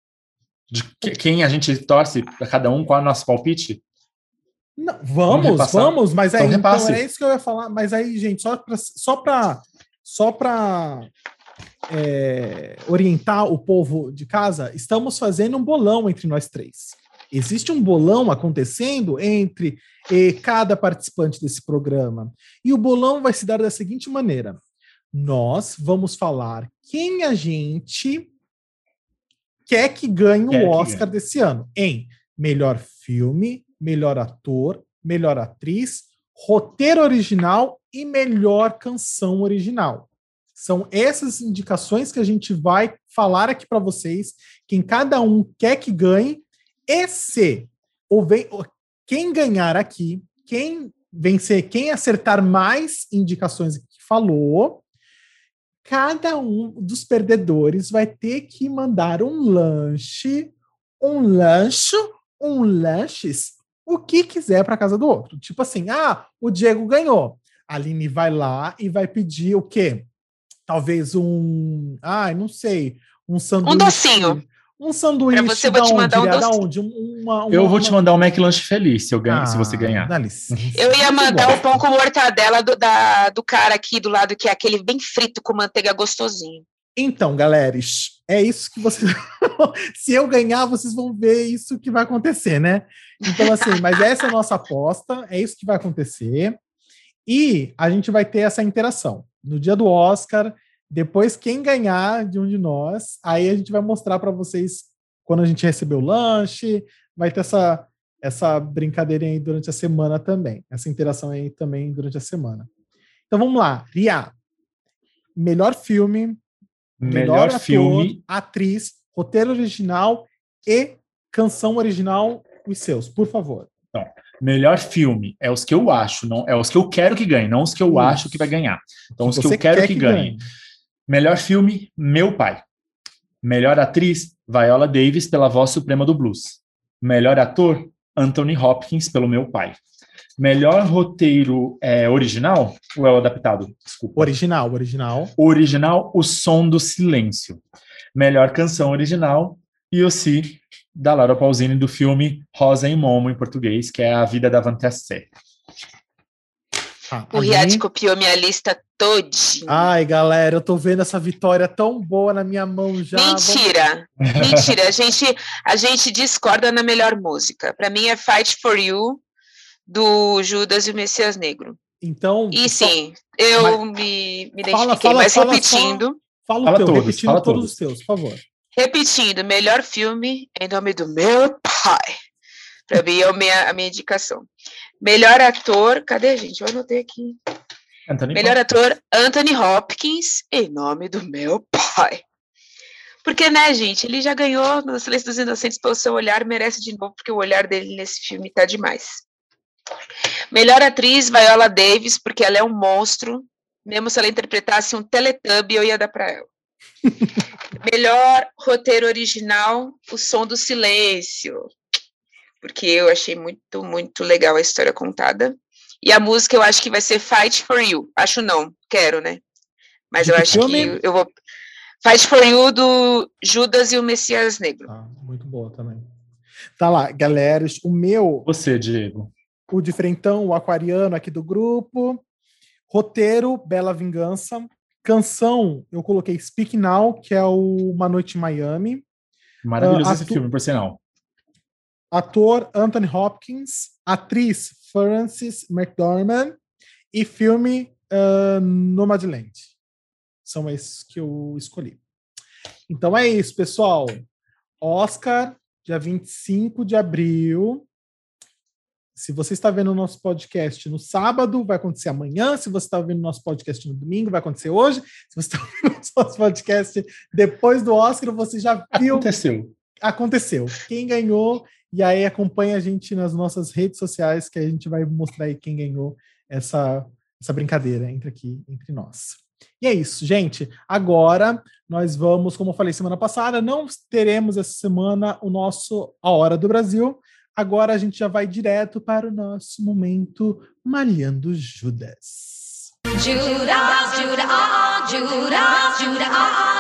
De quem a gente torce para cada um, qual é o nosso palpite? Não, vamos, vamos, vamos, mas aí então, então é isso que eu ia falar. Mas aí, gente, só para só para só para é, orientar o povo de casa, estamos fazendo um bolão entre nós três. Existe um bolão acontecendo entre eh, cada participante desse programa. E o bolão vai se dar da seguinte maneira: nós vamos falar quem a gente quer que ganhe o Oscar ganhe. desse ano em melhor filme, melhor ator, melhor atriz, roteiro original e melhor canção original. São essas indicações que a gente vai falar aqui para vocês, quem cada um quer que ganhe e se quem ganhar aqui, quem vencer, quem acertar mais indicações que falou, cada um dos perdedores vai ter que mandar um lanche, um lanche, um lanches, o que quiser para casa do outro. Tipo assim, ah, o Diego ganhou. A Aline vai lá e vai pedir o quê? Talvez um, ah, não sei, um sanduíche. Um docinho. Um sanduíche. Pra você, vou te mandar onde? um doce. Onde? Uma, uma, eu vou te mandar um McLanche feliz se, eu ganho, ah, se você ah, ganhar. Eu ia mandar o um pão com mortadela do, da, do cara aqui do lado, que é aquele bem frito com manteiga gostosinho. Então, galera, é isso que vocês. se eu ganhar, vocês vão ver isso que vai acontecer, né? Então, assim, mas essa é a nossa aposta, é isso que vai acontecer. E a gente vai ter essa interação. No dia do Oscar, depois, quem ganhar de um de nós, aí a gente vai mostrar para vocês quando a gente receber o lanche, vai ter essa, essa brincadeirinha aí durante a semana também, essa interação aí também durante a semana. Então vamos lá, Ria. Melhor filme, melhor, melhor ator, filme, atriz, roteiro original e canção original, os seus, por favor. Então, melhor filme é os que eu acho, não é os que eu quero que ganhe, não os que eu Isso. acho que vai ganhar. Então, os que eu quero que, que ganhe. ganhe. Melhor filme, Meu Pai. Melhor atriz, Viola Davis pela Voz Suprema do Blues. Melhor ator, Anthony Hopkins pelo Meu Pai. Melhor roteiro é original ou é o adaptado? Desculpa. Original, original. Original, O Som do Silêncio. Melhor canção original, e o Si, da Laura Pausini, do filme Rosa em Momo, em português, que é A Vida da Vantassé. Ah, o Riad copiou minha lista todinha. Ai, galera, eu tô vendo essa vitória tão boa na minha mão já. Mentira! Vamos... Mentira, a gente, a gente discorda na melhor música. Para mim é Fight for You, do Judas e o Messias Negro. Então. E sim, eu mas... me, me identifiquei, fala, fala, mas fala, repetindo. Fala, fala o teu, todos, repetindo todos os teus, por favor. Repetindo, melhor filme em nome do meu pai. Para é a minha, a minha indicação. Melhor ator, cadê, gente? Eu anotei aqui. Anthony Melhor Hopkins. ator, Anthony Hopkins, em nome do meu pai. Porque, né, gente, ele já ganhou no Silêncio dos Inocentes pelo seu olhar, merece de novo, porque o olhar dele nesse filme tá demais. Melhor atriz, Viola Davis, porque ela é um monstro. Mesmo se ela interpretasse um Teletubby, eu ia dar para ela. Melhor roteiro original, O Som do Silêncio porque eu achei muito, muito legal a história contada. E a música eu acho que vai ser Fight for You. Acho não, quero, né? Mas De eu acho filme? que eu vou. Fight for You do Judas e o Messias Negro. Ah, muito boa também. Tá lá, galera. O meu. Você, Diego. O diferentão, o aquariano aqui do grupo. Roteiro, Bela Vingança. Canção, eu coloquei Speak Now, que é o Uma Noite em Miami. Maravilhoso uh, esse filme, por sinal ator Anthony Hopkins, atriz Frances McDormand e filme uh, Nomadland. São esses que eu escolhi. Então é isso, pessoal. Oscar, dia 25 de abril. Se você está vendo o nosso podcast no sábado, vai acontecer amanhã. Se você está ouvindo o nosso podcast no domingo, vai acontecer hoje. Se você está ouvindo o nosso podcast depois do Oscar, você já viu. Aconteceu. Aconteceu. Quem ganhou e aí acompanha a gente nas nossas redes sociais, que a gente vai mostrar aí quem ganhou essa, essa brincadeira entre aqui, entre nós. E é isso, gente. Agora nós vamos, como eu falei semana passada, não teremos essa semana o nosso A Hora do Brasil. Agora a gente já vai direto para o nosso momento Malhando Judas. Judas, Judas, Judas, Judas, Judas.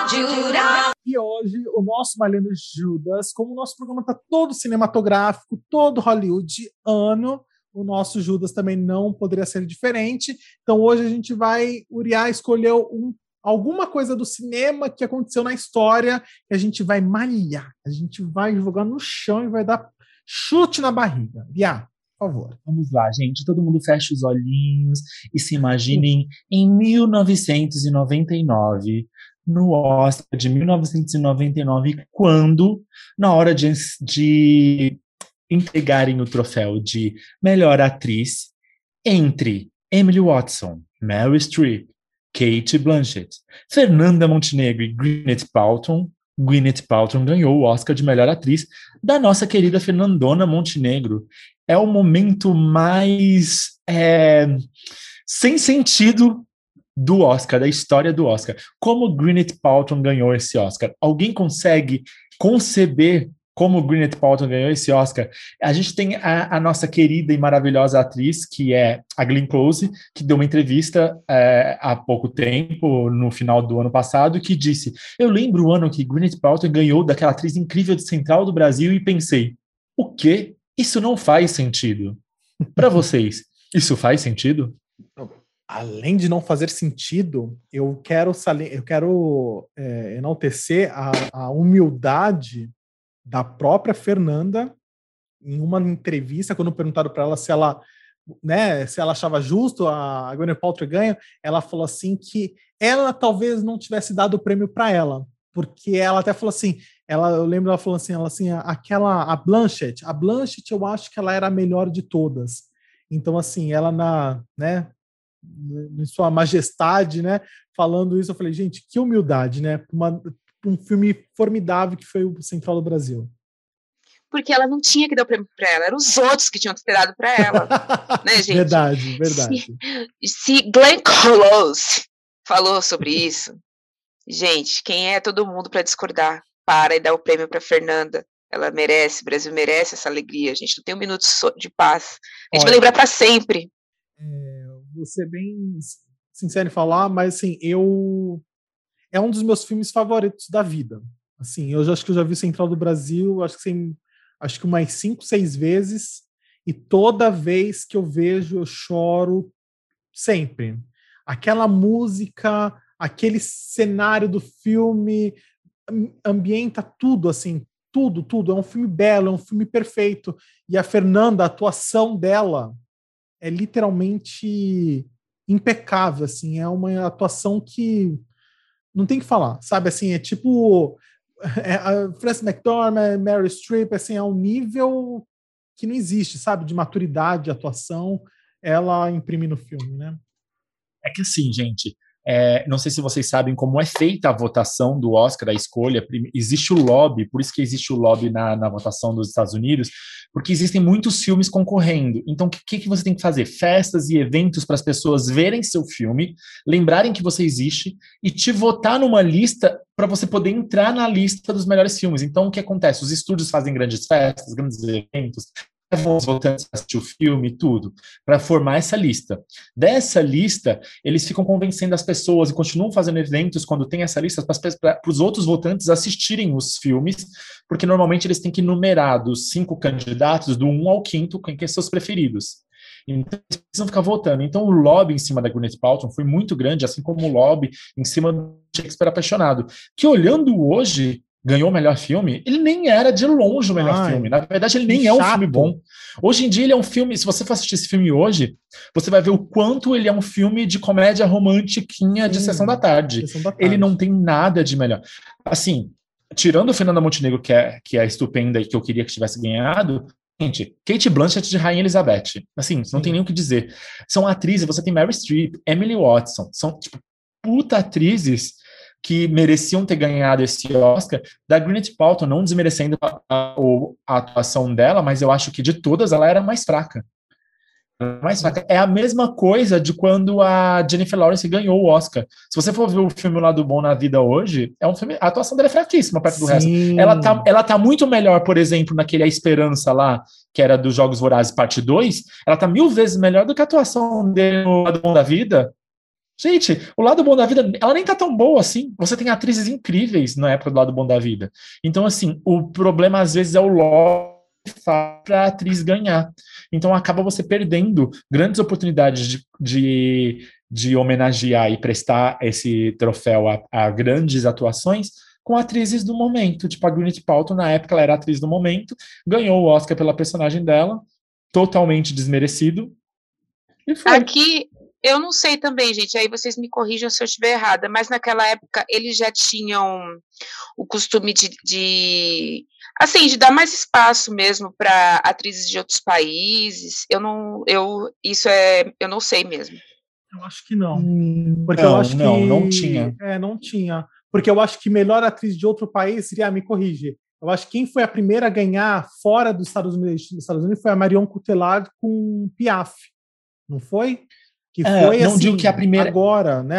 E hoje, o nosso Malhando Judas, como o nosso programa está todo cinematográfico, todo hollywoodiano, o nosso Judas também não poderia ser diferente. Então hoje a gente vai, Uriah escolheu um, alguma coisa do cinema que aconteceu na história e a gente vai malhar, a gente vai jogar no chão e vai dar chute na barriga. Uriah, por favor. Vamos lá, gente. Todo mundo fecha os olhinhos e se imaginem em 1999 no Oscar de 1999, quando, na hora de, de entregarem o troféu de melhor atriz, entre Emily Watson, Mary Streep, Kate Blanchett, Fernanda Montenegro e Gwyneth Paltrow, Gwyneth Paltrow ganhou o Oscar de melhor atriz da nossa querida Fernandona Montenegro. É o momento mais é, sem sentido do Oscar, da história do Oscar. Como Gwyneth Paltrow ganhou esse Oscar? Alguém consegue conceber como Gwyneth Paltrow ganhou esse Oscar? A gente tem a, a, nossa querida e maravilhosa atriz, que é a Glenn Close, que deu uma entrevista é, há pouco tempo, no final do ano passado, que disse: Eu lembro o ano que Gwyneth Paltrow ganhou daquela atriz incrível de Central do Brasil e pensei: o quê? Isso não faz sentido. Para vocês, isso faz sentido? Além de não fazer sentido, eu quero, eu quero é, enaltecer a, a, humildade da própria Fernanda em uma entrevista, quando perguntaram para ela se ela, né, se ela achava justo a, Gwyneth Paltrow ganho, ela falou assim que ela talvez não tivesse dado o prêmio para ela, porque ela até falou assim, ela, eu lembro ela falou assim, ela assim, aquela a Blanchett, a Blanchett eu acho que ela era a melhor de todas. Então assim, ela na, né, em sua majestade, né? Falando isso, eu falei, gente, que humildade, né? Uma, um filme formidável que foi o Central do Brasil. Porque ela não tinha que dar o prêmio para ela, eram os outros que tinham que ter dado para ela, né, gente? Verdade, verdade. Se, se Glenn Close falou sobre isso, gente, quem é todo mundo para discordar? Para e dá o prêmio para Fernanda. Ela merece, o Brasil merece essa alegria. A gente não tem um minuto de paz. A gente Olha, vai lembrar para sempre. É, vou ser bem sincero em falar, mas assim, eu é um dos meus filmes favoritos da vida. Assim, eu já acho que eu já vi Central do Brasil, acho que sem, acho que umas cinco, seis vezes, e toda vez que eu vejo eu choro sempre. Aquela música, aquele cenário do filme ambienta tudo assim, tudo, tudo. É um filme belo, é um filme perfeito. E a Fernanda, a atuação dela é literalmente impecável, assim, é uma atuação que não tem que falar, sabe? Assim, é tipo é, a Frances McDormand, Mary Streep, assim, é um nível que não existe, sabe? De maturidade, de atuação, ela imprime no filme, né? É que assim, gente, é, não sei se vocês sabem como é feita a votação do Oscar, a escolha. Existe o lobby, por isso que existe o lobby na, na votação dos Estados Unidos, porque existem muitos filmes concorrendo. Então, o que, que você tem que fazer? Festas e eventos para as pessoas verem seu filme, lembrarem que você existe e te votar numa lista para você poder entrar na lista dos melhores filmes. Então, o que acontece? Os estúdios fazem grandes festas, grandes eventos, levam os votantes a assistir o filme, tudo, para formar essa lista. Dessa lista, eles ficam convencendo as pessoas e continuam fazendo eventos quando tem essa lista para os outros votantes assistirem os filmes, porque normalmente eles têm que numerar dos cinco candidatos, do um ao quinto, quem que são seus preferidos. Então, eles precisam ficar votando. Então, o lobby em cima da Gwyneth Paltrow foi muito grande, assim como o lobby em cima do Shakespeare Apaixonado, que olhando hoje, ganhou o melhor filme, ele nem era de longe o melhor Ai, filme. Na verdade, ele nem é um filme bom. Hoje em dia, ele é um filme. Se você for assistir esse filme hoje, você vai ver o quanto ele é um filme de comédia romantiquinha de sessão da, tarde. sessão da tarde. Ele não tem nada de melhor. Assim, tirando o Fernanda Montenegro, que é, que é estupenda e que eu queria que tivesse ganhado, Gente, Kate Blanchett de Rainha Elizabeth. Assim, Sim. não tem nem o que dizer. São atrizes, você tem Mary Streep, Emily Watson, são, tipo, puta atrizes que mereciam ter ganhado esse Oscar, da Gwyneth Paltrow, não desmerecendo a, a, a, atuação dela, mas eu acho que de todas ela era mais fraca. Mais fraca. É a mesma coisa de quando a Jennifer Lawrence ganhou o Oscar. Se você for ver o filme lá do Bom na Vida hoje, é um filme. A atuação dela é fraquíssima perto do resto. Ela tá, ela tá muito melhor, por exemplo, naquele A Esperança lá, que era dos Jogos Vorazes Parte 2. Ela tá mil vezes melhor do que a atuação dele no Lado Bom da Vida. Gente, o lado bom da vida, ela nem tá tão boa assim. Você tem atrizes incríveis na época do lado bom da vida. Então, assim, o problema às vezes é o lobby para a atriz ganhar. Então, acaba você perdendo grandes oportunidades de, de, de homenagear e prestar esse troféu a, a, grandes atuações com atrizes do momento. Tipo, a Gwyneth Paltrow, na época, ela era atriz do momento, ganhou o Oscar pela personagem dela, totalmente desmerecido. Aqui, eu não sei também, gente, aí vocês me corrijam se eu estiver errada, mas naquela época eles já tinham o costume de, de assim, de dar mais espaço mesmo para atrizes de outros países. Eu não, eu isso é, eu não sei mesmo. Eu acho que não. Hum, porque não, eu acho não, que não tinha. É, não tinha. Porque eu acho que melhor atriz de outro país seria, ah, me corrige. Eu acho que quem foi a primeira a ganhar fora dos Estados Unidos, dos Estados Unidos foi a Marion Cotillard com Piaf. Não foi? Que é, foi não assim, digo que a primeira agora, né?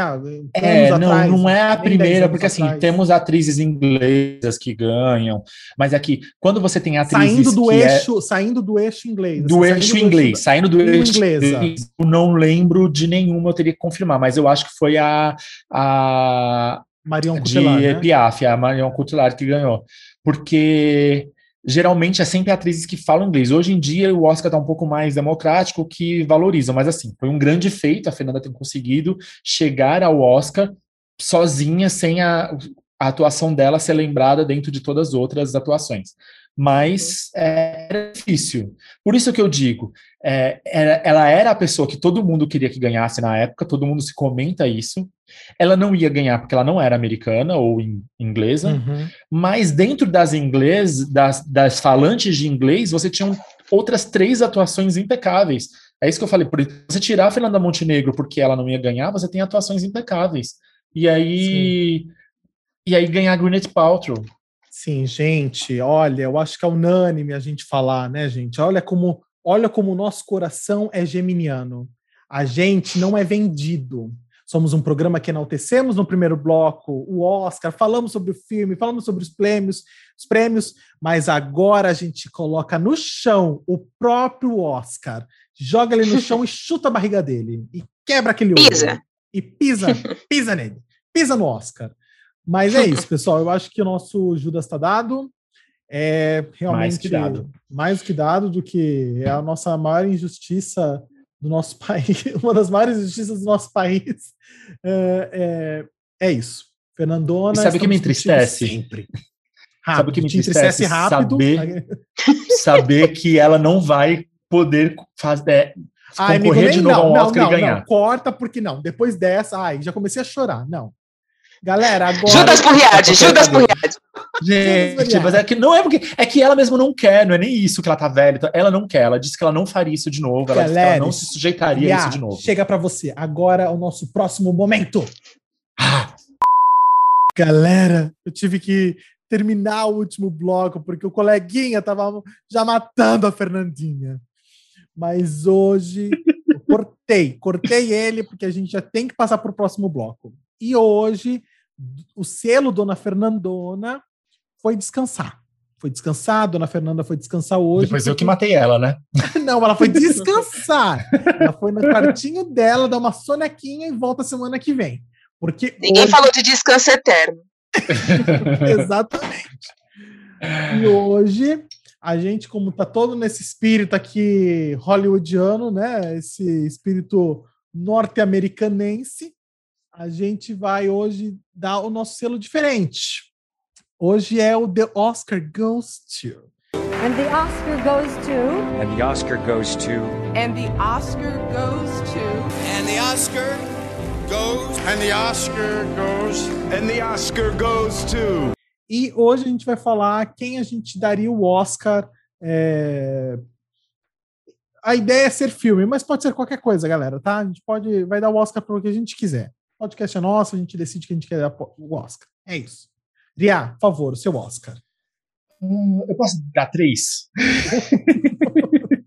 É, não, atrás, não é a primeira, porque assim, atrás. temos atrizes inglesas que ganham, mas aqui, quando você tem atrizes saindo do é eixo, é... saindo do eixo inglês, do assim, eixo inglês, saindo do eixo inglês, eu não lembro de nenhuma, eu teria que confirmar, mas eu acho que foi a a Marion Cotillard, de né? Piaf, a Marion Cotillard que ganhou, porque geralmente é sempre atrizes que falam inglês. Hoje em dia o Oscar está um pouco mais democrático, que valorizam, mas assim, foi um grande feito a Fernanda ter conseguido chegar ao Oscar sozinha, sem a, a atuação dela ser lembrada dentro de todas as outras atuações. Mas é, era difícil. Por isso que eu digo, é, ela era a pessoa que todo mundo queria que ganhasse na época, todo mundo se comenta isso. Ela não ia ganhar porque ela não era americana ou in, inglesa, uhum. mas dentro das inglês, das, das falantes de inglês, você tinha outras três atuações impecáveis. É isso que eu falei, por você tirar a Fernanda Montenegro porque ela não ia ganhar, você tem atuações impecáveis. E aí Sim. e aí ganhar Gwyneth Paltrow. Sim, gente, olha, eu acho que é unânime a gente falar, né, gente? Olha como Olha como o nosso coração é geminiano. A gente não é vendido. Somos um programa que enaltecemos no primeiro bloco o Oscar, falamos sobre o filme, falamos sobre os prêmios, os prêmios, mas agora a gente coloca no chão o próprio Oscar, joga ele no chão e chuta a barriga dele e quebra aquele olho. Pisa. E pisa, pisa nele, pisa no Oscar. Mas é isso, pessoal. Eu acho que o nosso Judas está dado. É realmente Mais que dado. mais que dado do que é a nossa maior injustiça do nosso país, uma das maiores injustiças do nosso país. É, é, é isso. Fernandona. E sabe o que me entristece? Sempre. Sabe o que me Te entristece? rápido. Saber, saber que ela não vai poder fazer, Ai, amigo, concorrer nem- de novo não, ao não, Oscar não, e ganhar. não, corta, porque não. Depois dessa, ai, já comecei a chorar. Não. Galera, agora. Judas Purriade, Judas? Purriade. Gente, mas é que não é porque é que ela mesmo não quer, não é nem isso que ela tá velha. então, Ela não quer, ela disse que ela não faria isso de novo, ela disse que ela Galera, não se sujeitaria a isso de novo. Chega pra você. Agora é o nosso próximo momento. Ah, Galera, eu tive que terminar o último bloco porque o coleguinha tava já matando a Fernandinha. Mas hoje eu cortei, cortei ele porque a gente já tem que passar para o próximo bloco. E hoje o selo Dona Fernandona foi descansar. Foi descansar, Dona Fernanda foi descansar hoje. depois eu que porque- matei ela, né? Não, ela foi descansar. ela foi no quartinho dela, dar uma sonequinha e volta semana que vem. Porque Ninguém hoje- falou de descanso eterno. Exatamente. E hoje, a gente, como tá todo nesse espírito aqui hollywoodiano, né? Esse espírito norte-americanense, a gente vai hoje dar o nosso selo diferente. Hoje é o The Oscar Goes to. And the Oscar goes to. And the Oscar goes to And the Oscar goes to. And the Oscar goes. And the Oscar goes. And the Oscar goes to. E hoje a gente vai falar quem a gente daria o Oscar. é, A ideia é ser filme, mas pode ser qualquer coisa, galera, tá? A gente pode, vai dar o Oscar para o que a gente quiser. O podcast é nosso, a gente decide que a gente quer dar o Oscar. É isso. Ria, por favor, o seu Oscar. Hum, eu posso dar três?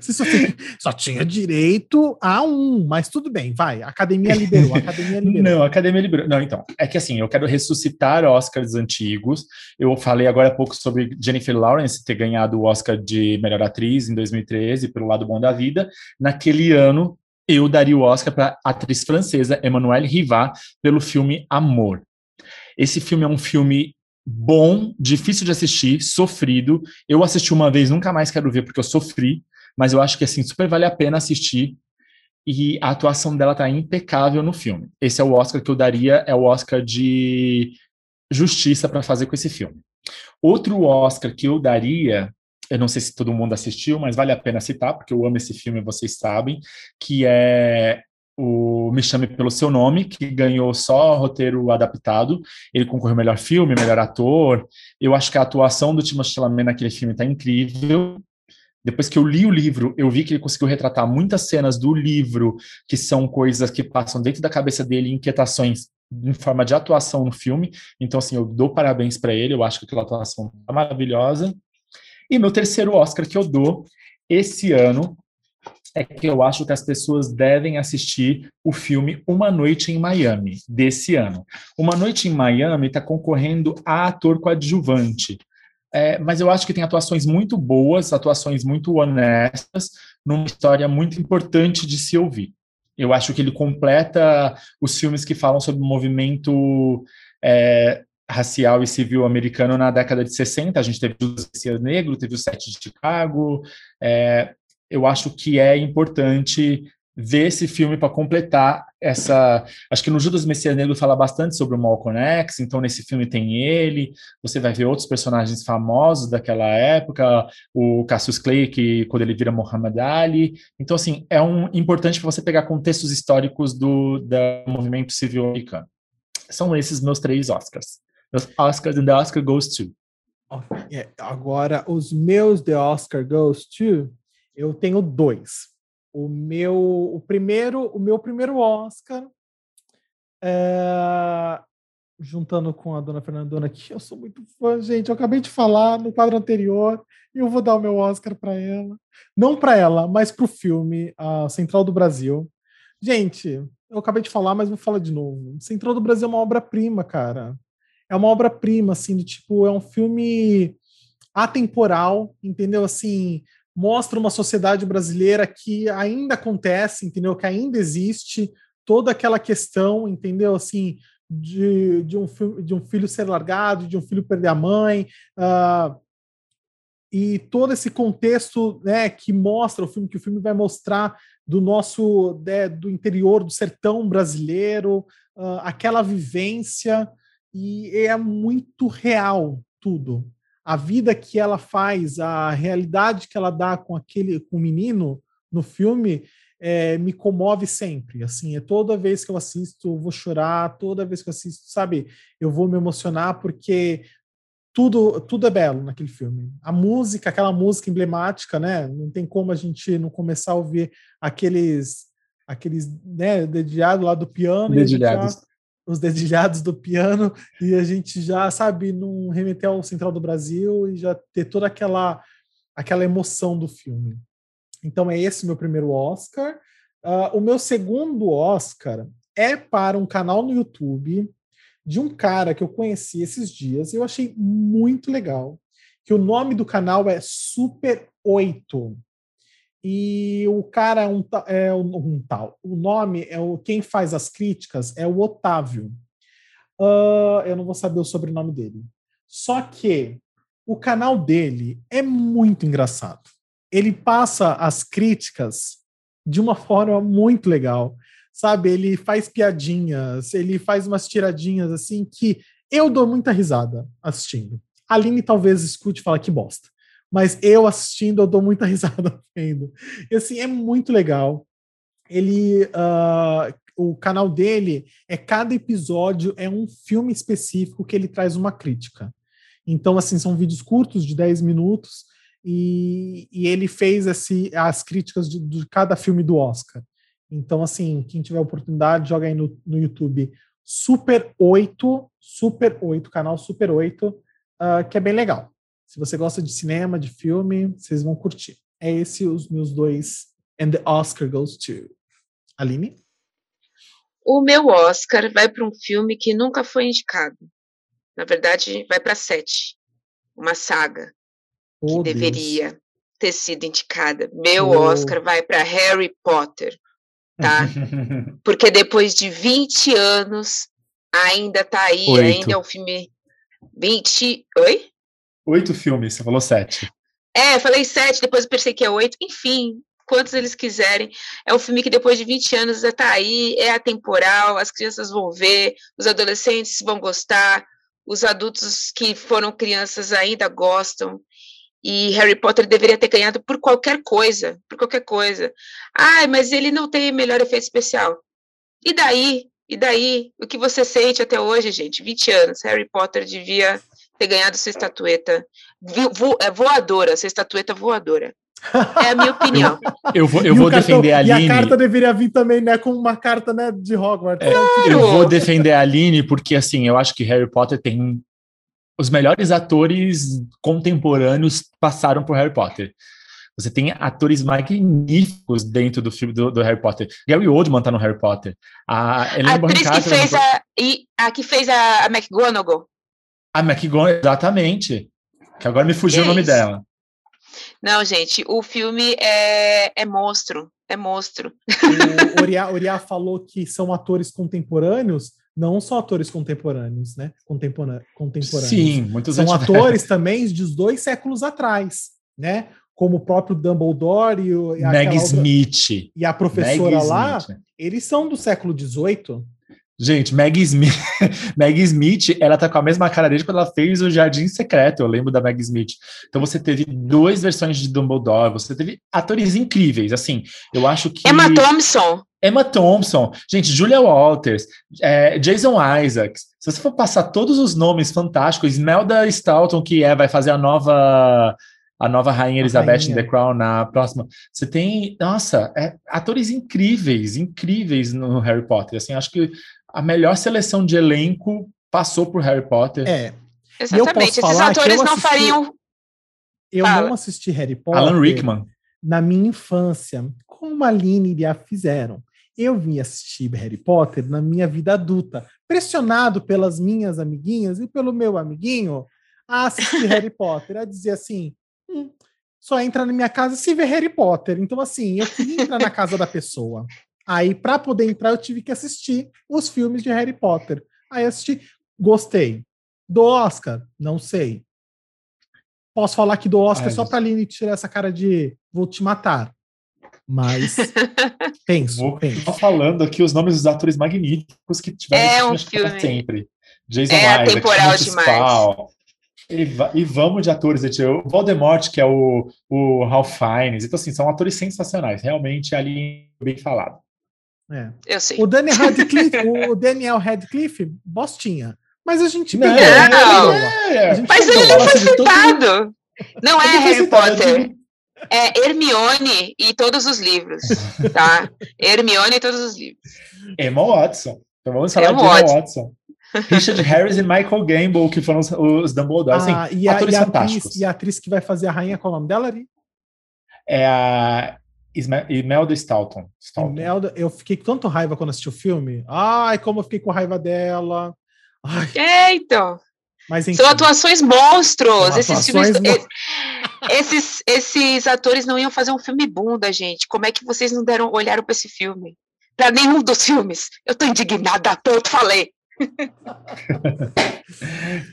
Você só, tem- só tinha direito a um, mas tudo bem, vai. A academia liberou, a academia liberou. Não, a Academia liberou. Não, então, é que assim, eu quero ressuscitar Oscars antigos. Eu falei agora há pouco sobre Jennifer Lawrence ter ganhado o Oscar de melhor atriz em 2013 pelo Lado Bom da Vida. Naquele ano, eu daria o Oscar para a atriz francesa Emmanuelle Rivat pelo filme Amor. Esse filme é um filme bom, difícil de assistir, sofrido. Eu assisti uma vez, nunca mais quero ver porque eu sofri, mas eu acho que assim super vale a pena assistir e a atuação dela tá impecável no filme. Esse é o Oscar que eu daria, é o Oscar de justiça para fazer com esse filme. Outro Oscar que eu daria, eu não sei se todo mundo assistiu, mas vale a pena citar, porque eu amo esse filme, vocês sabem, que é o Me Chame Pelo Seu Nome, que ganhou só roteiro adaptado. Ele concorreu melhor filme, melhor ator. Eu acho que a atuação do Timothée Chalamet naquele filme tá incrível. Depois que eu li o livro, eu vi que ele conseguiu retratar muitas cenas do livro que são coisas que passam dentro da cabeça dele, inquietações em forma de atuação no filme. Então, assim, eu dou parabéns para ele, eu acho que aquela atuação tá maravilhosa. E meu terceiro Oscar que eu dou esse ano é que eu acho que as pessoas devem assistir o filme Uma Noite em Miami, desse ano. Uma Noite em Miami está concorrendo a ator coadjuvante. É, mas eu acho que tem atuações muito boas, atuações muito honestas, numa história muito importante de se ouvir. Eu acho que ele completa os filmes que falam sobre o movimento é, racial e civil americano na década de 60. A gente teve o Messias Negro, teve o Sete de Chicago. É, eu acho que é importante ver esse filme para completar essa. Acho que no Judas Messias Negro fala bastante sobre o Malcolm X, então nesse filme tem ele. Você vai ver outros personagens famosos daquela época, o Cassius Clay, que quando ele vira Muhammad Ali. Então, assim, é um importante para você pegar contextos históricos do, do movimento civil americano. São esses meus três Oscars. And the Oscar goes to. É, agora, os meus The Oscar Goes to, eu tenho dois. O meu, o primeiro, o meu primeiro Oscar, é, juntando com a dona Fernandona aqui, eu sou muito fã, gente. Eu acabei de falar no quadro anterior e eu vou dar o meu Oscar para ela. Não para ela, mas para o filme A Central do Brasil. Gente, eu acabei de falar, mas vou falar de novo. Central do Brasil é uma obra-prima, cara. É uma obra-prima, assim, do tipo, é um filme atemporal, entendeu? Assim, mostra uma sociedade brasileira que ainda acontece, entendeu? Que ainda existe toda aquela questão, entendeu? Assim, de, de, um, de um filho ser largado, de um filho perder a mãe, uh, e todo esse contexto né, que mostra o filme, que o filme vai mostrar do nosso né, do interior do sertão brasileiro, uh, aquela vivência e é muito real tudo. A vida que ela faz, a realidade que ela dá com aquele com o menino no filme é, me comove sempre. Assim, é toda vez que eu assisto, eu vou chorar. Toda vez que eu assisto, sabe, eu vou me emocionar porque tudo, tudo é belo naquele filme. A música, aquela música emblemática, né? Não tem como a gente não começar a ouvir aqueles, aqueles, né, dedilhados lá do piano. Dedilhados. Os dedilhados do piano e a gente já, sabe, não remeter ao Central do Brasil e já ter toda aquela, aquela emoção do filme. Então é esse meu primeiro Oscar. Uh, o meu segundo Oscar é para um canal no YouTube de um cara que eu conheci esses dias e eu achei muito legal. Que o nome do canal é Super 8. E o cara é um, é um, um tal. O nome é o quem faz as críticas é o Otávio. Uh, eu não vou saber o sobrenome dele. Só que o canal dele é muito engraçado. Ele passa as críticas de uma forma muito legal sabe? Ele faz piadinhas, ele faz umas tiradinhas assim que eu dou muita risada assistindo. A Aline talvez escute e fala que bosta. Mas eu assistindo, eu dou muita risada vendo. E assim, é muito legal. Ele. Uh, o canal dele é cada episódio é um filme específico que ele traz uma crítica. Então, assim, são vídeos curtos de 10 minutos e, e ele fez esse, as críticas de, de cada filme do Oscar. Então, assim, quem tiver oportunidade, joga aí no, no YouTube Super 8, Super 8, canal Super 8, uh, ah, que é bem legal. Se você gosta de cinema, de filme, vocês vão curtir. É esse os meus dois. And the Oscar goes to. Aline? O meu Oscar vai para um filme que nunca foi indicado. Na verdade, vai para sete. Uma saga oh, que Deus. deveria ter sido indicada. Meu oh. Oscar vai para Harry Potter tá? Porque depois de 20 anos ainda tá aí, Oito. ainda é um filme 20. Oi? Oito filmes, você falou sete. É, falei sete, depois eu pensei que é oito, enfim, quantos eles quiserem. É um filme que depois de 20 anos já tá aí, é atemporal, as crianças vão ver, os adolescentes vão gostar, os adultos que foram crianças ainda gostam. E Harry Potter deveria ter ganhado por qualquer coisa, por qualquer coisa. Ai, mas ele não tem melhor efeito especial. E daí? E daí? O que você sente até hoje, gente? 20 anos. Harry Potter devia ter ganhado sua estatueta vo, é voadora, sua estatueta voadora. É a minha opinião. Eu vou, eu vou defender a Aline. E a carta deveria vir também, né, com uma carta, né, de Hogwarts. É, claro. Eu vou defender a Aline porque, assim, eu acho que Harry Potter tem os melhores atores contemporâneos passaram por Harry Potter. Você tem atores magníficos dentro do filme do, do Harry Potter. Gary Oldman tá no Harry Potter. A, Helena a atriz que fez a, e, a que fez a, a McGonagall. A McGonagall, exatamente. Que agora me fugiu o nome dela. Não, gente, o filme é, é monstro. É monstro. O Uriah, Uriah falou que são atores contemporâneos não só atores contemporâneos, né? Contempora contemporâneos. Sim, muitos São atores também de dois séculos atrás, né? Como o próprio Dumbledore e, o, Meg Smith. E a professora Meg lá, Smith. eles são do século XVIII. Gente, Meg Smith, Meg Smith, ela tá com a mesma cara desde quando ela fez o Jardim Secreto, eu lembro da Meg Smith. Então você teve duas versões de Dumbledore, você teve atores incríveis, assim, eu acho que... Emma Thompson. Emma Thompson, gente, Julia Walters, é, Jason Isaacs. Se você for passar todos os nomes fantásticos, Melda Staunton, que é, vai fazer a nova a nova Rainha Elizabeth rainha. in The Crown na próxima. Você tem, nossa, é, atores incríveis, incríveis no Harry Potter. Assim, acho que a melhor seleção de elenco passou por Harry Potter. É. Exatamente. Esses atores não assisti, fariam. Eu Fala. não assisti Harry Potter. Alan Rickman. Na minha infância, como a Aline e a fizeram. Eu vim assistir Harry Potter na minha vida adulta, pressionado pelas minhas amiguinhas e pelo meu amiguinho a assistir Harry Potter, a dizer assim: hum, só entra na minha casa se ver Harry Potter. Então, assim, eu queria entrar na casa da pessoa. Aí, para poder entrar, eu tive que assistir os filmes de Harry Potter. Aí assisti, gostei. Do Oscar, não sei. Posso falar que do Oscar Ai, só pra Aline tirar essa cara de vou te matar. Mas penso, Vou penso. tô falando aqui os nomes dos atores magníficos que tiveram É um filme sempre. Jason É Isaac, atemporal Timothy demais. Spall. E, e vamos de atores, gente. O Voldemort, que é o, o Ralph Fiennes. Então, assim, são atores sensacionais. Realmente, ali, bem falado. É. Eu sei. O Daniel Radcliffe, o Daniel Radcliffe, bostinha. Mas a gente Não, perdoa. É, A gente Mas ele não foi citado. Não é Harry Potter. É Hermione e todos os livros, tá? Hermione e todos os livros. Emma Watson. Então vamos falar Emma de Emma Watson. Watson. Richard Harris e Michael Gambon, que foram os, Dumbledore. Assim, Ah, e, a, atores e, a fantásticos. atriz, e a atriz que vai fazer a rainha, qual é o nome dela, Ari? É a Imelda Staunton. Staunton. Imelda, eu fiquei com tanto raiva quando assisti o filme. Ai, como eu fiquei com raiva dela. Ai, É, então. mas enfim. São atuações monstros. São esses atuações filmes. mon- Esses, esses atores não iam fazer um filme bunda, gente. Como é que vocês não deram olharam para esse filme? Para nenhum dos filmes. Eu tô indignada, pronto, falei.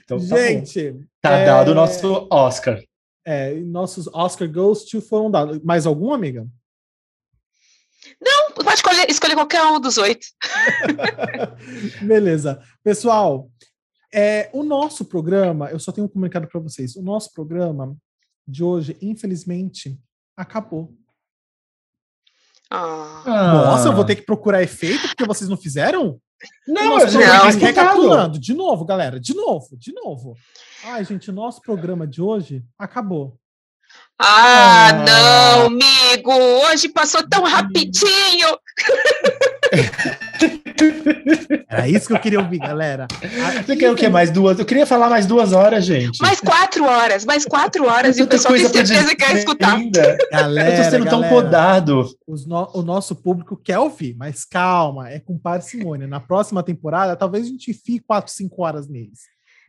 Então, tá bom. Gente, Tá é, dado o nosso Oscar. é, nossos Oscar Goes to foram dados. Mais algum, amiga? Não, pode escolher, escolher qualquer um dos oito. Beleza. Pessoal, é, o nosso programa, eu só tenho um comunicado para vocês. O nosso programa de hoje, infelizmente, acabou. Ah, Nossa, eu vou ter que procurar efeito porque vocês não fizeram? Não, recapitulando. recapitulando, de novo, galera, de novo, de novo. Ai, gente, o nosso programa de hoje acabou. Ah, Ah. não, amigo. Hoje passou tão rapidinho. Era isso que eu queria ouvir, galera. Você quer o quê? Mais duas? Eu queria falar mais duas horas, gente. Mais quatro horas, mais quatro horas. E o pessoal tem certeza que quer escutar. ainda. Galera, Eu tô sendo tão galera, podado. os no- o nosso público quer ouvir, mas calma, é com parcimônia. Na próxima temporada, talvez a gente fique quatro, cinco horas neles.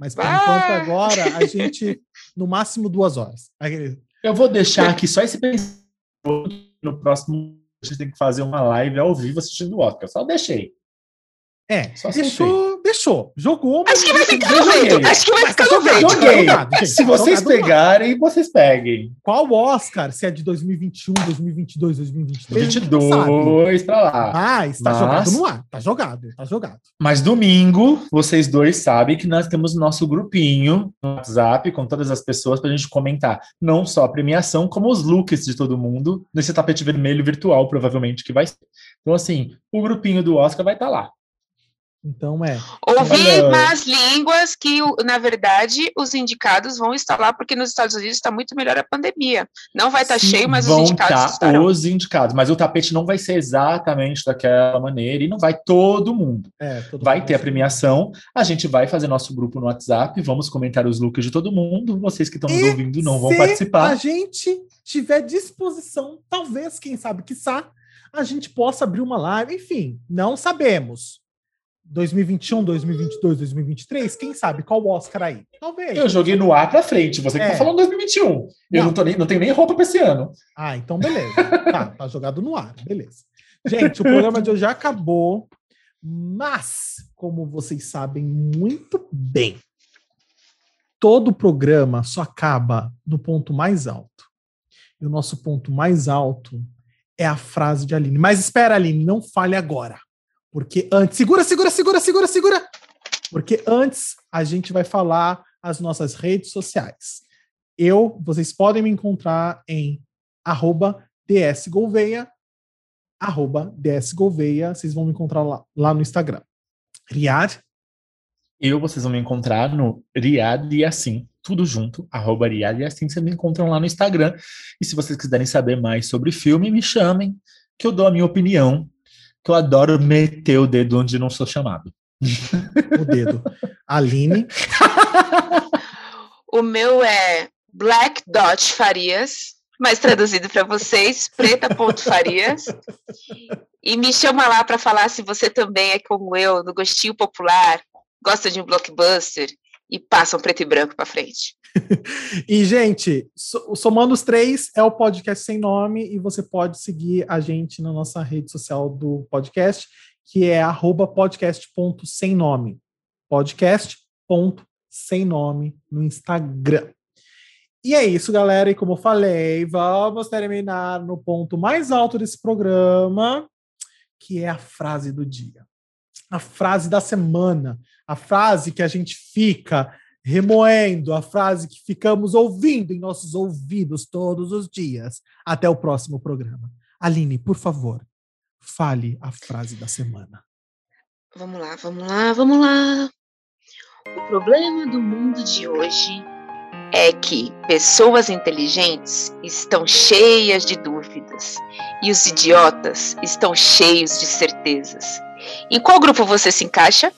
Mas por Ah! enquanto, agora, a gente, no máximo, duas horas. Eu vou deixar aqui só esse pensamento. No próximo, a gente tem que fazer uma live ao vivo assistindo o Oscar. Só deixei. É, Só deixou, deixou. Jogou, mas Acho que vai ficar no vento. Acho que vai ficar tá no Joguei. jogado, gente, Se vocês jogado no ar. pegarem, vocês peguem. Qual Oscar? Se é de 2021, 2022, 2023? a gente não sabe. 22 pra lá. Mas tá Mas- jogado no ar. Tá jogado, tá jogado. Mas domingo, vocês dois sabem que nós temos nosso grupinho no WhatsApp com todas as pessoas para a gente comentar não só a premiação, como os looks de todo mundo nesse tapete vermelho virtual, provavelmente que vai ser. Então, assim, o grupinho do Oscar vai estar lá. Então é. Ouvi Olha- más línguas que, na verdade, os indicados vão estar lá, porque nos Estados Unidos está muito melhor a pandemia. Não vai estar Sim, cheio, mas os indicados tá estarão. os indicados, mas o tapete não vai ser exatamente daquela maneira e não vai todo mundo. é todo Vai mundo ter a acha- premiação, a gente vai fazer nosso grupo no WhatsApp, vamos comentar os looks de todo mundo. Vocês que estão nos ouvindo não vão Se participar. a gente tiver disposição, talvez, quem sabe, quiçá, a gente possa abrir uma live. Enfim, não sabemos. 2021, 2022, 2023, quem sabe qual Oscar aí? Talvez. Eu joguei no ar pra frente, você que É. tá falando 2021. Eu Não. não, tô nem, não tenho nem roupa pra esse ano. Ah, então beleza. tá, tá jogado no ar, beleza. Gente, o programa de hoje já acabou, mas, como vocês sabem muito bem, todo programa só acaba no ponto mais alto. E o nosso ponto mais alto é a frase de Aline. Mas espera, Aline, não fale agora. Porque antes. Segura, segura, segura, segura, segura! Porque antes a gente vai falar as nossas redes sociais. Eu, vocês podem me encontrar em arroba dsgolveia, arroba dsgolveia, vocês vão me encontrar lá, lá no Instagram. Riad, Eu, vocês vão me encontrar no Riad e assim, tudo junto, arroba Riad e assim, vocês me encontram lá no Instagram. E se vocês quiserem saber mais sobre filme, me chamem, que eu dou a minha opinião, que eu adoro meter o dedo onde não sou chamado. o dedo. Aline, O meu é Black Dot Farias, mas traduzido para vocês, preta.farias. E me chama lá para falar se você também é como eu, no gostinho popular, gosta de um blockbuster e passa um preto e branco para frente. e, gente, somando os três, é o podcast sem nome, e você pode seguir a gente na nossa rede social do podcast, que é podcast.semnome. Podcast.semnome no Instagram. E é isso, galera. E como eu falei, vamos terminar no ponto mais alto desse programa, que é a frase do dia. A frase da semana. A frase que a gente fica remoendo, a frase que ficamos ouvindo em nossos ouvidos todos os dias. Até o próximo programa. Aline, por favor, fale a frase da semana. Vamos lá, vamos lá, vamos lá. O problema do mundo de hoje é que pessoas inteligentes estão cheias de dúvidas e os idiotas estão cheios de certezas. Em qual grupo você se encaixa?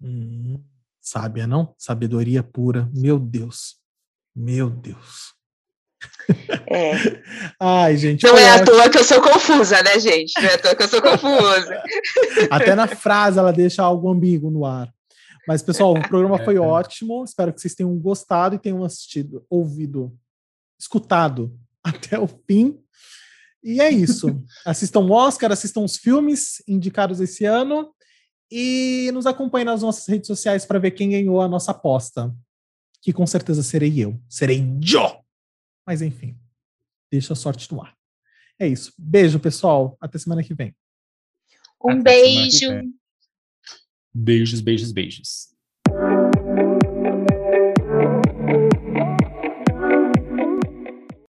Hum, sábia, não? Sabedoria pura. Meu Deus. Meu Deus. É. Ai, gente. Não é à toa que eu sou confusa, né, gente? Não é à toa que eu sou confusa. Até na frase ela deixa algo ambíguo no ar. Mas, pessoal, o programa foi ótimo. Espero que vocês tenham gostado e tenham assistido, ouvido, escutado até o fim. E é isso. assistam o Oscar, assistam os filmes indicados esse ano e nos acompanhem nas nossas redes sociais para ver quem ganhou a nossa aposta. Que com certeza serei eu. Serei Joe! Mas enfim, deixa a sorte no ar. É isso. Beijo, pessoal. Até semana que vem. Um Até beijo. Beijos, beijos, beijos.